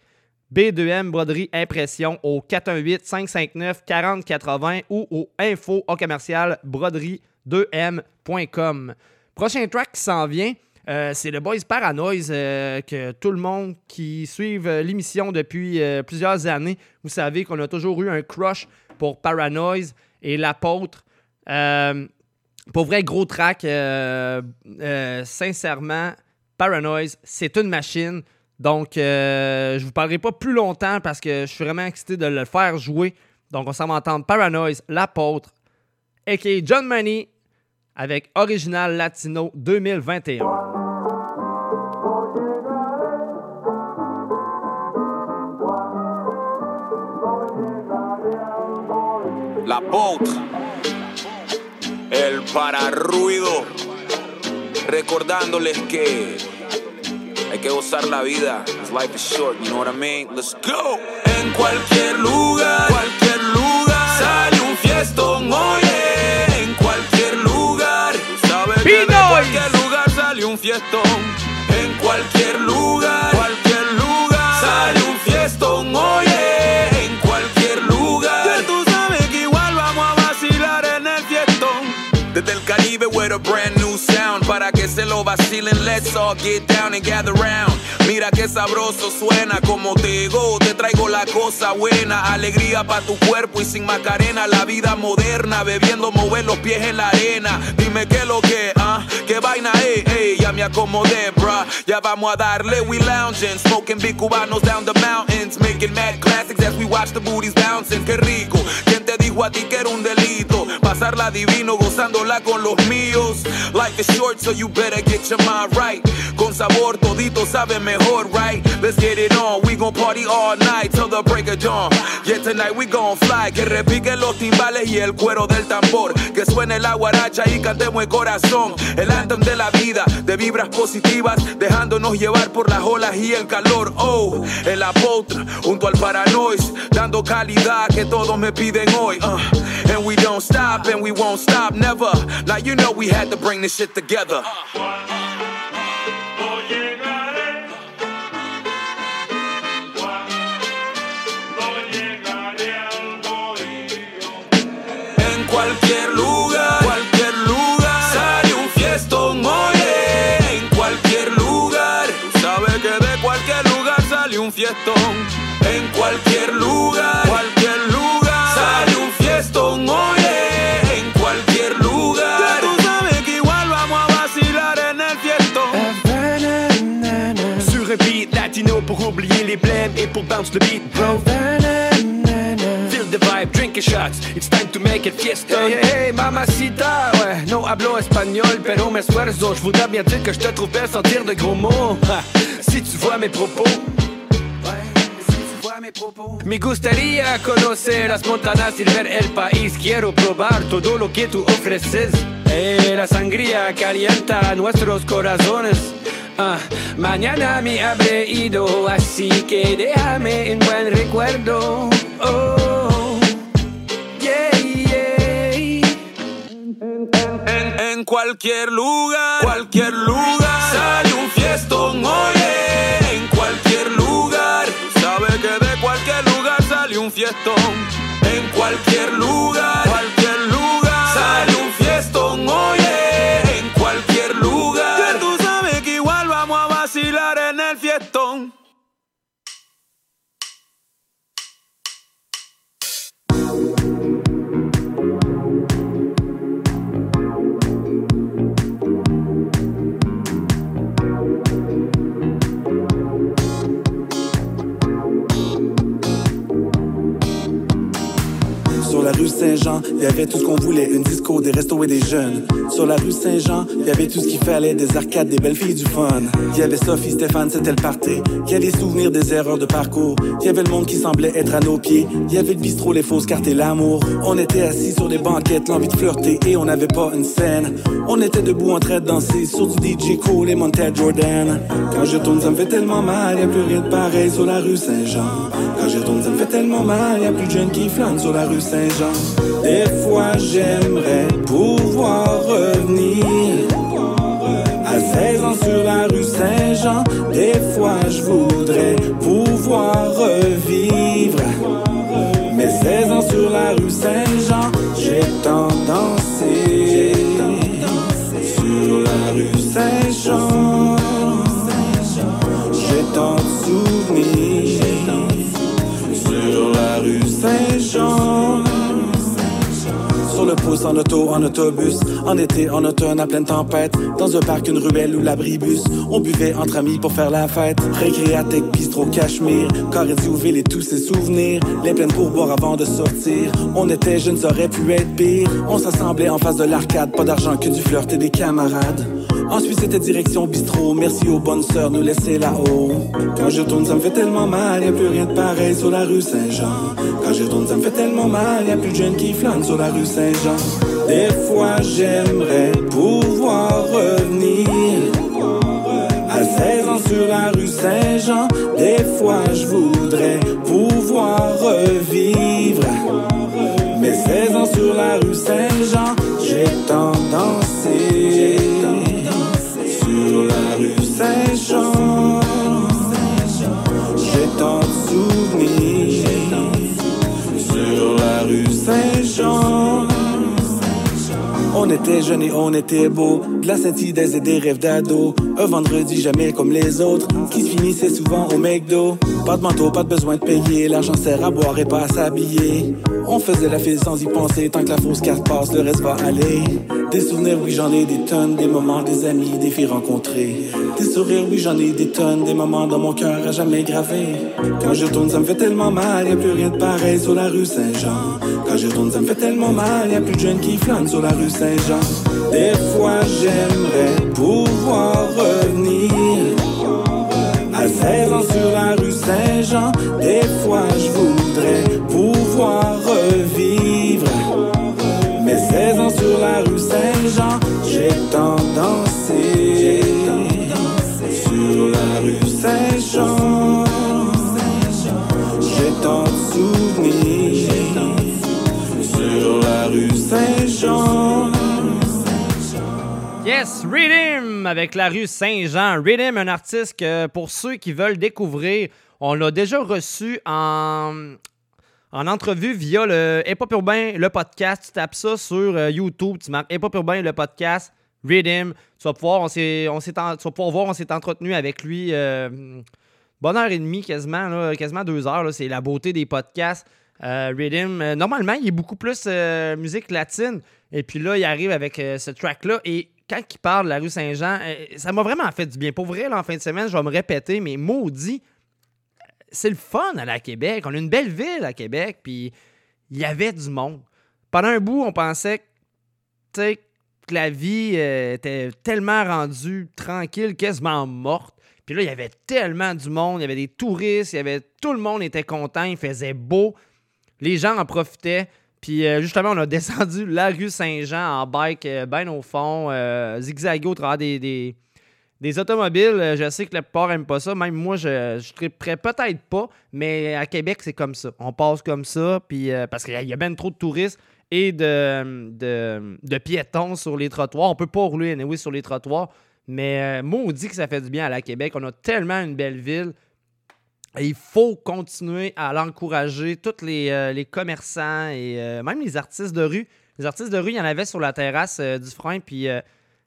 B2M Broderie Impression au 418-559-4080 ou au info au commercial broderie2m.com. Prochain track qui s'en vient, euh, c'est le Boys Paranoise euh, que tout le monde qui suit euh, l'émission depuis plusieurs années, vous savez qu'on a toujours eu un crush pour Paranoise et l'apôtre. Pour vrai, gros track. sincèrement, Paranoise, c'est une machine. Donc, je vous parlerai pas plus longtemps parce que je suis vraiment excité de le faire jouer. Donc, on s'en va entendre Paranoise, l'apôtre a.k.a. John Money, avec Original Latino 2021.
La potra, el pararruido, recordándoles que hay que gozar la vida. Life is short, you know what I mean? Let's go. En cualquier lugar, cualquier lugar, sale un fiestón, oye. En cualquier lugar, tú sabes que de cualquier lugar sale un fiestón. En cualquier lugar, Para que se lo vacilen, let's all get down and gather round Mira qué sabroso suena, como te digo Te traigo la cosa buena, alegría pa' tu cuerpo Y sin macarena, la vida moderna Bebiendo, mover los pies en la arena. Dime qué lo que, ah, qué vaina, ey, ey Ya me acomodé, bruh, ya vamos a darle We lounging, smoking big cubanos down the mountains Making mad classics as we watch the booties bouncing. Qué rico, ¿quién te dijo a ti que era un delito? Pasarla divino, gozándola con los míos. Life is short, so you better get your mind right. Con sabor, todito sabe mejor, right? Let's get it on, we gon' party all night Till the break of dawn. Yeah, tonight we gon' fly. Que repiquen los timbales y el cuero del tambor. Que suene la guaracha y cantemos el corazón. El anthem de la vida, de vibras positivas Dejándonos llevar por las olas y el calor. Oh, el apotra, junto al paranois Dando calidad que todos me piden hoy uh, And we don't stop and we won't stop never. Now you know we had to bring this shit together cualquier lugar, cualquier lugar, sale un fiestón, oye. En cualquier lugar, tú sabes que de cualquier lugar sale un fiestón. En cualquier lugar, cualquier lugar, sale un fiestón, oye. En cualquier lugar, tú sabes que igual vamos a vacilar en el fiestón.
Sur latino pour oublier les blèmes et pour bounce le beat, bro. Your shots. It's time to make it fiesta.
Hey, hey, mamacita, ouais, hablo espagnol, pero me esfuerzo. Je voudrais bien dire que je te trouve belle sans de gros mots. Ha, si tu vois mes propos. Me gustaría conocer las montañas y ver el país. Quiero probar todo lo que tú ofreces. Eh, la sangría calienta nuestros corazones. Ah, mañana me habré ido, así que déjame un buen recuerdo. Oh,
En, cualquier lugar, cualquier lugar, sale un fiestón, oye. En cualquier lugar, tú sabes que de cualquier lugar sale un fiestón. En cualquier lugar,
la rue Saint-Jean, il y avait tout ce qu'on voulait, une disco, des restos et des jeunes. Sur la rue Saint-Jean, il y avait tout ce qu'il fallait, des arcades, des belles filles, du fun. Il y avait Sophie, Stéphane, c'était le party. Il y avait les souvenirs des erreurs de parcours. Il y avait le monde qui semblait être à nos pieds. Il y avait le bistrot, les fausses cartes et l'amour. On était assis sur des banquettes, l'envie de flirter et on n'avait pas une scène. On était debout en train de danser sur du DJ Cool et Montel Jordan. Quand je tourne, ça me fait tellement mal, y a plus rien de pareil sur la rue Saint-Jean. Quand je tourne, ça me fait tellement mal, y a plus de jeunes qui flânent sur la rue Saint-Jean. Des fois, j'aimerais pouvoir revenir. À 16 ans sur la rue Saint-Jean, des fois je voudrais pouvoir revivre. Mais 16 ans sur la rue Saint-Jean, j'ai tant dansé. Sur la rue Saint-Jean, j'ai tant de souvenirs. Sur la rue Saint-Jean, en auto, en autobus. En été, en automne, à pleine tempête. Dans un parc, une ruelle ou l'abribus. On buvait entre amis pour faire la fête. Récréatec, bistrot, cachemire. Corée d'Youville et tous ses souvenirs. Les plaines pour boire avant de sortir. On était jeunes, ça aurait pu être pire. On s'assemblait en face de l'arcade. Pas d'argent que du flirt et des camarades. Ensuite c'était direction bistrot, merci aux bonnes sœurs nous laisser là-haut. Quand je tourne ça me fait tellement mal, y a plus rien de pareil sur la rue Saint-Jean. Quand je tourne ça me fait tellement mal, y a plus de jeunes qui flânent sur la rue Saint-Jean. Des fois j'aimerais pouvoir revenir à 16 ans sur la rue Saint-Jean. Des fois je voudrais pouvoir revivre. Mais 16 ans sur la rue Saint-Jean, Et on était beaux, de la scintille et des rêves d'ado. Un vendredi jamais comme les autres, qui se finissait souvent au McDo. Pas de manteau, pas de besoin de payer, l'argent sert à boire et pas à s'habiller. On faisait la file sans y penser, tant que la fausse carte passe, le reste va aller. Des souvenirs, oui j'en ai des tonnes, des moments, des amis, des filles rencontrées. Des sourires, oui j'en ai des tonnes, des moments dans mon cœur à jamais gravé. Quand je tourne, ça me fait tellement mal, y a plus rien de pareil sur la rue Saint-Jean. Quand je tourne, ça me fait tellement mal, y a plus de jeunes qui flânent sur la rue Saint-Jean. Des fois j'aimerais pouvoir revenir à 16 ans sur la rue Saint-Jean. Des fois je voudrais pouvoir revivre. Mais 16 ans sur la rue Saint-Jean, j'ai tant dansé. Sur la rue Saint-Jean, j'ai tant de souvenirs. Sur la rue Saint-Jean.
Yes, Rhythm avec la rue Saint-Jean. Rhythm, un artiste que pour ceux qui veulent découvrir, on l'a déjà reçu en, en entrevue via le Hip Hop Urbain, le podcast. Tu tapes ça sur euh, YouTube, tu marques Hip Hop Urbain, le podcast, Rhythm. Tu vas pouvoir, tu vas pouvoir voir, on s'est entretenu avec lui euh, bonne heure et demie quasiment, là, quasiment deux heures. C'est la beauté des podcasts. Euh, Rhythm, euh, normalement, il est beaucoup plus musique latine. Et puis là, il arrive avec ce track-là. Et quand il parle de la rue Saint-Jean, euh, ça m'a vraiment fait du bien. Pour vrai, en fin de semaine, je vais me répéter, mais maudit, c'est le fun à la Québec. On a une belle ville à Québec, puis il y avait du monde. Pendant un bout, on pensait que, la vie euh, était tellement rendue tranquille, quasiment morte. Puis là, il y avait tellement du monde, il y avait des touristes, il avait tout le monde était content, il faisait beau. Les gens en profitaient. Puis euh, justement, on a descendu la rue Saint-Jean en bike, euh, ben au fond, euh, au travers des, des, automobiles. Euh, Je sais que la plupart n'aiment pas ça. Même moi, je je triperais peut-être pas, mais à Québec, c'est comme ça. On passe comme ça, puis parce qu'il y a- bien trop de touristes et de, de, piétons sur les trottoirs. On peut pas rouler anyway, sur les trottoirs, mais maudit que ça fait du bien à la Québec. On a tellement une belle ville. Il faut continuer à l'encourager, tous les, euh, les commerçants et euh, même les artistes de rue. Les artistes de rue, il y en avait sur la terrasse euh, du frein, puis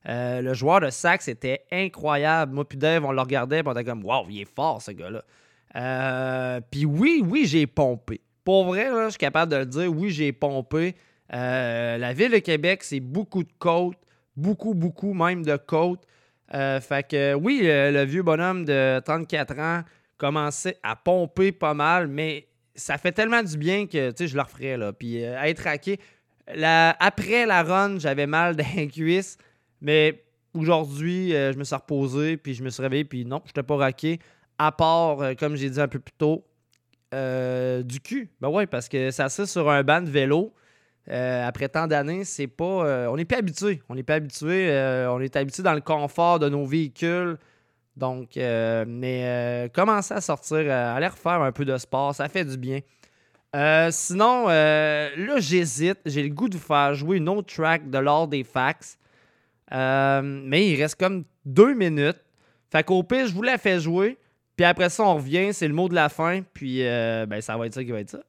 le joueur de sax était incroyable. Moi, puis Dave, on le regardait, puis on était comme, waouh, il est fort, ce gars-là. Puis oui, oui, j'ai pompé. Pour vrai, là, je suis capable de le dire, oui, j'ai pompé. La ville de Québec, c'est beaucoup de côtes, beaucoup, beaucoup même de côtes. Fait que oui, le vieux bonhomme de 34 ans commençait à pomper pas mal, mais ça fait tellement du bien que je le referais. Là. Puis euh, être raqué. La- après la run, j'avais mal dans les cuisses, mais aujourd'hui, euh, je me suis reposé, puis je me suis réveillé, puis non, je n'étais pas raqué. À part, euh, comme j'ai dit un peu plus tôt, du cul. Ben ouais, parce que ça c'est sur un banc de vélo. après tant d'années, c'est pas. on n'est pas habitué. On n'est pas habitué. on est habitué dans le confort de nos véhicules. Donc, euh, mais euh, commencer à sortir, euh, aller refaire un peu de sport, ça fait du bien. Sinon, là, j'hésite. J'ai le goût de vous faire jouer une autre track de l'ordre des fax. Mais il reste comme deux minutes. Fait qu'au pire, je vous la fais jouer. Puis après ça, on revient. C'est le mot de la fin. Puis ben, ça va être ça qui va être ça.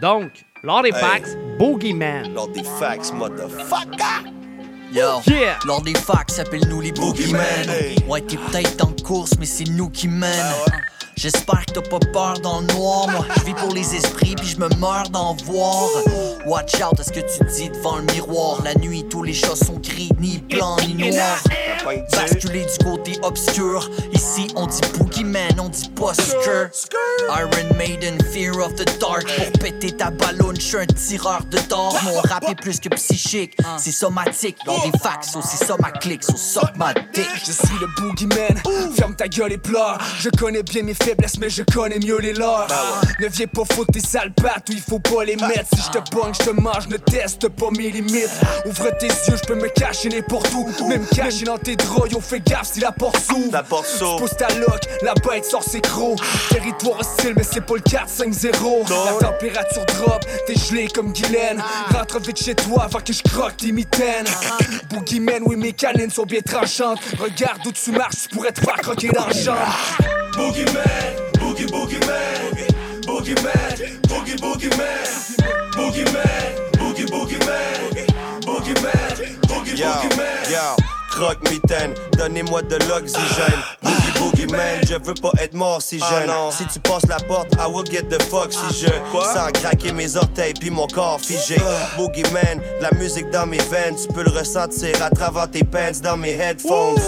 Donc, l'ordre des
Hey.
fax, Boogeyman.
Lors des fax, motherfucker!
Yo,
Yeah.
lors des facs, appelle-nous les Boogeymen. Ouais, t'es peut-être en course, mais c'est nous qui mènent. J'espère que t'as pas peur dans le noir, moi. Je vis pour les esprits, puis je me meurs d'en voir. Watch out à ce que tu dis devant le miroir? La nuit, tous les chats sont gris, ni blancs ni noirs. Basculer du côté obscur. Ici, on dit boogeyman, on dit scur. Iron Maiden, Fear of the Dark. Pour péter ta ballonne, je suis un tireur de d'or. Mon rap est plus que psychique, c'est somatique. Dans des fax, c'est ça ma clique, so suck ma dick.
Je suis le boogeyman, ferme ta gueule et pleure. Je connais bien mes faiblesses, mais je connais mieux les leurs. Ne viens pas foutre tes sales pattes où il faut pas les mettre. Si je te je te mange, ne teste pas mes limites. Ouvre tes yeux, je peux me cacher n'importe où. Même cacher dans tes draps, on fait gaffe si la porte s'ouvre.
La porte s'ouvre.
Pose ta lock, la bête sort ses crocs. Territoire hostile, mais c'est pas le 4-5-0. La température drop, t'es gelé comme Guylaine. Rentre vite chez toi avant que je croque tes mitaines. Boogeyman, oui, mes câlines sont bien tranchantes. Regarde où tu marches, tu pourrais te faire croquer dans le champ.
Boogeyman, boogie boogie man, boogie man, boogie boogie man, boogie man, boogie boogie man, boogie man, boogie boogie man.
croque mitaine, donnez-moi de l'oxygène. Boogie boogie man, je veux pas être mort si jeune. Si tu passes la porte, I will get the fuck si je sens craquer mes orteils puis mon corps figé. Boogie man, la musique dans mes veines, tu peux le ressentir à travers tes pants dans mes headphones.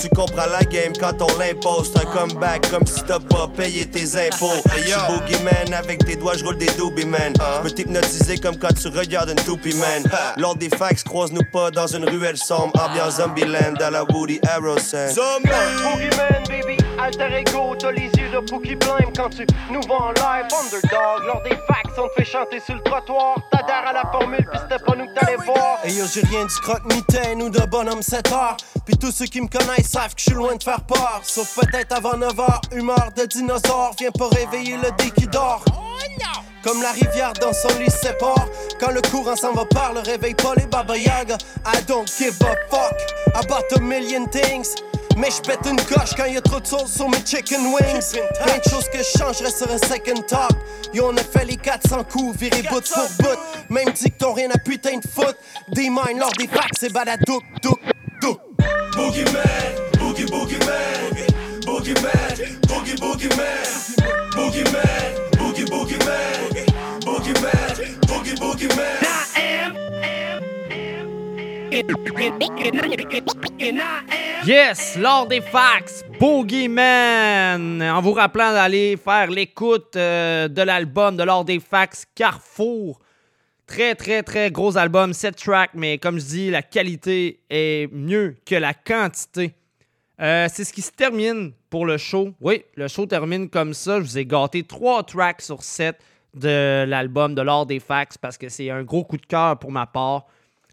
Tu comprends la game quand on l'impose. Un comeback comme si t'as pas payé tes impôts. J'suis boogeyman avec tes doigts, j'roule des doobie man. J'peux t'hypnotiser comme quand tu regardes une toupie man. Lors des fax, croise-nous pas dans une ruelle sombre. Ambiance Zombieland à la Woody Harrelson.
Boogeyman, baby, alter ego, t'as les yeux de Pookie Blime quand tu nous vois en live. Underdog, lors des fax, on te fait chanter sur le trottoir. T'adhères à la formule, pis c'était pas nous que t'allais voir.
Et yo, j'ai rien du croque-mitaine ou de bonhomme 7 heures. Puis tous ceux qui me connaissent savent que je suis loin de faire peur. Sauf peut-être avant 9 h, humeur de dinosaure. Viens pas réveiller le dé qui dort. Comme la rivière dans son lit sépare. Quand le courant s'en va par le réveil pas les baba yaga. I don't give a fuck about a million things. Mais je pète une coche quand y a trop de sauce sur mes chicken wings. Plein de choses que je changerais sur un second top. Yo, on a fait les 400 coups, viré bout pour bout. Même dit que t'ont rien à putain de foot. Des mines lors des packs, c'est badadouk, douk, douk.
Boogie man, boogie boogie man, boogie man, boogie boogie man, boogie man, boogie boogie man, boogie man, boogie boogie man.
Yes, lors des fax, Boogeyman. En vous rappelant d'aller faire l'écoute euh, de l'album de lors des fax Carrefour. Très, très, très gros album, 7 tracks, mais comme je dis, la qualité est mieux que la quantité. Euh, c'est ce qui se termine pour le show. Oui, le show termine comme ça. Je vous ai gâté 3 tracks sur 7 de l'album de l'or des fax parce que c'est un gros coup de cœur pour ma part.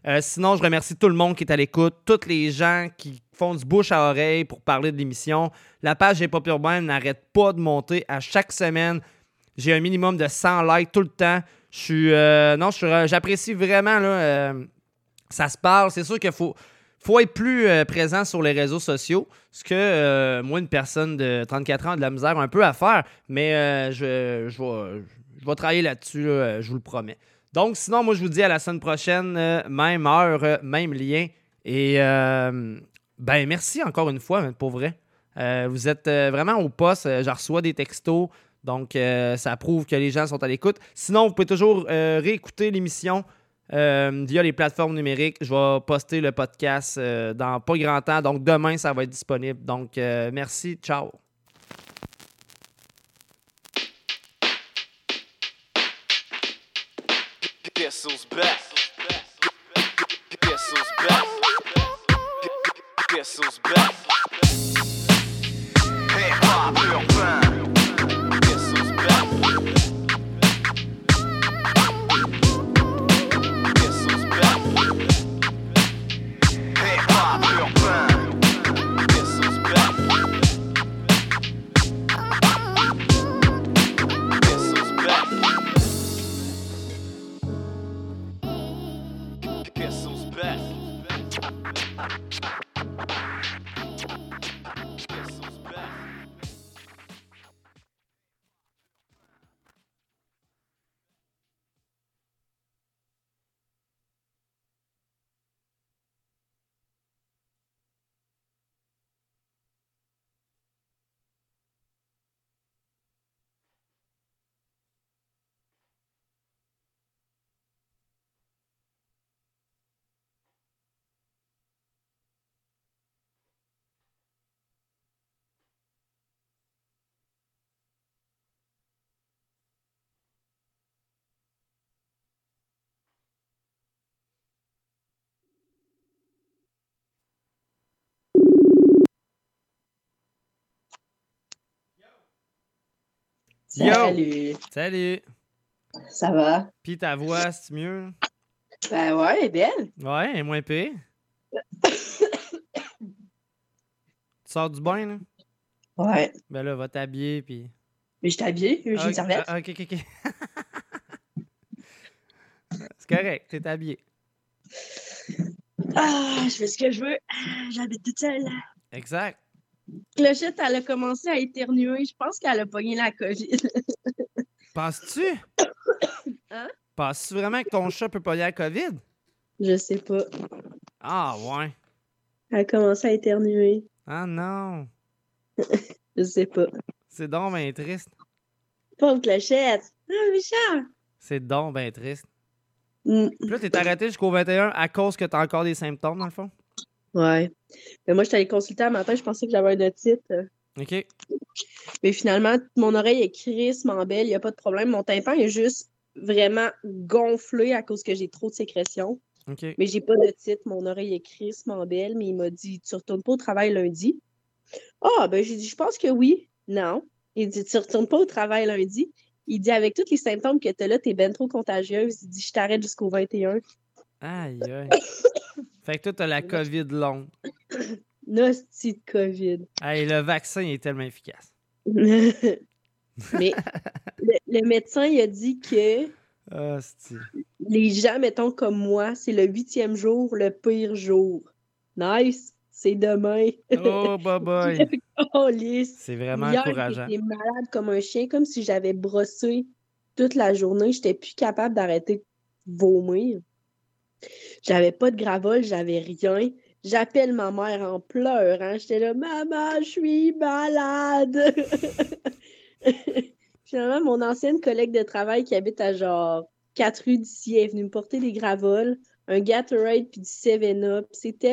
Euh, sinon, je remercie tout le monde qui est à l'écoute, tous les gens qui font du bouche à oreille pour parler de l'émission. La page Hip Hop Urbain n'arrête pas de monter à chaque semaine. J'ai un minimum de 100 likes tout le temps. Je suis. euh, non, j'apprécie vraiment. Euh, ça se parle. C'est sûr qu'il faut, faut être plus euh, présent sur les réseaux sociaux. Ce que moi, une personne de 34 ans, a de la misère un peu à faire. Mais je, vais, travailler là-dessus, là, je vous le promets. Donc, sinon, moi, je vous dis à la semaine prochaine, même heure, même lien. Et ben, merci encore une fois, pour vrai. Vous êtes vraiment au poste. Je reçois des textos. Donc, euh, ça prouve que les gens sont à l'écoute. Sinon, vous pouvez toujours euh, réécouter l'émission euh, via les plateformes numériques. Je vais poster le podcast dans pas grand temps. Donc, demain, ça va être disponible. Donc, merci. Ciao. Yo!
Salut.
Salut!
Ça va?
Puis ta voix, c'est mieux?
Ben ouais, elle est belle.
Ouais, elle est moins pire. tu sors du bain, là?
Ouais.
Ben là, va t'habiller, puis...
Mais je t'ai habillé, j'ai
Ah,
une serviette.
ah, ok, ok, ok. c'est correct, t'es habillé.
Ah, je fais ce que je veux. J'habite toute seule.
Exact.
Clochette, elle a commencé à éternuer. Je pense qu'elle a pogné la COVID.
Penses-tu?
Hein?
Penses-tu vraiment que ton chat peut pas y la COVID?
Je sais pas.
Ah, ouais.
Elle a commencé à éternuer.
Ah non.
Je sais pas.
C'est donc ben triste.
Pauvre Clochette. Ah, Richard.
C'est donc ben triste.
Mm.
Puis là, t'es arrêté jusqu'au 21 à cause que t'as encore des symptômes, dans le fond?
Ouais. Mais moi, je t'allais consulter un matin, je pensais que j'avais un otite.
OK.
Mais finalement, mon oreille est crissement belle, il n'y a pas de problème. Mon tympan est juste vraiment gonflé à cause que j'ai trop de sécrétion.
OK.
Mais j'ai pas de titre, mon oreille est crissement belle, mais il m'a dit Tu retournes pas au travail lundi? Ah, ben j'ai dit Je pense que oui. Non. Il dit Tu retournes pas au travail lundi? Il dit Avec tous les symptômes que tu as là, t'es ben trop contagieuse. Il dit Je t'arrête jusqu'au 21.
Aïe, aïe. fait que toi, t'as la COVID longue.
Nasty de COVID.
Hey, le vaccin est tellement efficace.
mais le, le médecin, il a dit que les gens, mettons comme moi, c'est le huitième jour, le pire jour. Nice, c'est demain.
Oh, bye bye.
Oh.
C'est vraiment
Hier,
encourageant.
J'étais malade comme un chien, comme si j'avais brossé toute la journée. J'étais plus capable d'arrêter de vomir. J'avais pas de gravol, j'avais rien. J'appelle ma mère en pleurant. J'étais là, maman, je suis malade. Finalement, mon ancienne collègue de travail qui habite à genre 4 rues d'ici est venue me porter des gravoles, un Gatorade puis du 7-Up. C'était